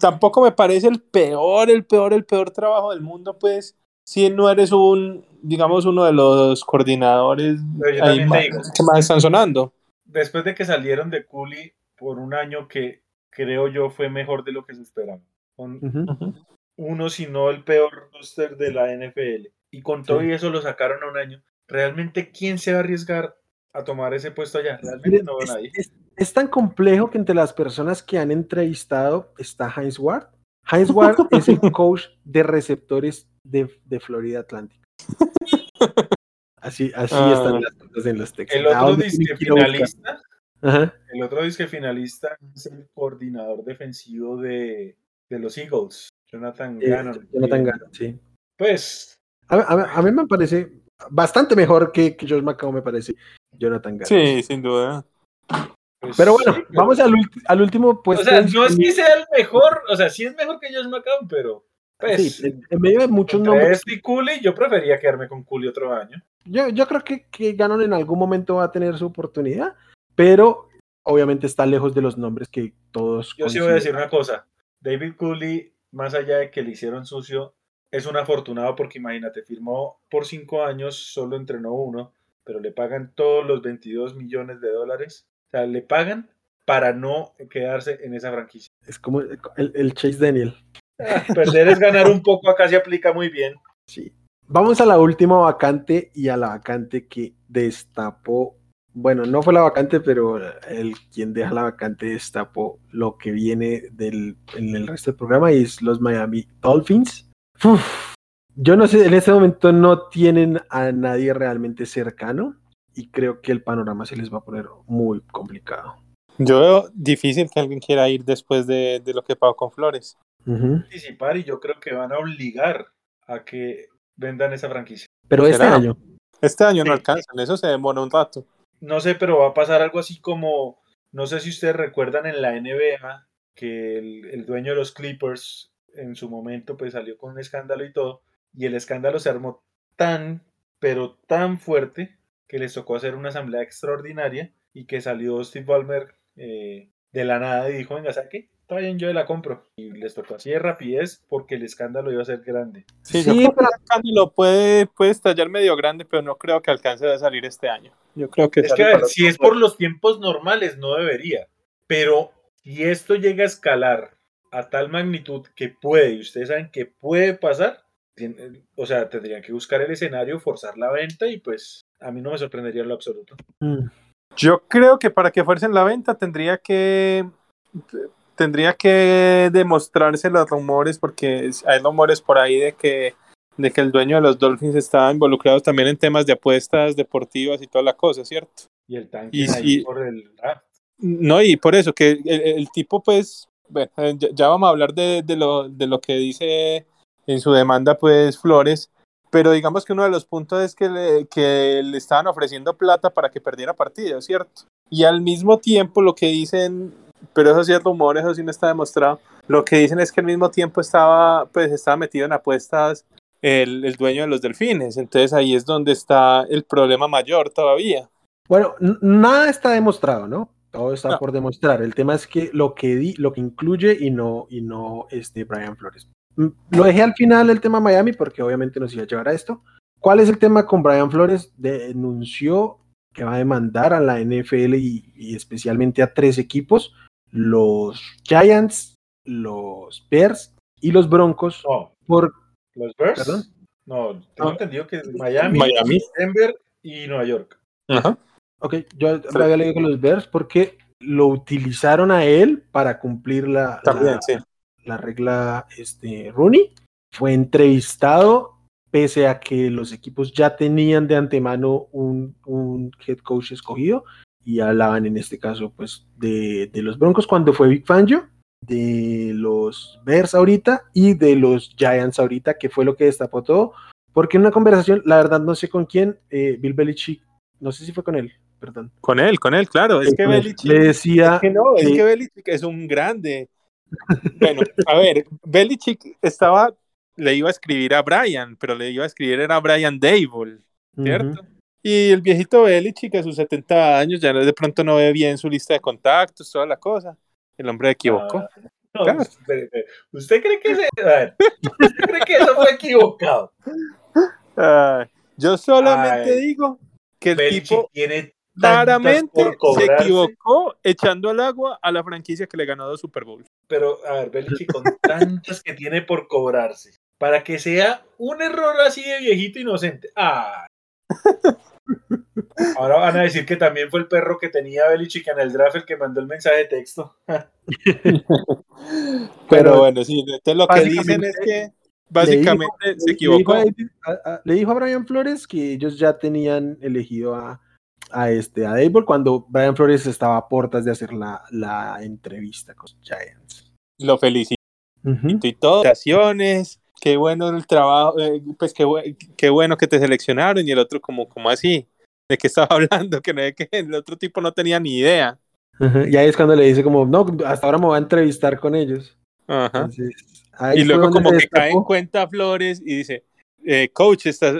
tampoco me parece el peor, el peor, el peor trabajo del mundo, pues, si no eres un, digamos, uno de los coordinadores ahí más- digo. que más están sonando. Después de que salieron de Cooley por un año que creo yo fue mejor de lo que se esperaba. Con uno, si no el peor roster de la NFL. Y con todo Sí. y eso lo sacaron a un año. realmente quién se va a arriesgar a tomar ese puesto allá. Realmente no es, nadie. es- es tan complejo que entre las personas que han entrevistado está Heinz Ward. Heinz Ward [laughs] es el coach de receptores de, de Florida Atlántica. [laughs] Así, así Ah. están las cosas en los textos. El ¿A otro disque finalista, Ajá. el otro disque finalista es el coordinador defensivo de, de los Eagles, Jonathan Eh, Gannon. Jonathan Gannon, sí. Pues, A, a- a mí me parece bastante mejor que, que Josh McCown, me parece Jonathan Gannon. Sí, sin duda. Pues, Pero bueno, sí, pero- vamos al, al último puesto. O sea, no es que sea el mejor, o sea, sí es mejor que Josh McCown, pero pues, Sí, en, medio de muchos nombres, este y Cooley, yo prefería quedarme con Cooley otro año. yo, yo creo que, que Gannon en algún momento va a tener su oportunidad, pero obviamente está lejos de los nombres que todos. Yo sí voy a decir una cosa. David Cooley, más allá de que le hicieron sucio, es un afortunado porque imagínate, firmó por cinco años, solo entrenó uno, pero le pagan todos los 22 millones de dólares. O sea, le pagan para no quedarse en esa franquicia. Es como el, el Chase Daniel. Ah, Perder es ganar un poco, acá se aplica muy bien. Sí. Vamos a la última vacante y a la vacante que destapó. Bueno, no fue la vacante, pero el quien deja la vacante destapó lo que viene del, en el resto del programa y es los Miami Dolphins. Uf, yo no sé, en este momento no tienen a nadie realmente cercano y creo que el panorama se les va a poner muy complicado. Yo veo difícil que alguien quiera ir después de, de lo que pagó con Flores. Participar y yo creo que van a obligar a que vendan esa franquicia. Pero este ¿Será? año, Este año no Sí. alcanzan, eso se demora un rato. No sé, pero va a pasar algo así como, no sé si ustedes recuerdan en la NBA que el, el dueño de los Clippers en su momento pues salió con un escándalo y todo, y el escándalo se armó tan, pero tan fuerte que les tocó hacer una asamblea extraordinaria y que salió Steve Ballmer eh, de la nada y dijo, venga, ¿sabe qué? Está bien, yo la compro. Y les tocó así de rapidez porque el escándalo iba a ser grande. Sí, Sí, yo creo que pero- ese escándalo puede, puede estallar medio grande, pero no creo que alcance a salir este año. Yo creo que Es que a ver, si es por los tiempos normales, no debería. Pero si esto llega a escalar a tal magnitud que puede, y ustedes saben que puede pasar, o sea, tendrían que buscar el escenario, forzar la venta y pues a mí no me sorprendería en lo absoluto. mm, Yo creo que para que fuercen la venta tendría que tendría que demostrarse los rumores porque hay rumores por ahí de que de que el dueño de los Dolphins está involucrado también en temas de apuestas deportivas y toda la cosa, ¿cierto? Y el tanque Y ahí por el draft. No, y por eso que el, el tipo pues, bueno, ya, ya vamos a hablar de, de lo, de lo que dice en su demanda pues Flores, pero digamos que uno de los puntos es que le, que le estaban ofreciendo plata para que perdiera partidos, ¿cierto? Y al mismo tiempo lo que dicen, pero eso sí es rumor, eso sí no está demostrado, lo que dicen es que al mismo tiempo estaba, pues estaba metido en apuestas el, el dueño de los delfines, entonces ahí es donde está el problema mayor todavía. Bueno, nada está demostrado, ¿no? Todo está No. por demostrar. El tema es que lo que di, lo que incluye y no, y no este Brian Flores. Mm, Lo dejé al final el tema Miami porque obviamente nos iba a llevar a esto. ¿Cuál es el tema con Brian Flores? Denunció que va a demandar a la NFL y, y especialmente a tres equipos, los Giants, los Bears y los Broncos, por los Bears. ¿Perdón? No, tengo Ah. entendido que Miami, Miami. Denver y Nueva York. Ajá. Ok, yo me había leído con los Bears porque lo utilizaron a él para cumplir la, También, la, sí. La regla este, Rooney. Fue entrevistado pese a que los equipos ya tenían de antemano un, un head coach escogido y hablaban en este caso pues de, de los Broncos cuando fue Big Fangio, de los Bears ahorita y de los Giants ahorita, que fue lo que destapó todo. Porque en una conversación, la verdad no sé con quién, eh, Bill Belichick, no sé si fue con él, perdón. Con él, con él, claro. Es que Le- Belichick. le decía Es que no, es que- que Belichick es un grande. Bueno, a ver, Belichick estaba, le iba a escribir a Brian, pero le iba a escribir era a Brian Dable, ¿cierto? Y el viejito Belichick a sus 70 años ya de pronto no ve bien su lista de contactos, toda la cosa. El hombre equivocó. Ah, no, Claro. ¿Usted cree que ver, ¿usted cree que eso fue equivocado? Yo solamente Ay. digo que el Belichick tipo tiene claramente se equivocó echando al agua a la franquicia que le ganó dos Super Bowl. Pero, a ver, Belichick con [laughs] tantas que tiene por cobrarse, para que sea un error así de viejito inocente. Ah, [laughs] Ahora van a decir que también fue el perro que tenía Belichick en el draft el que mandó el mensaje de texto. [laughs] Pero bueno, sí, entonces lo que dicen es que básicamente dijo, se equivocó. Le dijo, a, a, le dijo, a, Brian Flores que ellos ya tenían elegido a, a este a Dable cuando Brian Flores estaba a puertas de hacer la, la entrevista con Giants. Lo felicito uh -huh. y todo. Qué bueno el trabajo, eh, pues qué, qué, bueno que te seleccionaron y el otro como, como así, de qué [laughs] estaba hablando, que, no, que el otro tipo no tenía ni idea. Uh -huh. Y ahí es cuando le dice como, no, hasta ahora me voy a entrevistar con ellos. Ajá. Entonces, y luego como que destacó. cae en cuenta Flores y dice, eh, coach, estás,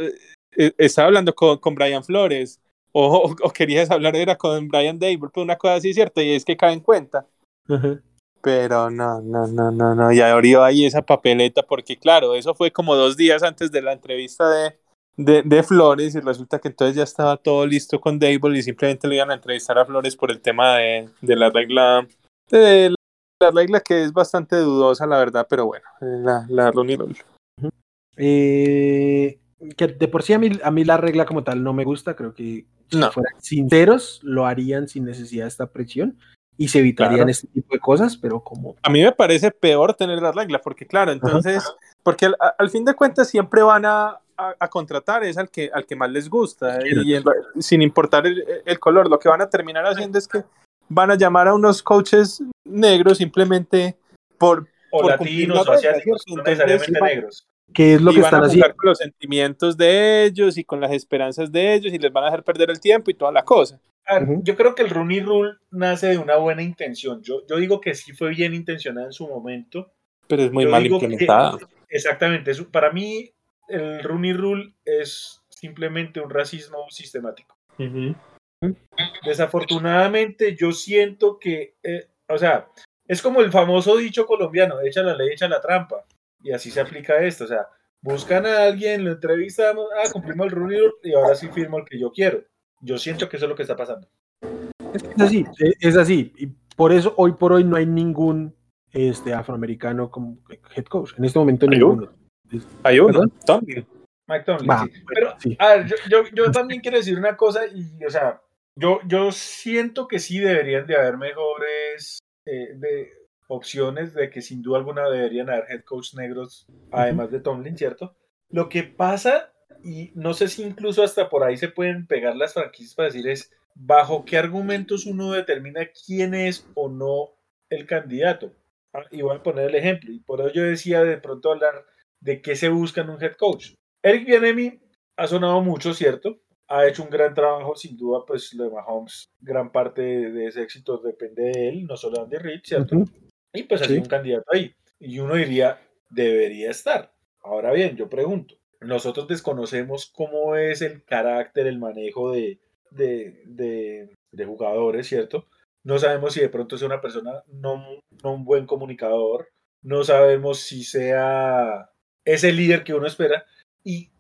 eh, estaba hablando con, con Brian Flores, o, o, querías hablar era con Brian Dable, pero una cosa así, ¿cierto? Y es que cae en cuenta. Uh -huh. Pero no, no, no, no, no, y abrió ahí esa papeleta porque claro, eso fue como dos días antes de la entrevista de, de, de, Flores y resulta que entonces ya estaba todo listo con Dable y simplemente le iban a entrevistar a Flores por el tema de, de la regla, de la, la, regla que es bastante dudosa la verdad, pero bueno, la, la Rooney Rule. Uh -huh. eh, que de por sí a mí, a mí la regla como tal no me gusta, creo que si no. fueran sinceros lo harían sin necesidad de esta presión y se evitarían claro. este tipo de cosas, pero como... A mí me parece peor tener la regla, porque claro, entonces, Ajá. porque al, al, fin de cuentas siempre van a, a, a, contratar, es al que, al que más les gusta, y el, sin importar el, el, color, lo que van a terminar haciendo es que van a llamar a unos coaches negros simplemente por... O por latinos o asiáticos, no necesariamente negros. ¿Qué es lo y que van están a haciendo? con los sentimientos de ellos y con las esperanzas de ellos y les van a hacer perder el tiempo y toda la cosa. Ver, uh -huh. Yo creo que el Rooney Rule nace de una buena intención. Yo, yo digo que sí fue bien intencionada en su momento. Pero es muy yo mal implementada. Que, exactamente. Eso, para mí, el Rooney Rule es simplemente un racismo sistemático. Uh -huh. Desafortunadamente, yo siento que, eh, o sea, es como el famoso dicho colombiano, echa la ley, echa la trampa. Y así se aplica esto. O sea, buscan a alguien, lo entrevistan, ah, cumplimos el Rooney Rule y ahora sí firmo el que yo quiero. Yo siento que eso es lo que está pasando. Es, así, es así. Y por eso hoy por hoy no hay ningún este, afroamericano como head coach. En este momento ¿Hay ninguno. Uno? Hay uno, Tomlin. Mike Tomlin, Va, sí. Pero, sí. a ver, yo, yo, yo, también quiero decir una cosa, y, o sea, yo, yo siento que sí deberían de haber mejores eh, de opciones, de que sin duda alguna deberían haber head coach negros, además de Tomlin, ¿cierto? Lo que pasa y no sé si incluso hasta por ahí se pueden pegar las franquicias para decir es bajo qué argumentos uno determina quién es o no el candidato. Ah, y voy a poner el ejemplo. Y por eso yo decía de pronto hablar de qué se busca en un head coach. Eric Bienemi ha sonado mucho, ¿cierto? Ha hecho un gran trabajo, sin duda, pues lo de Mahomes, gran parte de ese éxito depende de él, no solo de Andy Reid, ¿cierto? Uh -huh. Y pues sido sí. un candidato ahí. Y uno diría, debería estar. Ahora bien, yo pregunto, nosotros desconocemos cómo es el carácter, el manejo de, de, de, de, jugadores, ¿cierto? No sabemos si de pronto es una persona no, no un buen comunicador, no sabemos si sea ese líder que uno espera y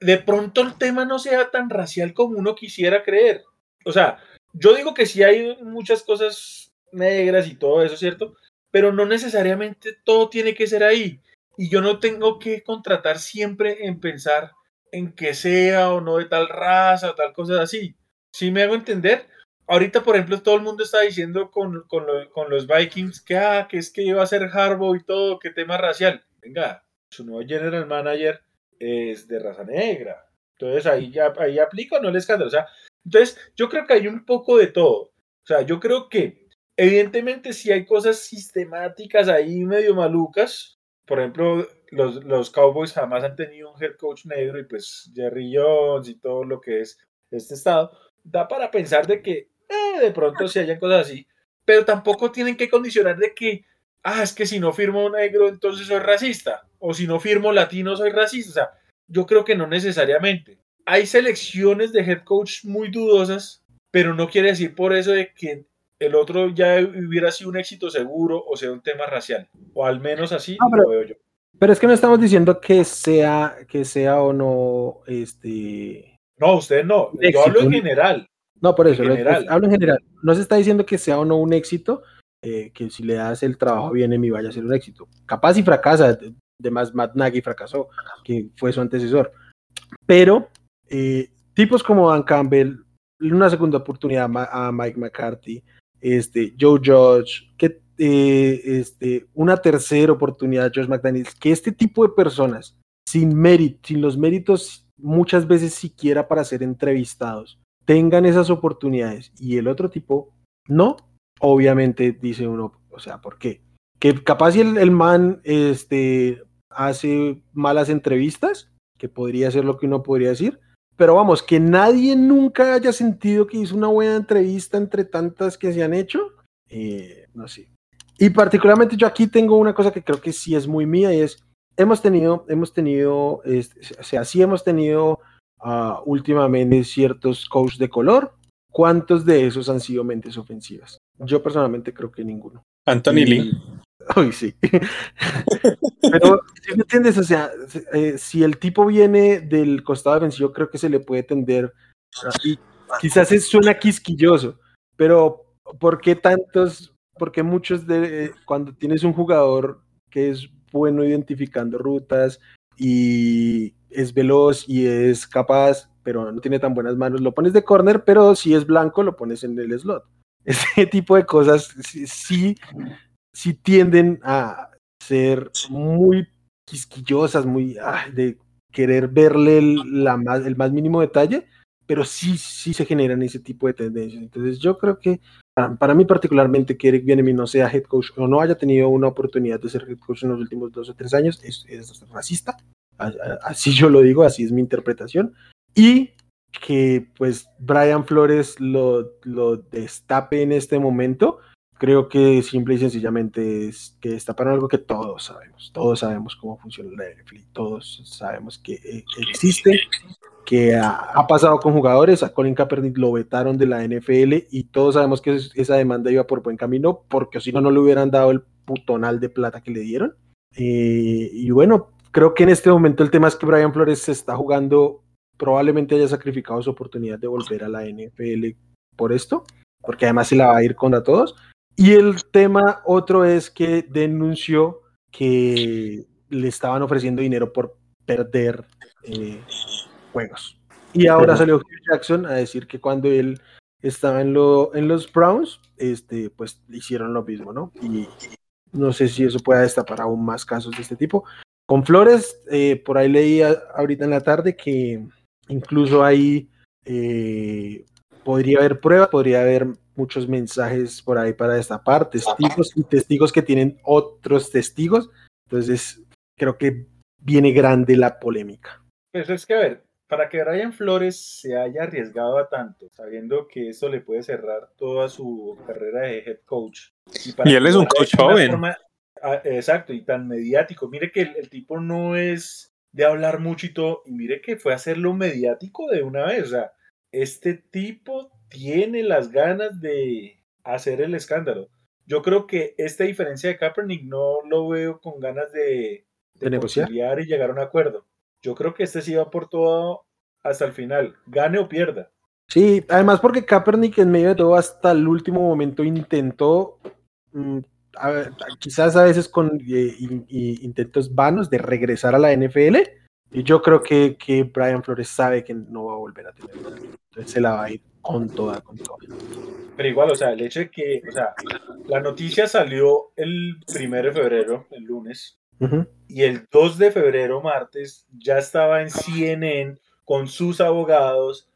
de pronto el tema no sea tan racial como uno quisiera creer. O sea, yo digo que sí hay muchas cosas negras y todo eso, ¿cierto? Pero no necesariamente todo tiene que ser ahí y yo no tengo que contratar siempre en pensar en que sea o no de tal raza o tal cosa así. ¿Sí me hago entender? Ahorita, por ejemplo, todo el mundo está diciendo con, con, lo, con los Vikings que, ah, que es que iba a ser Harbaugh y todo, que tema racial. Venga, su nuevo general manager es de raza negra. Entonces ahí ya ahí aplica no el escándalo. O sea, entonces yo creo que hay un poco de todo. O sea, yo creo que evidentemente si hay cosas sistemáticas ahí medio malucas, por ejemplo, los, los, Cowboys jamás han tenido un head coach negro y pues Jerry Jones y todo lo que es este estado, da para pensar de que eh, de pronto si hayan cosas así, pero tampoco tienen que condicionar de que, ah, es que si no firmo negro entonces soy racista, o si no firmo latino soy racista, yo creo que no necesariamente. Hay selecciones de head coach muy dudosas, pero no quiere decir por eso de que el otro ya hubiera sido un éxito seguro o sea un tema racial. O al menos así ah, pero, lo veo yo. Pero es que no estamos diciendo que sea, que sea o no este. No, usted no. Éxito. Yo hablo en general. No, por eso, en general. hablo en general. No se está diciendo que sea o no un éxito, eh, que si le das el trabajo bien en vaya a ser un éxito. Capaz y fracasa, además Matt Nagy fracasó, que fue su antecesor. Pero eh, tipos como Dan Campbell, una segunda oportunidad a Mike McCarthy, este, Joe Judge, que, eh, este, una tercera oportunidad Josh McDaniels, que este tipo de personas, sin mérito, sin los méritos muchas veces siquiera para ser entrevistados, tengan esas oportunidades y el otro tipo no, obviamente dice uno, o sea, ¿por qué? Que capaz si el, el man este, hace malas entrevistas, que podría ser lo que uno podría decir, pero vamos, que nadie nunca haya sentido que hizo una buena entrevista entre tantas que se han hecho, eh, no sé. Y particularmente yo aquí tengo una cosa que creo que sí es muy mía y es, hemos tenido, hemos tenido, este, o sea, sí hemos tenido uh, últimamente ciertos coaches de color. ¿Cuántos de esos han sido mentes ofensivas? Yo personalmente creo que ninguno. Anthony Lee. [laughs] Uy, sí. Pero, si me entiendes? O sea, eh, si el tipo viene del costado defensivo, creo que se le puede tender. Y quizás suena quisquilloso, pero ¿por qué tantos? Porque muchos de. Cuando tienes un jugador que es bueno identificando rutas y es veloz y es capaz, pero no tiene tan buenas manos, lo pones de corner, pero si es blanco, lo pones en el slot. [laughs] Ese tipo de cosas sí, sí tienden a ser muy quisquillosas, muy de querer verle el, la más, el más mínimo detalle, pero sí, sí se generan ese tipo de tendencias. Entonces yo creo que para, mí particularmente que Eric Bienemi no sea head coach o no haya tenido una oportunidad de ser head coach en los últimos dos o tres años es, es racista. Así yo lo digo, así es mi interpretación. Y que pues Brian Flores lo, lo destape en este momento, creo que simple y sencillamente es que está para algo que todos sabemos. Todos sabemos cómo funciona la NFL, todos sabemos que eh, existe, que ha, pasado con jugadores. A Colin Kaepernick lo vetaron de la NFL y todos sabemos que esa demanda iba por buen camino, porque si no, no le hubieran dado el putonal de plata que le dieron. Eh, y bueno, creo que en este momento el tema es que Brian Flores se está jugando, probablemente haya sacrificado su oportunidad de volver a la NFL por esto, porque además se la va a ir contra todos y el tema otro es que denunció que le estaban ofreciendo dinero por perder eh, juegos. Y ahora salió Hugh Jackson a decir que cuando él estaba en, lo, en los Browns, este, pues le hicieron lo mismo, ¿no? Y no sé si eso pueda destapar aún más casos de este tipo. Con Flores, eh, por ahí leía ahorita en la tarde que incluso ahí eh, podría haber pruebas, podría haber muchos mensajes por ahí para destapar, testigos y testigos que tienen otros testigos. Entonces, creo que viene grande la polémica. Pues es que, a ver, para que Ryan Flores se haya arriesgado a tanto, sabiendo que eso le puede cerrar toda su carrera de head coach. Y, él es un coach joven. Ah, exacto, y tan mediático. Mire que el, tipo no es de hablar mucho y todo, y mire que fue a hacerlo mediático de una vez. O sea, este tipo tiene las ganas de hacer el escándalo. Yo creo que esta diferencia de Kaepernick no lo veo con ganas de, negociar y llegar a un acuerdo. Yo creo que este sí va por todo hasta el final, gane o pierda. Sí, además porque Kaepernick en medio de todo hasta el último momento intentó, mm, quizás a veces con eh, intentos vanos de regresar a la NFL. Y yo creo que, que Brian Flores sabe que no va a volver a tener. Entonces se la va a ir con toda, con toda. Pero igual, o sea, el hecho de que, o sea, la noticia salió el primero de febrero, el lunes, y el 2 de febrero, martes, ya estaba en CNN con sus abogados,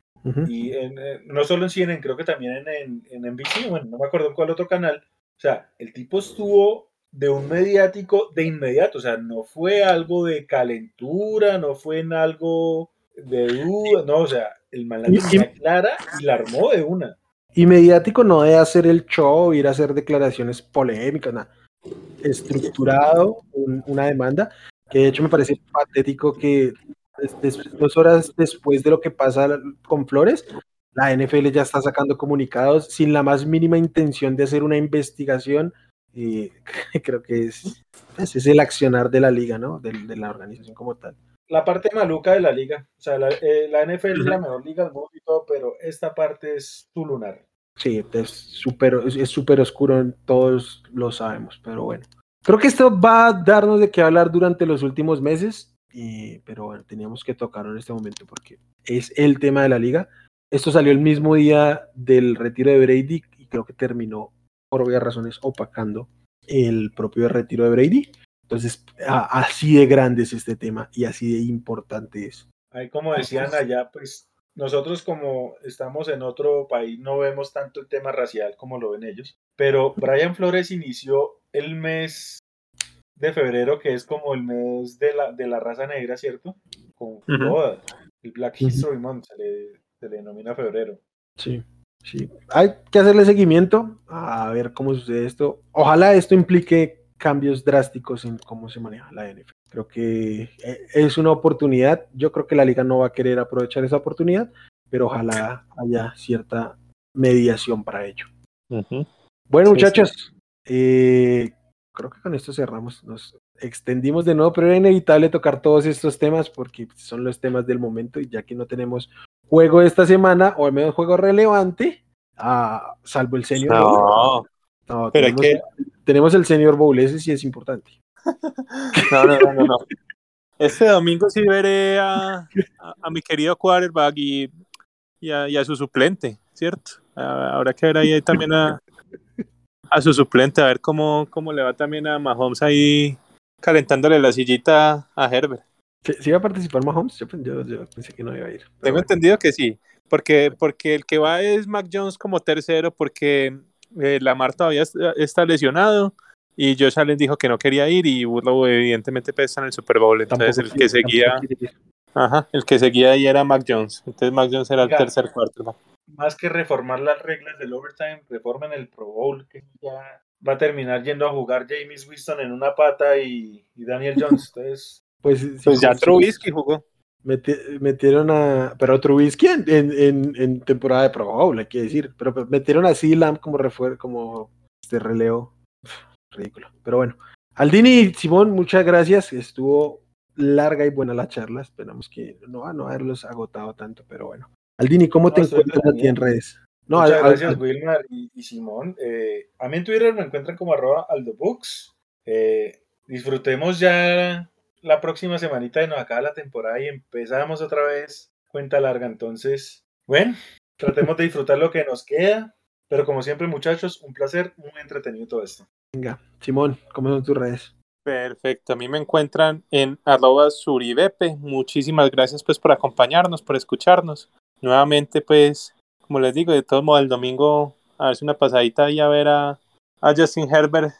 y eh, no solo en CNN, creo que también en, en, NBC, bueno, no me acuerdo en cuál otro canal. O sea, el tipo estuvo de un mediático de inmediato, o sea, no fue algo de calentura, no fue en algo de duda, no, o sea, el mal clara y la armó de una. Y mediático no de hacer el show, ir a hacer declaraciones polémicas, nada. Estructurado, una demanda, que de hecho me parece patético que dos horas después de lo que pasa con Flores, la NFL ya está sacando comunicados sin la más mínima intención de hacer una investigación. Y [laughs] creo que es, es el accionar de la liga, ¿no? de la organización como tal la parte maluca de la liga. O sea, la, eh, NFL es la mejor liga del mundo y todo, pero esta parte es tu lunar. Sí, es súper es súper oscuro, todos lo sabemos, pero bueno. Creo que esto va a darnos de qué hablar durante los últimos meses pero bueno, teníamos que tocarlo en este momento porque es el tema de la liga. Esto salió el mismo día del retiro de Brady y creo que terminó por obvias razones opacando el propio retiro de Brady. Entonces, así de grande es este tema y así de importante es. Ahí como decían allá, pues nosotros como estamos en otro país no vemos tanto el tema racial como lo ven ellos, pero Brian Flores inició el mes de febrero, que es como el mes de la, de la raza negra, ¿cierto? Con el Black History Month se le, se le denomina febrero. Sí. Sí, hay que hacerle seguimiento a ver cómo sucede esto. Ojalá esto implique cambios drásticos en cómo se maneja la NFL. Creo que eh, es una oportunidad. Yo creo que la liga no va a querer aprovechar esa oportunidad, pero ojalá haya cierta mediación para ello. Bueno, muchachos, eh, creo que con esto cerramos. Nos extendimos de nuevo, pero era inevitable tocar todos estos temas porque son los temas del momento y ya que no tenemos juego esta semana, o al menos juego relevante, ah, salvo el señor. No, no pero tenemos, que... tenemos el señor Bowl, ese sí es importante. [laughs] no, no, no, no, Este domingo sí veré a, a, mi querido quarterback y, y, a, su suplente, ¿cierto? Habrá que ver ahí también a, a su suplente, a ver cómo, cómo le va también a Mahomes ahí calentándole la sillita a Herbert. ¿Sí, iba a participar Mahomes? Yo, pensé que no iba a ir. Tengo entendido que sí, porque, porque el que va es Mac Jones como tercero, porque eh, Lamar todavía está lesionado y Josh Allen dijo que no quería ir y Burrow evidentemente está en el Super Bowl, entonces el que seguía... Ajá, el que seguía ahí era Mac Jones, entonces Mac Jones era el tercer cuarto. Más que reformar las reglas del overtime, reformen el Pro Bowl, que ya va a terminar yendo a jugar James Winston en una pata y, y Daniel Jones, entonces pues, pues ya Trubisky jugó. Metieron a. Pero Trubisky en, en, en, temporada de Pro Bowl, hay que decir. Pero pues, metieron a Lamb como refuerzo, como este releo. ridículo. Pero bueno. Aldini y Simón, muchas gracias. Estuvo larga y buena la charla. Esperamos que no, a no haberlos agotado tanto, pero bueno. Aldini, ¿cómo te encuentras aquí en redes? No, Muchas gracias, Wilmar y, Simón. Eh, a mí en Twitter me encuentran como arroba aldobooks. Eh, disfrutemos ya la próxima semanita y nos acaba la temporada y empezamos otra vez cuenta larga. Entonces, bueno, tratemos de disfrutar lo que nos queda. Pero como siempre, muchachos, un placer, muy entretenido todo esto. Venga, Simón, ¿cómo son tus redes? Perfecto, a mí me encuentran en arroba suribepe. Muchísimas gracias pues por acompañarnos, por escucharnos. Nuevamente pues, como les digo, de todos modos el domingo a ver si una pasadita y a ver a, a Justin Herbert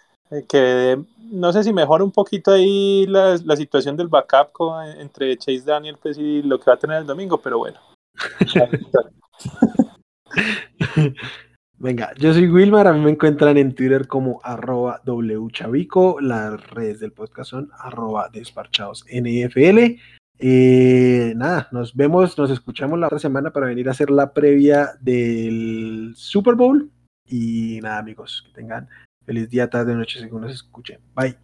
que no sé si mejora un poquito ahí la, situación del backup entre Chase Daniel pues, y lo que va a tener el domingo, pero bueno. [laughs] Venga, yo soy Wilmar, a mí me encuentran en Twitter como arroba wchavico, las redes del podcast son arroba desparchados NFL. Eh, nada, nos vemos, nos escuchamos la otra semana para venir a hacer la previa del Super Bowl. Y nada, amigos, que tengan Feliz día, tarde, noche, según nos escuchen. Bye.